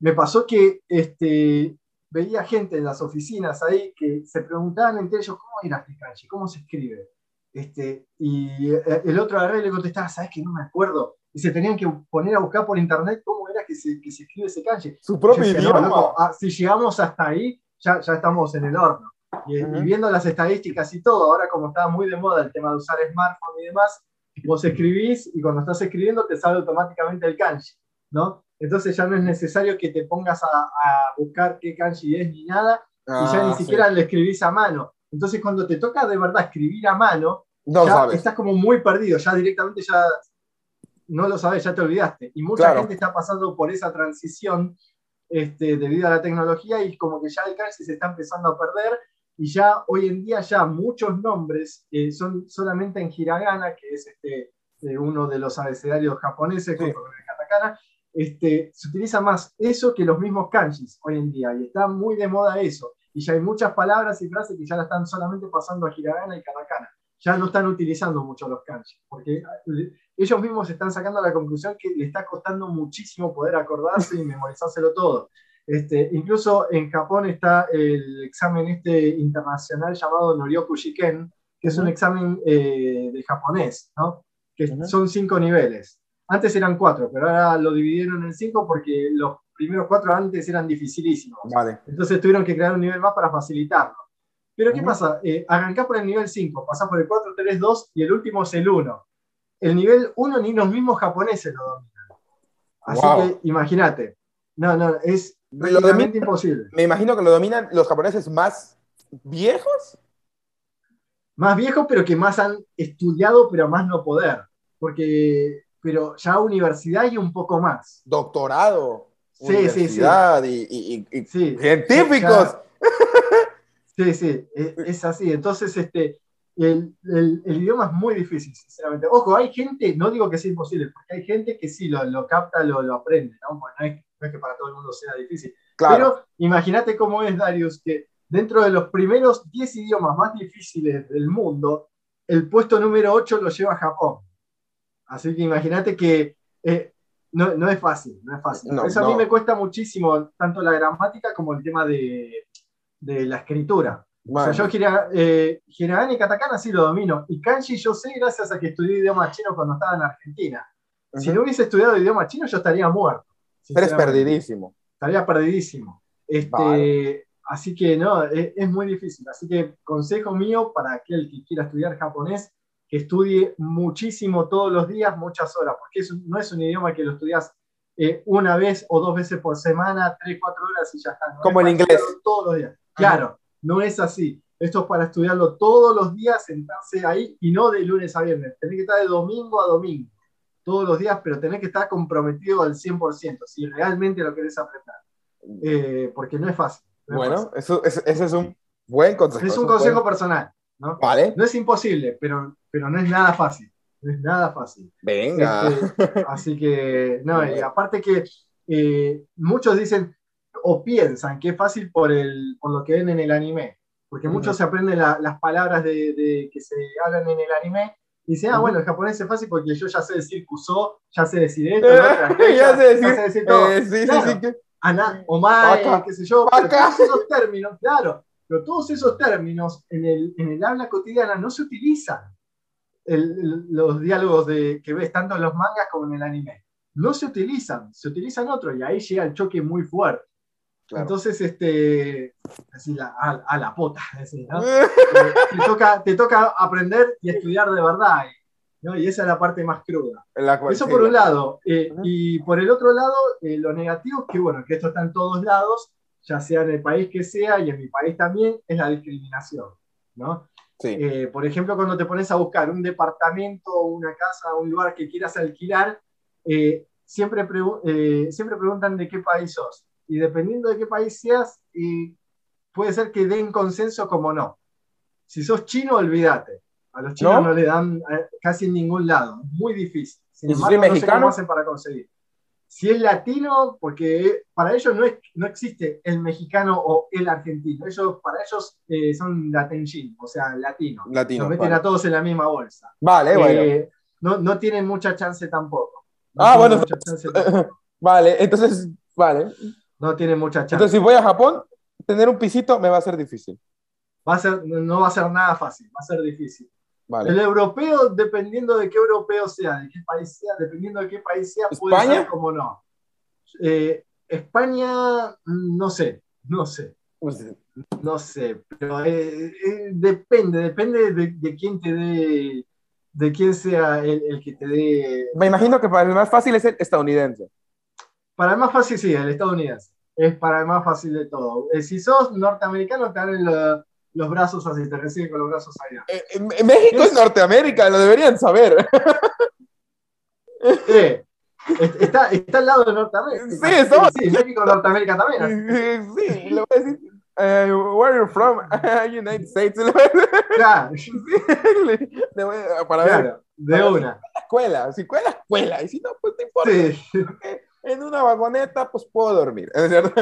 me pasó que este, veía gente en las oficinas ahí que se preguntaban entre ellos cómo era este kanji, cómo se escribe. Este, y eh, el otro agarré y le contestaba, ¿sabes que no me acuerdo? Y se tenían que poner a buscar por internet cómo era que se, que se escribe ese kanji. Su propio idioma. Ah, si llegamos hasta ahí, ya, ya estamos en el horno. Y, viendo las estadísticas y todo, ahora como está muy de moda el tema de usar smartphone y demás, vos escribís y cuando estás escribiendo te sale automáticamente el kanji, ¿no? Entonces ya no es necesario que te pongas a, buscar qué kanji es ni nada, y ya ni ah, siquiera le escribís a mano. Entonces cuando te toca de verdad escribir a mano, ya estás como muy perdido, ya directamente ya no lo sabes, ya te olvidaste. Y mucha gente está pasando por esa transición este, debido a la tecnología y como que ya el kanji se está empezando a perder y ya hoy en día ya muchos nombres eh, son solamente en hiragana, que es este, eh, uno de los abecedarios japoneses, con el katakana, este, se utiliza más eso que los mismos kanjis hoy en día, y está muy de moda eso. Y ya hay muchas palabras y frases que ya la están solamente pasando a hiragana y katakana. Ya no están utilizando mucho los kanjis, porque eh, ellos mismos están sacando la conclusión que le está costando muchísimo poder acordarse y memorizárselo todo. Este, incluso en Japón está el examen este internacional llamado Noryoku Shiken, que es un examen eh, de japonés, ¿no? que son cinco niveles. Antes eran cuatro, pero ahora lo dividieron en cinco porque los primeros cuatro antes eran dificilísimos. Vale. Entonces tuvieron que crear un nivel más para facilitarlo. Pero ¿qué pasa? Eh, arrancás por el nivel 5, pasás por el 4, 3, 2 y el último es el 1. El nivel 1 ni los mismos japoneses lo dominan. Así que imagínate. No, no, es realmente imposible. Me imagino que lo dominan los japoneses más viejos. Más viejos, pero que más han estudiado, pero más no poder. Porque pero ya universidad y un poco más. Doctorado. Sí, universidad sí, sí. Y, científicos. sí, sí, e, es, así. Entonces, este, el, el, idioma es muy difícil, sinceramente. Ojo, hay gente, no digo que sea imposible, porque hay gente que sí lo, lo capta, lo, lo aprende, ¿no? Bueno, no, es, no, es, que para todo el mundo sea difícil. Claro. Pero imagínate cómo es, Darius, que dentro de los primeros 10 idiomas más difíciles del mundo, el puesto número 8 lo lleva Japón. Así que imagínate que eh, no, no, es fácil, no es fácil. Eso a mí me cuesta muchísimo, tanto la gramática como el tema de, de la escritura. O sea, yo eh, Hiragana y Katakana sí lo domino. Y Kanji yo sé gracias a que estudié idioma chino cuando estaba en Argentina. Si no hubiese estudiado idioma chino, yo estaría muerto. Eres perdidísimo. Estaría perdidísimo. Este, Así que no, es, es, muy difícil. Así que consejo mío para aquel que quiera estudiar japonés, que estudie muchísimo todos los días, muchas horas, porque no es un idioma que lo estudias eh, una vez o dos veces por semana, tres, cuatro horas y ya está. Como en inglés. Todos los días. Claro, no es así. Esto es para estudiarlo todos los días, sentarse ahí y no de lunes a viernes. Tenés que estar de domingo a domingo, todos los días, pero tenés que estar comprometido al 100%, si realmente lo querés aprender. Eh, porque no es fácil. bueno, Eso, ese es un buen consejo. Es un consejo personal. ¿No? Vale. No es imposible, pero, pero no es nada fácil. No es nada fácil. Venga. Este, así que, no, y aparte que eh, muchos dicen o piensan que es fácil por, el, por lo que ven en el anime. Porque muchos se aprenden las palabras de, que se hablan en el anime y dicen, ah, bueno, el japonés es fácil porque yo ya sé decir kuso, ya sé decir esto, ya, sé decir, todo. Eh, sí, sí, sí, Ana, omae, qué sé yo, esos términos, claro, pero todos esos términos en el, en el habla cotidiana no se utilizan. los diálogos de, que ves tanto en los mangas como en el anime. No se utilizan, se utilizan otros y ahí llega el choque muy fuerte. Entonces, este, así a, la pota, te, toca, te toca aprender y estudiar de verdad. Y esa es la parte más cruda. Eso por un lado. Eh, y por el otro lado, eh, lo negativo es que, bueno, que esto está en todos lados ya sea en el país que sea y en mi país también, es la discriminación, ¿no? Eh, por ejemplo, cuando te pones a buscar un departamento, una casa, un lugar que quieras alquilar, eh, siempre, eh, siempre preguntan de qué país sos. Y dependiendo de qué país seas, puede ser que den consenso como no. Si sos chino, olvídate. A los chinos no, le dan casi en ningún lado. Muy difícil. Sin embargo, no sé cómo hacen para conseguir. Si es latino, porque para ellos no, es, no existe el mexicano o el argentino. Ellos, para ellos eh, son latenjin, o sea, latino. Latino. Los meten a todos en la misma bolsa. Vale, bueno. Eh, no, no tienen mucha chance tampoco. No Ah, bueno. mucha chance tampoco. Vale, entonces, vale. No tienen mucha chance. Entonces, si voy a Japón, tener un pisito me va a ser difícil. Va a ser, no va a ser nada fácil, va a ser difícil. Vale. El europeo, dependiendo de qué europeo sea, de qué país sea, dependiendo de qué país sea, puede ¿España? ser como no. Eh, España, mm, no sé, no sé, Pues, no sé, pero eh, eh, depende, depende de, de quién te dé, de quién sea el, el que te dé. Me imagino que para el más fácil es el estadounidense. Para el más fácil, sí, el estadounidense. Es para el más fácil de todo. Eh, si sos norteamericano, te dan el, los brazos así, te reciben con los brazos allá. Eh, eh, México es Norteamérica, lo deberían saber. Eh, est- está, está al lado de Norteamérica. Sí, estamos- Sí, México, Norteamérica también. así. Sí, le voy a decir. eh, where are you from? United States. Claro, le- le voy a- para ver, claro, de una. escuela. Si cuela, escuela. Y si no, pues no importa. Sí, En una vagoneta, pues puedo dormir. ¿Es cierto?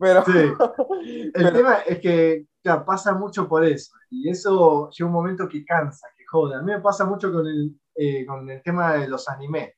Pero, sí. El pero- tema es que claro, pasa mucho por eso. Y eso llega un momento que cansa, que jode. A mí me pasa mucho con el, eh, con el tema de los animes.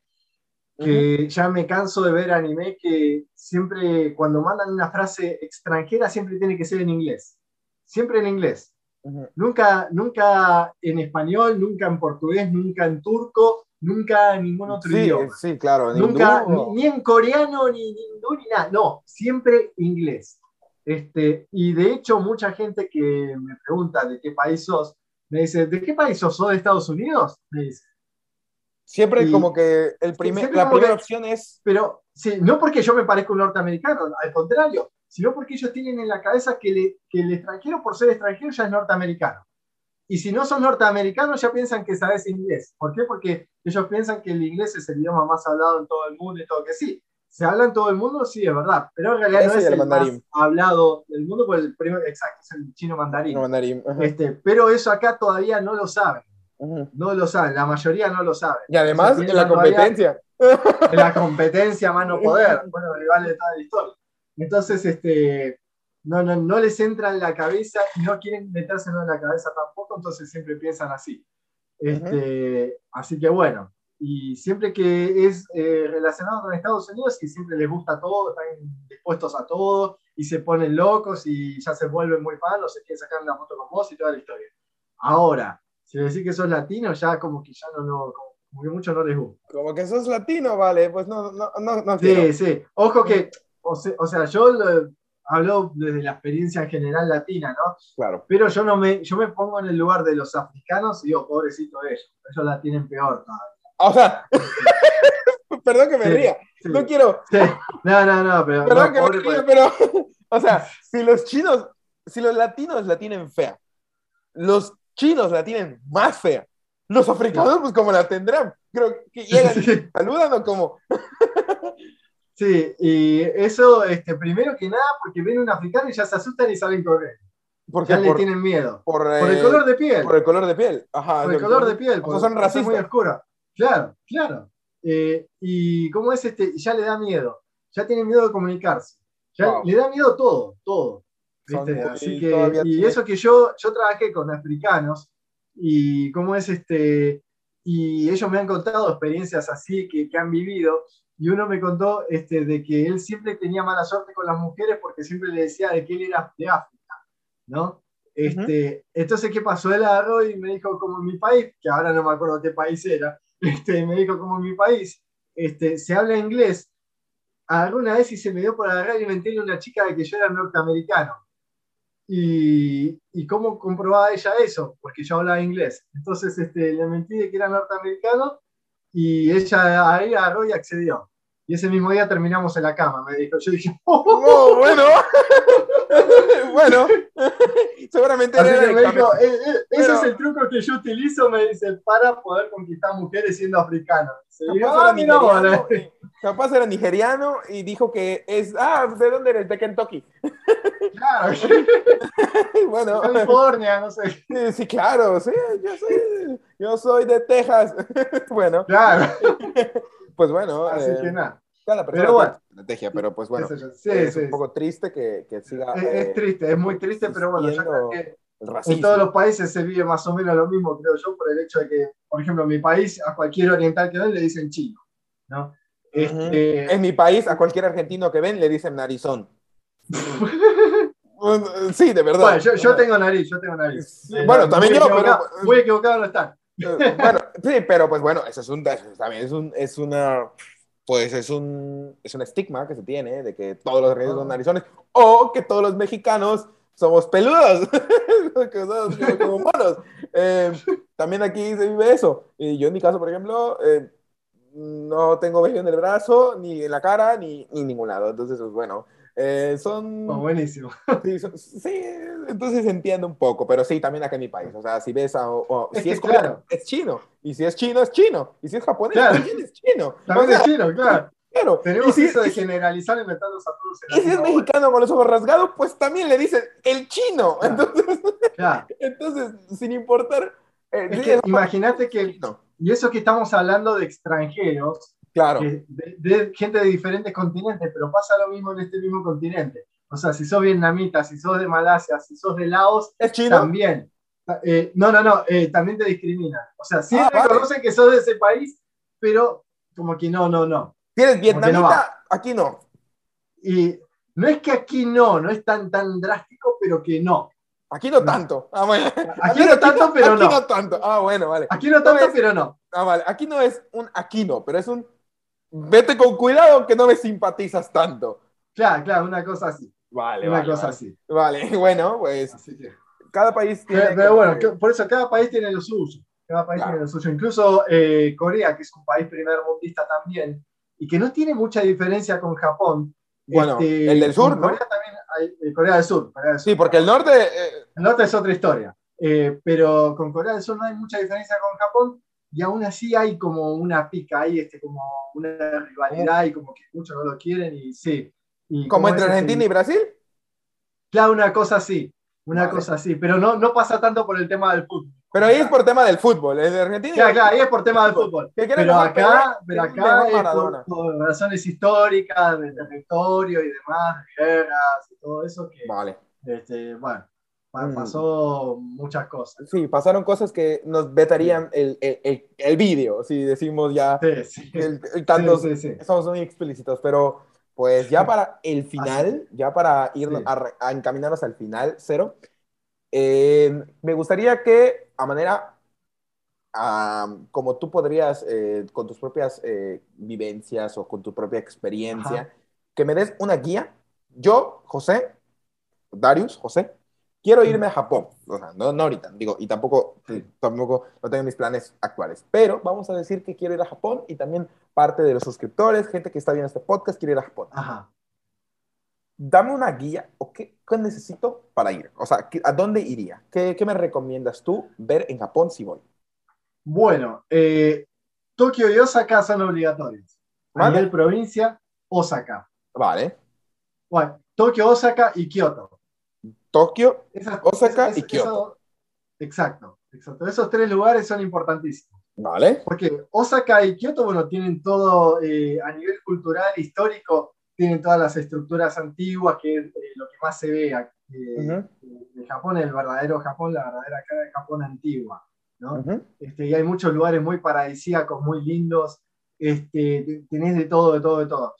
Que ya me canso de ver anime que siempre, cuando mandan una frase extranjera, siempre tiene que ser en inglés. Siempre en inglés. Ujú. Nunca, nunca en español, nunca en portugués, nunca en turco, nunca en ningún otro sí, idioma. sí, claro. Nunca, hindú, ni, ni en coreano, ni, ni hindú, ni nada. No, siempre inglés. Este, y de hecho, mucha gente que me pregunta de qué país sos, me dice, ¿de qué país sos? ¿Sos de Estados Unidos? Me dice. Siempre y- como que el primer, la primera que- opción es Pero sí, no porque yo me parezca un norteamericano, al contrario, sino porque ellos tienen en la cabeza que, le- que el extranjero, por ser extranjero, ya es norteamericano. Y si no son norteamericanos, ya piensan que sabes inglés. ¿Por qué? Porque ellos piensan que el inglés es el idioma más hablado en todo el mundo y todo, que sí. ¿Se habla en todo el mundo? Sí, es verdad. Pero en realidad Ese no es el el, más hablado del mundo, porque el primero, exacto, es el chino mandarín. no, mandarín. Ajá, Este, pero eso acá todavía no lo saben. ujú. No lo saben, la mayoría no lo saben. Y además, en la piensan todavía- competencia. en la competencia mano poder, bueno, le vale toda la historia. Entonces, este, no, no, no les entra en la cabeza y no quieren metérselo en la cabeza tampoco, entonces siempre piensan así. Este, Así que bueno, y siempre que es eh, relacionado con Estados Unidos, que siempre les gusta todo, están dispuestos a todo y se ponen locos y ya se vuelven muy fan, o se quieren sacar una foto con vos y toda la historia. Ahora, si decís que sos latino, ya como que ya no, no como, que mucho no les gusta. Como que sos latino, vale, pues no, no, no, no quiero. Sí, sí. Ojo que, o se- o sea, yo lo- hablo desde la experiencia en general latina, ¿no? Claro. Pero yo no me, yo me pongo en el lugar de los africanos y digo, pobrecito ellos, ellos la tienen peor todavía. O sea, perdón que me Sí, ría. Sí. No quiero, Sí. No, no, no, pero. perdón no, que pobre, me ría, pero, o sea, si los chinos, si los latinos la tienen fea, los chinos la tienen más fea, los africanos, pues como la tendrán, creo que llegan y saludan o como, sí, y eso, este, primero que nada, porque ven un africano y ya se asustan y salen corriendo. porque Ya le tienen miedo. por, Por el eh, color de piel. por el color de piel. Ajá, por el lo- color de piel, porque son es muy racistas. oscura. Claro, claro. Eh, y cómo es este, ya le da miedo, ya tiene miedo de comunicarse, ya Wow. le da miedo todo, todo. ¿viste? Así que, y tiene- eso que yo, yo trabajé con africanos y cómo es este, y ellos me han contado experiencias así que, que han vivido, y uno me contó este, de que él siempre tenía mala suerte con las mujeres porque siempre le decía de que él era de África, ¿no? Este, Entonces, ¿qué pasó? Él agarró y me dijo, como en mi país, que ahora no me acuerdo qué país era, este, me dijo, como en mi país, este, se habla inglés, agarró una vez y se me dio por agarrar y mentirle a una chica de que yo era norteamericano. Y, y cómo comprobaba ella eso, porque yo hablaba inglés. Entonces este, le mentí de que era norteamericano y ella ahí agarró y accedió. Y ese mismo día terminamos en la cama, me dijo. Yo dije, "Oh". Oh, bueno. bueno. Seguramente Así era que me dijo, "Eh, eh, ese es el truco que yo utilizo, me dice, para poder conquistar mujeres siendo africano. Capaz y- capaz era nigeriano y dijo que es, ah, ¿de dónde eres? De Kentucky. Claro, bueno, California, no sé. sí, sí, claro, sí, yo soy, yo soy de Texas. bueno, Claro. Pues bueno, Así eh, que nada. Cada persona Pero bueno. estrategia, pero pues bueno. Sí, es sí, un poco triste que, que siga Es, eh, es triste, es muy triste, pero bueno, yo creo que en todos los países se vive más o menos lo mismo, creo yo, por el hecho de que, por ejemplo, en mi país, a cualquier oriental que ven le dicen chino, ¿no? Este, En mi país, a cualquier argentino que ven le dicen narizón. Sí, de verdad. bueno, yo, yo tengo nariz, yo tengo nariz. Sí, Eh, bueno, también yo, pero- Muy equivocado no están. Bueno, sí, pero pues bueno, eso es un, también es un, es una, pues es un, es un estigma que se tiene de que todos los argentinos son narizones o que todos los mexicanos somos peludos, que somos como, como monos. Eh, también aquí se vive eso. Y yo en mi caso, por ejemplo, eh, no tengo vello en el brazo, ni en la cara, ni, ni en ningún lado. Entonces, pues bueno, eh, son... Oh, buenísimo. Sí, so- sí, entonces entiendo un poco, pero sí, también acá en mi país. O sea, si ves a. o- Es si es coreano, claro. es chino. Y si es chino, es chino. Y si es japonés, Claro. también es chino. También o sea, es chino, claro. claro. Tenemos y si, eso de generalizar y meterlos a todos en y si es bola. mexicano con los ojos rasgados, pues también le dicen el chino. Claro. Entonces, Claro. entonces, sin importar. eh, Es que imagínate que, y eso que estamos hablando de extranjeros, Claro. de, de gente de diferentes continentes, pero pasa lo mismo en este mismo continente. O sea, si sos vietnamita, si sos de Malasia, si sos de Laos, ¿Es chino? también. Eh, no, no, no, eh, también te discriminan. O sea, sí Ah, vale. reconocen que sos de ese país, pero como que no, no, no. No vietnamita, aquí no. Y no es que aquí no, no es tan, tan drástico, pero que no. Aquí no tanto. Ah, bueno. Aquí no tanto, pero aquí no. no tanto. Ah, bueno, vale. Aquí no tanto, pero no. Ah, vale. Aquí no es un aquí no, pero es un vete con cuidado que no me simpatizas tanto. Claro, claro, una cosa así. Vale, una vale, cosa vale. así. Vale, bueno, pues Así que- cada país tiene. Pero, pero bueno, que- por eso cada país tiene lo suyo. Cada país Claro. tiene lo suyo. Incluso eh, Corea, que es un país primer mundista también, y que no tiene mucha diferencia con Japón. Bueno, Este, el del sur, ¿no? Corea también hay, eh, Corea del Sur. Corea del Sur. Sí, porque el norte. eh, El norte es otra historia. Eh, pero con Corea del Sur no hay mucha diferencia con Japón. Y aún así hay como una pica ahí, este, como una rivalidad y como que muchos no lo quieren y sí. Y como entre es Argentina y Brasil. Claro, una cosa así, una Vale. cosa así, pero no, no pasa tanto por el tema del fútbol. Pero ahí es por tema del fútbol. El de Argentina. Claro, claro, ahí es por tema del fútbol. Pero acá, pero acá es por, por razones históricas, de territorio y demás, de guerras y todo eso, que, Vale. este, bueno. Pasó muchas cosas. Sí, pasaron cosas que nos vetarían el, el, el, el vídeo, si decimos ya Sí, sí. tantos Sí, somos muy explícitos, pero pues ya para el final, ya para ir a, a encaminarnos al final, cero, eh, me gustaría que a manera, como tú podrías, eh, con tus propias eh, vivencias o con tu propia experiencia, Ajá. que me des una guía. Yo, José, Darius, José, quiero irme a Japón. O sea, no, no ahorita, digo, y tampoco, tampoco lo tengo en mis planes actuales. Pero vamos a decir que quiero ir a Japón y también parte de los suscriptores, gente que está viendo este podcast, quiere ir a Japón. Ajá. Dame una guía o qué, qué necesito para ir. O sea, ¿qué- ¿a dónde iría? ¿Qué, qué me recomiendas tú ver en Japón si voy? Bueno, eh, Tokio y Osaka son obligatorios. A Vale. nivel provincia, Osaka. Vale. Bueno, Tokio, Osaka y Kioto. Tokio, Esas- Osaka es- y Kioto. exacto, exacto. Esos tres lugares son importantísimos. vale. Porque Osaka y Kioto, bueno, tienen todo eh, a nivel cultural, histórico, tienen todas las estructuras antiguas, que es eh, lo que más se ve aquí, eh, de Japón, el verdadero Japón, la verdadera cara de Japón antigua. ¿no? Este, y hay muchos lugares muy paradisíacos, muy lindos, este, te- tenés de todo, de todo, de todo.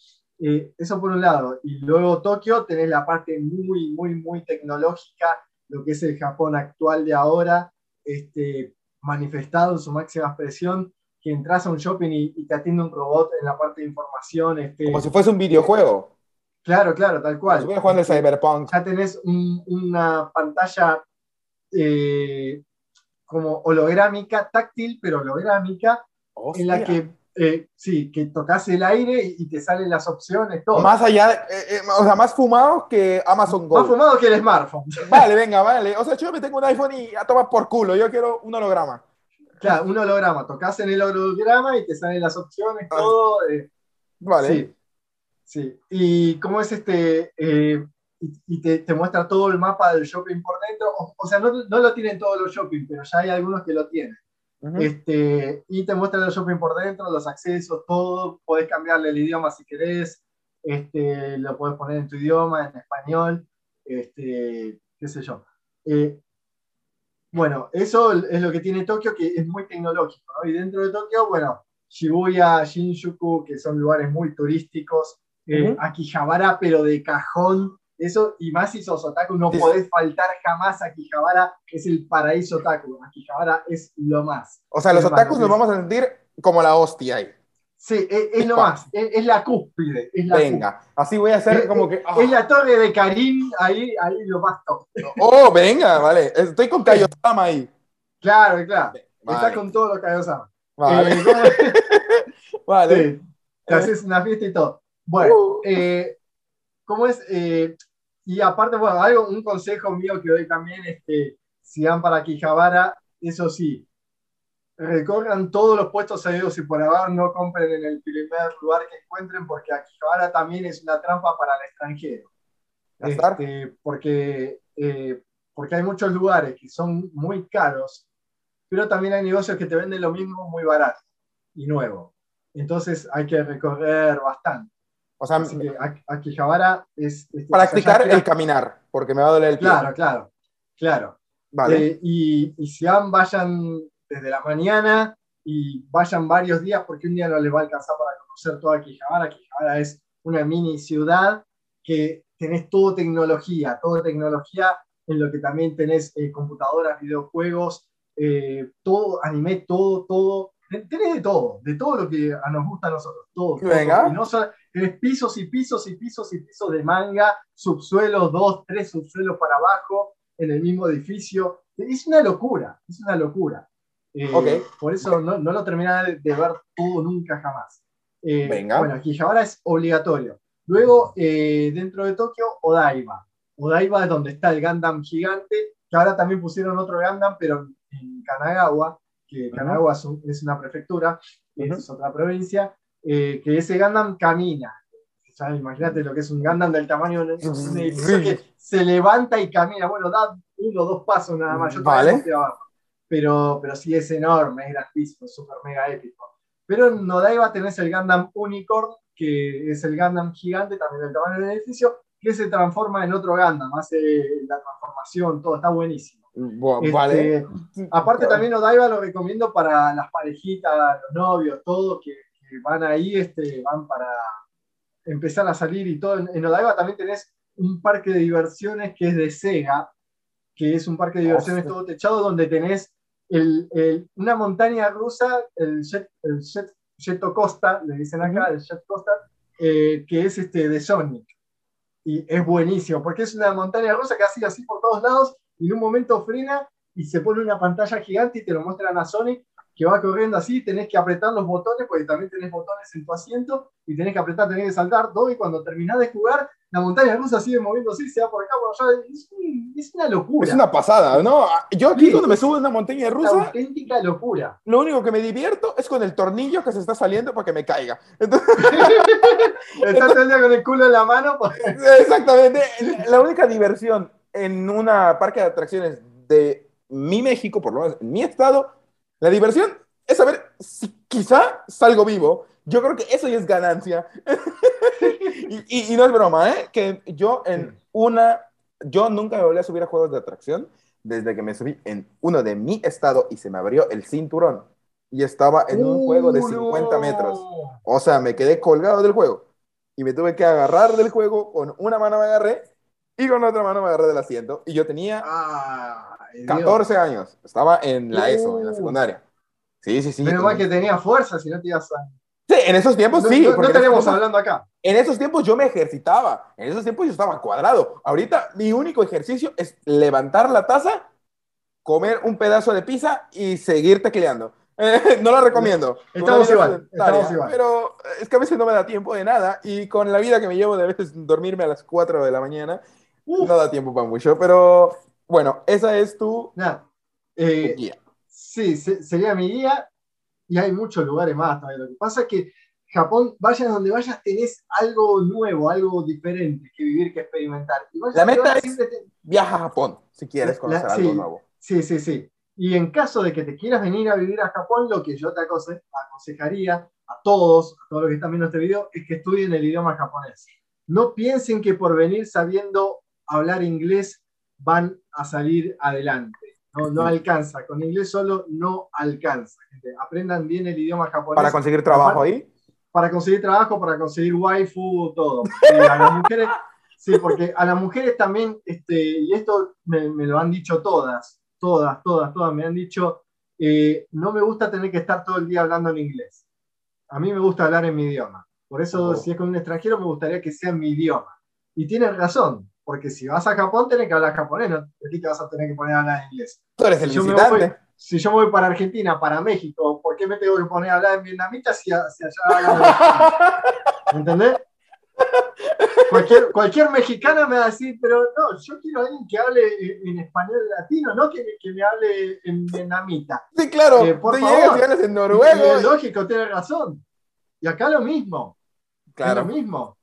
Eh, eso por un lado. Y luego Tokio, tenés la parte muy, muy, muy tecnológica, lo que es el Japón actual de ahora, este, manifestado en su máxima expresión, que entras a un shopping y, y te atiende un robot en la parte de información. Este, Como si fuese un videojuego. claro, claro, tal Como cual. si jugando el Cyberpunk. Ya tenés un- una pantalla eh, como holográmica, táctil, pero holográmica, en la que, eh, sí, que tocas el aire y te salen las opciones, todo. Más allá, eh, eh, o sea, más fumado que Amazon Go. Más fumado que el smartphone. Vale, venga, vale. O sea, yo me tengo un iPhone y a tomar por culo. Yo quiero un holograma. Claro, un holograma. Tocas en el holograma y te salen las opciones, Ah. todo. eh, Vale. Sí, sí. Y cómo es este, y, y te, te muestra todo el mapa del shopping por dentro. O, o sea, no, no lo tienen todos los shopping, pero ya hay algunos que lo tienen. Este, y te muestra el shopping por dentro, los accesos, todo. Podés cambiarle el idioma si querés. Este, lo puedes poner en tu idioma, en español, este, qué sé yo. Eh, bueno, eso es lo que tiene Tokio, que es muy tecnológico. Y dentro de Tokio, bueno, Shibuya, Shinjuku, que son lugares muy turísticos, eh, Akihabara, pero de cajón. Eso, y más si sos otaku, no podés faltar jamás a Akihabara, es el paraíso otaku. Akihabara es lo más. O sea, los otakus nos vamos a sentir como la hostia ahí. Sí, es, lo más, es, la cúspide. venga, así voy a hacer como que. Es la torre de Karim, ahí, ahí lo más top. Oh, venga, vale. Estoy con Kaiosama ahí. Claro, claro. Está con todo lo Kaiosama. Vale. Eh, vale. Te haces una fiesta y todo. Bueno, uh. eh, ¿cómo es? Eh, y aparte, bueno, algo, un consejo mío que doy también es que si van para Quijabara, eso sí, recorran todos los puestos salidos y por haber no compren en el primer lugar que encuentren, porque Akihabara también es una trampa para el extranjero. Este, porque, eh, porque hay muchos lugares que son muy caros, pero también hay negocios que te venden lo mismo muy barato y nuevo. Entonces hay que recorrer bastante. O sea, Akihabara es... Este, practicar el caminar, porque me va a doler el pie. Claro, claro, claro. Vale. Eh, y, y si van, vayan desde la mañana y vayan varios días porque un día no les va a alcanzar para conocer toda Quijabara. Quijabara es una mini ciudad que tenés todo tecnología, todo tecnología en lo que también tenés eh, computadoras, videojuegos, eh, todo, anime, todo, todo. Tenés de todo, de todo lo que nos gusta a nosotros, todo. Venga. Y no tenés pisos y pisos y pisos y pisos de manga, subsuelos, dos, tres subsuelos para abajo, en el mismo edificio. Es una locura, es una locura. Eh, por eso no, no, lo terminé de, ver todo nunca jamás. Eh, Venga. Bueno, ahora es obligatorio. Luego, eh, dentro de Tokio, Odaiba. Odaiba es donde está el Gundam gigante, que ahora también pusieron otro Gundam, pero en Kanagawa, que Kanagawa es, una prefectura, es otra provincia, que ese Gundam camina. imagínate lo que es un Gundam del tamaño de un edificio que se levanta y camina. Bueno, da uno o dos pasos nada más. Yo vale pero, pero sí es enorme, es grandísimo, súper mega épico. Pero en Nodaiba tenés el Gundam Unicorn, que es el Gundam gigante, también del tamaño del edificio, que se transforma en otro Gundam, hace la transformación, todo, está buenísimo. Este, vale. Aparte también Odaiba lo recomiendo para las parejitas, los novios, todo, que, van ahí, este, van para empezar a salir y todo. En Odaiba también tenés un parque de diversiones que es de Sega, que es un parque de diversiones todo techado donde tenés una montaña rusa, el Jet, el Jet, Costa, le dicen acá, el Jet Costa, eh, que es este, de Sonic. Y es buenísimo, porque es una montaña rusa que sido así por todos lados y en un momento frena y se pone una pantalla gigante y te lo muestran a Sonic que va corriendo así, tenés que apretar los botones, porque también tenés botones en tu asiento, y tenés que apretar, tenés que saltar todo, y cuando terminás de jugar, la montaña rusa sigue moviendo así, se va por acá, por allá, es, es una locura. Es una pasada, ¿no? Yo aquí cuando me subo en una montaña rusa... Una auténtica locura. Lo único que me divierto es con el tornillo que se está saliendo para que me caiga. Entonces... Estás con el culo en la mano. Pues. Exactamente. La única diversión en una parque de atracciones de mi México, por lo menos en mi estado, la diversión es saber si quizá salgo vivo. Yo creo que eso ya es ganancia. y, no es broma, ¿eh? Que yo en una, yo nunca me volví a subir a juegos de atracción desde que me subí en uno de mi estado y se me abrió el cinturón. Y estaba en un juego de 50 metros. O sea, me quedé colgado del juego. Y me tuve que agarrar del juego, con una mano me agarré y con otra mano me agarré del asiento. Y yo tenía... 14 años. Estaba en la ESO, en la secundaria. Sí, sí, sí. Menos mal que tenía fuerza, si no te ibas a... Sí, en esos tiempos sí. No, estaríamos hablando acá. En esos tiempos yo me ejercitaba. En esos tiempos yo estaba cuadrado. Ahorita mi único ejercicio es levantar la taza, comer un pedazo de pizza y seguir tecleando. no lo recomiendo. Estamos igual, estamos igual. Pero es que a veces no me da tiempo de nada y con la vida que me llevo de veces dormirme a las 4 de la mañana, no da tiempo para mucho. Pero bueno, esa es tu, eh, guía. Sí, sería mi guía y hay muchos lugares más Lo que pasa es que Japón, vayas donde vayas, tenés algo nuevo, algo diferente que vivir, que experimentar. la meta es viaja a Japón si quieres conocer algo nuevo. Sí, sí, sí. Y en caso de que te quieras venir a vivir a Japón, lo que yo te aconsejaría a todos, a todos los que están viendo este video, es que estudien el idioma japonés. No piensen que por venir sabiendo hablar inglés van a salir adelante. No, no alcanza. Con inglés solo no alcanza. Aprendan bien el idioma japonés. ¿Para conseguir trabajo ahí? Para conseguir trabajo, para conseguir waifu, todo. A las mujeres, sí, porque a las mujeres también, este, y esto me, lo han dicho todas, todas, todas, todas, me han dicho, eh, no me gusta tener que estar todo el día hablando en inglés. A mí me gusta hablar en mi idioma. Por eso, oh. si es con un extranjero, me gustaría que sea en mi idioma. Y tienen razón, porque si vas a Japón, tenés que hablar japonés, no aquí te vas a tener que poner a hablar inglés. Tú eres el si visitante. si yo me voy para Argentina, para México, ¿por qué me tengo que poner a hablar en vietnamita si, si allá ¿Me ¿Entendés? Cualquier, cualquier mexicana me va a decir, pero no, yo quiero a alguien que hable en español latino, no que, que me hable en vietnamita. Sí, claro, eh, por favor. llegas en noruego. Es lógico, tiene razón. Y acá lo mismo. Claro. Es lo mismo.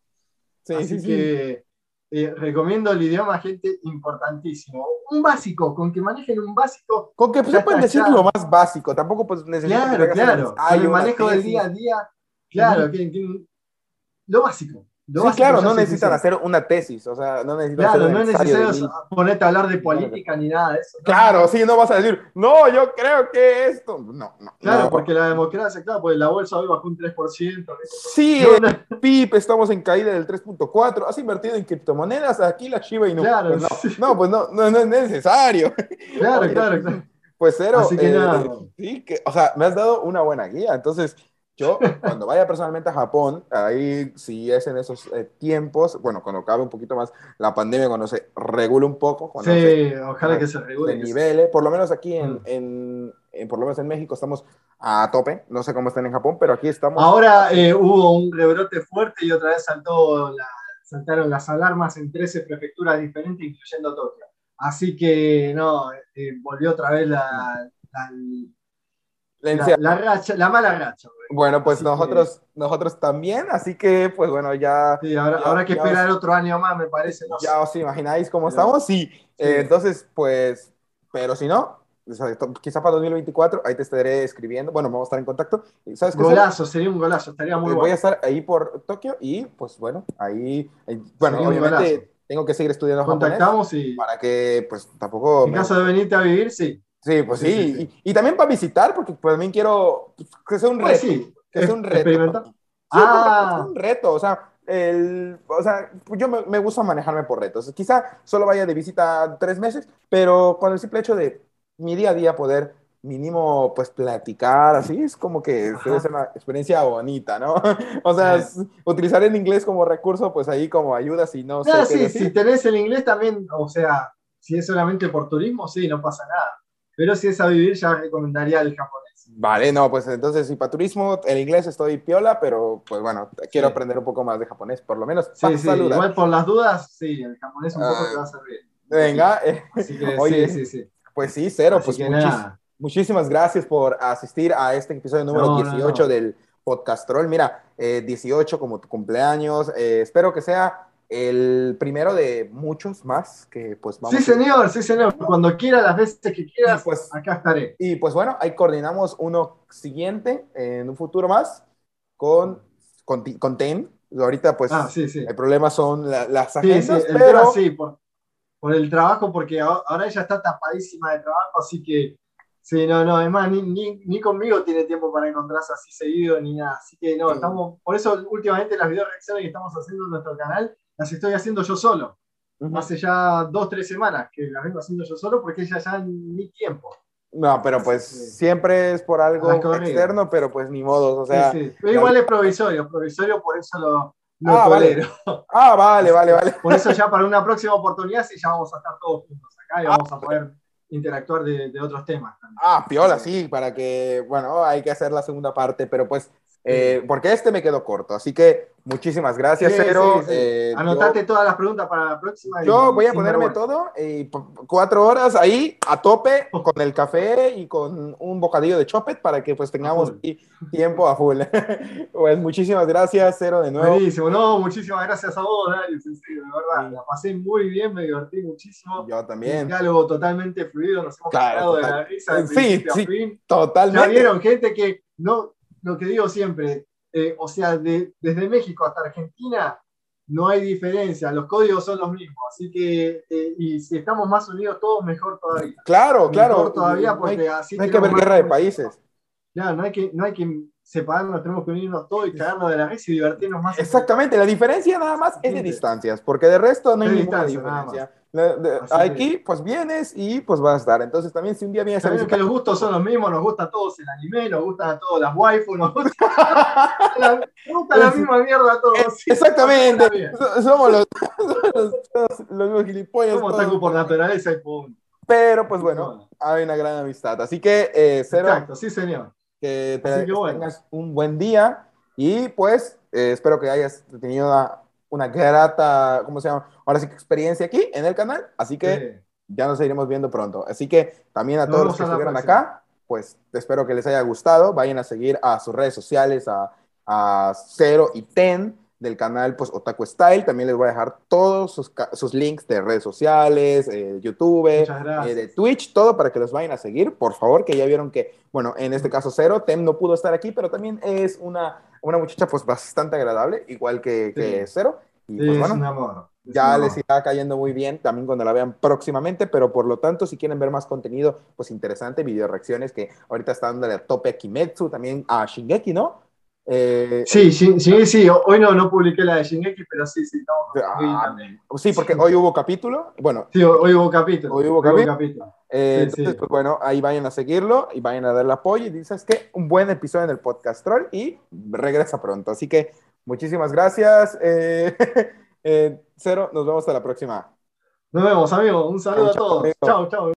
Sí, Así sí, que eh, recomiendo el idioma, gente, importantísimo. Un básico, con que manejen un básico. Con que se pueden decir lo más básico, tampoco pues necesitan. Claro, claro. el manejo del día a día, claro, lo básico sí, claro, no necesitan hacer una tesis, o sea, no necesitan Claro, no es necesario ponerte a hablar de política ni nada de eso. Claro, sí, no vas a decir, no, yo creo que esto. No, no. Claro, porque la democracia, claro, pues la bolsa hoy bajó un 3%. Sí, el PIB estamos en caída del 3.4%, has invertido en criptomonedas, aquí la Shiba y no. Claro, pues no, pues no, no, es necesario. Claro, claro, claro. Pues cero. Así que eh, nada. Sí, que, o sea, me has dado una buena guía, entonces yo, cuando vaya personalmente a Japón, ahí si es en esos eh, tiempos, bueno, cuando acabe un poquito más la pandemia, cuando se regule un poco. sí, ojalá que se regule. De niveles, por lo menos aquí en, mm. en, en, por lo menos en México estamos a tope, no sé cómo están en Japón, pero aquí estamos. Ahora eh, hubo un rebrote fuerte y otra vez saltó la, saltaron las alarmas en 13 prefecturas diferentes, incluyendo Tokio. Así que, no, eh, volvió otra vez la, la la, racha, la mala racha. Bueno, pues nosotros, nosotros también, así que pues bueno, ya... Sí, ahora, ya, hay que esperar otro año más, me parece. ya os imagináis cómo estamos, sí. Eh, entonces, pues, pero si no, quizá para 2024, ahí te estaré escribiendo, bueno, vamos a estar en contacto. ¿Sabes golazo, sería un golazo, estaría muy bueno. Voy a estar ahí por Tokio y pues bueno, ahí, bueno, obviamente tengo que seguir estudiando Contactamos y... Para que pues tampoco... En caso de venirte a vivir, sí. Sí, pues sí. Y, también para visitar, porque pues, también quiero que sea un pues reto. que sea un reto. ah. un reto, o sea, el, o sea, yo me, me, gusta manejarme por retos. Quizá solo vaya de visita tres meses, pero con el simple hecho de mi día a día poder mínimo pues platicar así es como que debe ser una experiencia bonita, ¿no? o sea, utilizar el inglés como recurso pues ahí como ayuda si no, no sí, si tenés el inglés también, o sea, si es solamente por turismo, sí, no pasa nada. Pero si es a vivir, ya recomendaría el japonés. Vale, no, pues entonces, si para turismo, el inglés estoy piola, pero pues bueno, quiero aprender un poco más de japonés, por lo menos. Sí, sí, igual por las dudas, sí, el japonés un poco te va a servir. Venga, eh, oye, sí, sí, pues sí, cero, pues muchísimas gracias por asistir a este episodio número 18 del Podcast Troll. Mira, 18 eh, como tu cumpleaños, eh, espero que sea el primero de muchos más que pues vamos. Sí, señor, sí, señor. Cuando quiera, las veces que quieras, pues, acá estaré. Y pues bueno, ahí coordinamos uno siguiente en un futuro más con, con, con TEN. Ahorita pues ah, el problema son las agencias, sí, pero... sí, por, por, el trabajo, porque ahora ella está tapadísima de trabajo, así que Sí, no, no, además ni, ni, ni, conmigo tiene tiempo para encontrarse así seguido ni nada. Así que no, estamos, por eso últimamente las video reacciones que estamos haciendo en nuestro canal las estoy haciendo yo solo. Hace ya dos, tres semanas que las vengo haciendo yo solo porque ella ya ni tiempo. No, pero pues siempre es por algo externo, pero pues ni modo, o sea... Sí, Pero igual es provisorio, provisorio por eso lo, lo ah, vale. ah, vale, vale, vale. Por eso ya para una próxima oportunidad sí ya vamos a estar todos juntos acá y ah, vamos a poder interactuar de, de, otros temas. Ah, piola, sí, para que, bueno, hay que hacer la segunda parte, pero pues eh, porque este me quedó corto. Así que muchísimas gracias, Sí, Cero. sí, sí. Eh, Anotate todas las preguntas para la próxima. yo voy a ponerme todo y cuatro horas ahí a tope con el café y con un bocadillo de chopet para que pues tengamos tiempo a full. pues muchísimas gracias, Cero, de nuevo. Buenísimo, no, muchísimas gracias a vos, Darius, en serio, de verdad. La pasé muy bien, me divertí muchísimo. Yo Un también. diálogo totalmente fluido, nos hemos Claro, de la risa Sí, sí. fin. Ya Totalmente. vieron, gente que no, lo que digo siempre, eh, o sea, de- desde México hasta Argentina no hay diferencia, los códigos son los mismos, así que, eh, y si estamos más unidos todos, mejor todavía. Claro, claro. Mejor todavía, No hay- porque así no hay que ver guerra de países. Claro, no hay que, no hay que separarnos, tenemos que unirnos todos y cagarnos de la risa y divertirnos más. Exactamente, la diferencia nada más es de distancias, porque de resto no hay De ninguna diferencia. Aquí pues vienes y pues vas a estar. Entonces también si un día vienes a Sabiendo que visitar... los gustos son los mismos, nos gusta a todos el anime, nos gustan a todos las waifu, nos gusta, la, nos gusta la misma mierda a todos. Exactamente, somos los, los, mismos gilipollas. Somos otaku por naturaleza y punto. Pero pues bueno, hay una gran amistad. Así que, eh, Cero, Exacto, sí señor. que te que bueno. tengas un buen día y pues eh, espero que hayas tenido una, una grata, ¿cómo se llama? Ahora sí que experiencia aquí en el canal. Así que Sí. ya nos seguiremos viendo pronto. Así que también a todos los que estuvieron acá, pues espero que les haya gustado. Vayan a seguir a sus redes sociales, a, a Cero y Ten del canal pues Otaku Style. También les voy a dejar todos sus, sus links de redes sociales, eh, YouTube, eh, de Twitch, todo para que los vayan a seguir, por favor, que ya vieron que, bueno, en este caso Cero, Tem no pudo estar aquí, pero también es una, una muchacha pues bastante agradable, igual que, que Sí. Cero. Y Sí, pues es bueno, un amor. es ya un les irá cayendo muy bien también cuando la vean próximamente, pero por lo tanto, si quieren ver más contenido, pues interesante, video reacciones que ahorita está dándole a tope a Kimetsu, también a Shingeki, ¿no? Eh, Sí, sí, sí, sí, hoy no, no publiqué la de Shingeki, pero sí, sí, Ah, sí, porque hoy hubo capítulo, bueno, Sí, hoy hubo capítulo. Hoy hubo capítulo. Eh, Sí, entonces, sí. pues bueno, ahí vayan a seguirlo y vayan a darle apoyo. Y dices que un buen episodio en el podcast troll y regresa pronto. Así que muchísimas gracias. Eh, Cero, nos vemos hasta la próxima. Nos vemos, amigos. Un saludo Chau, a todos. amigo. Chao, chao.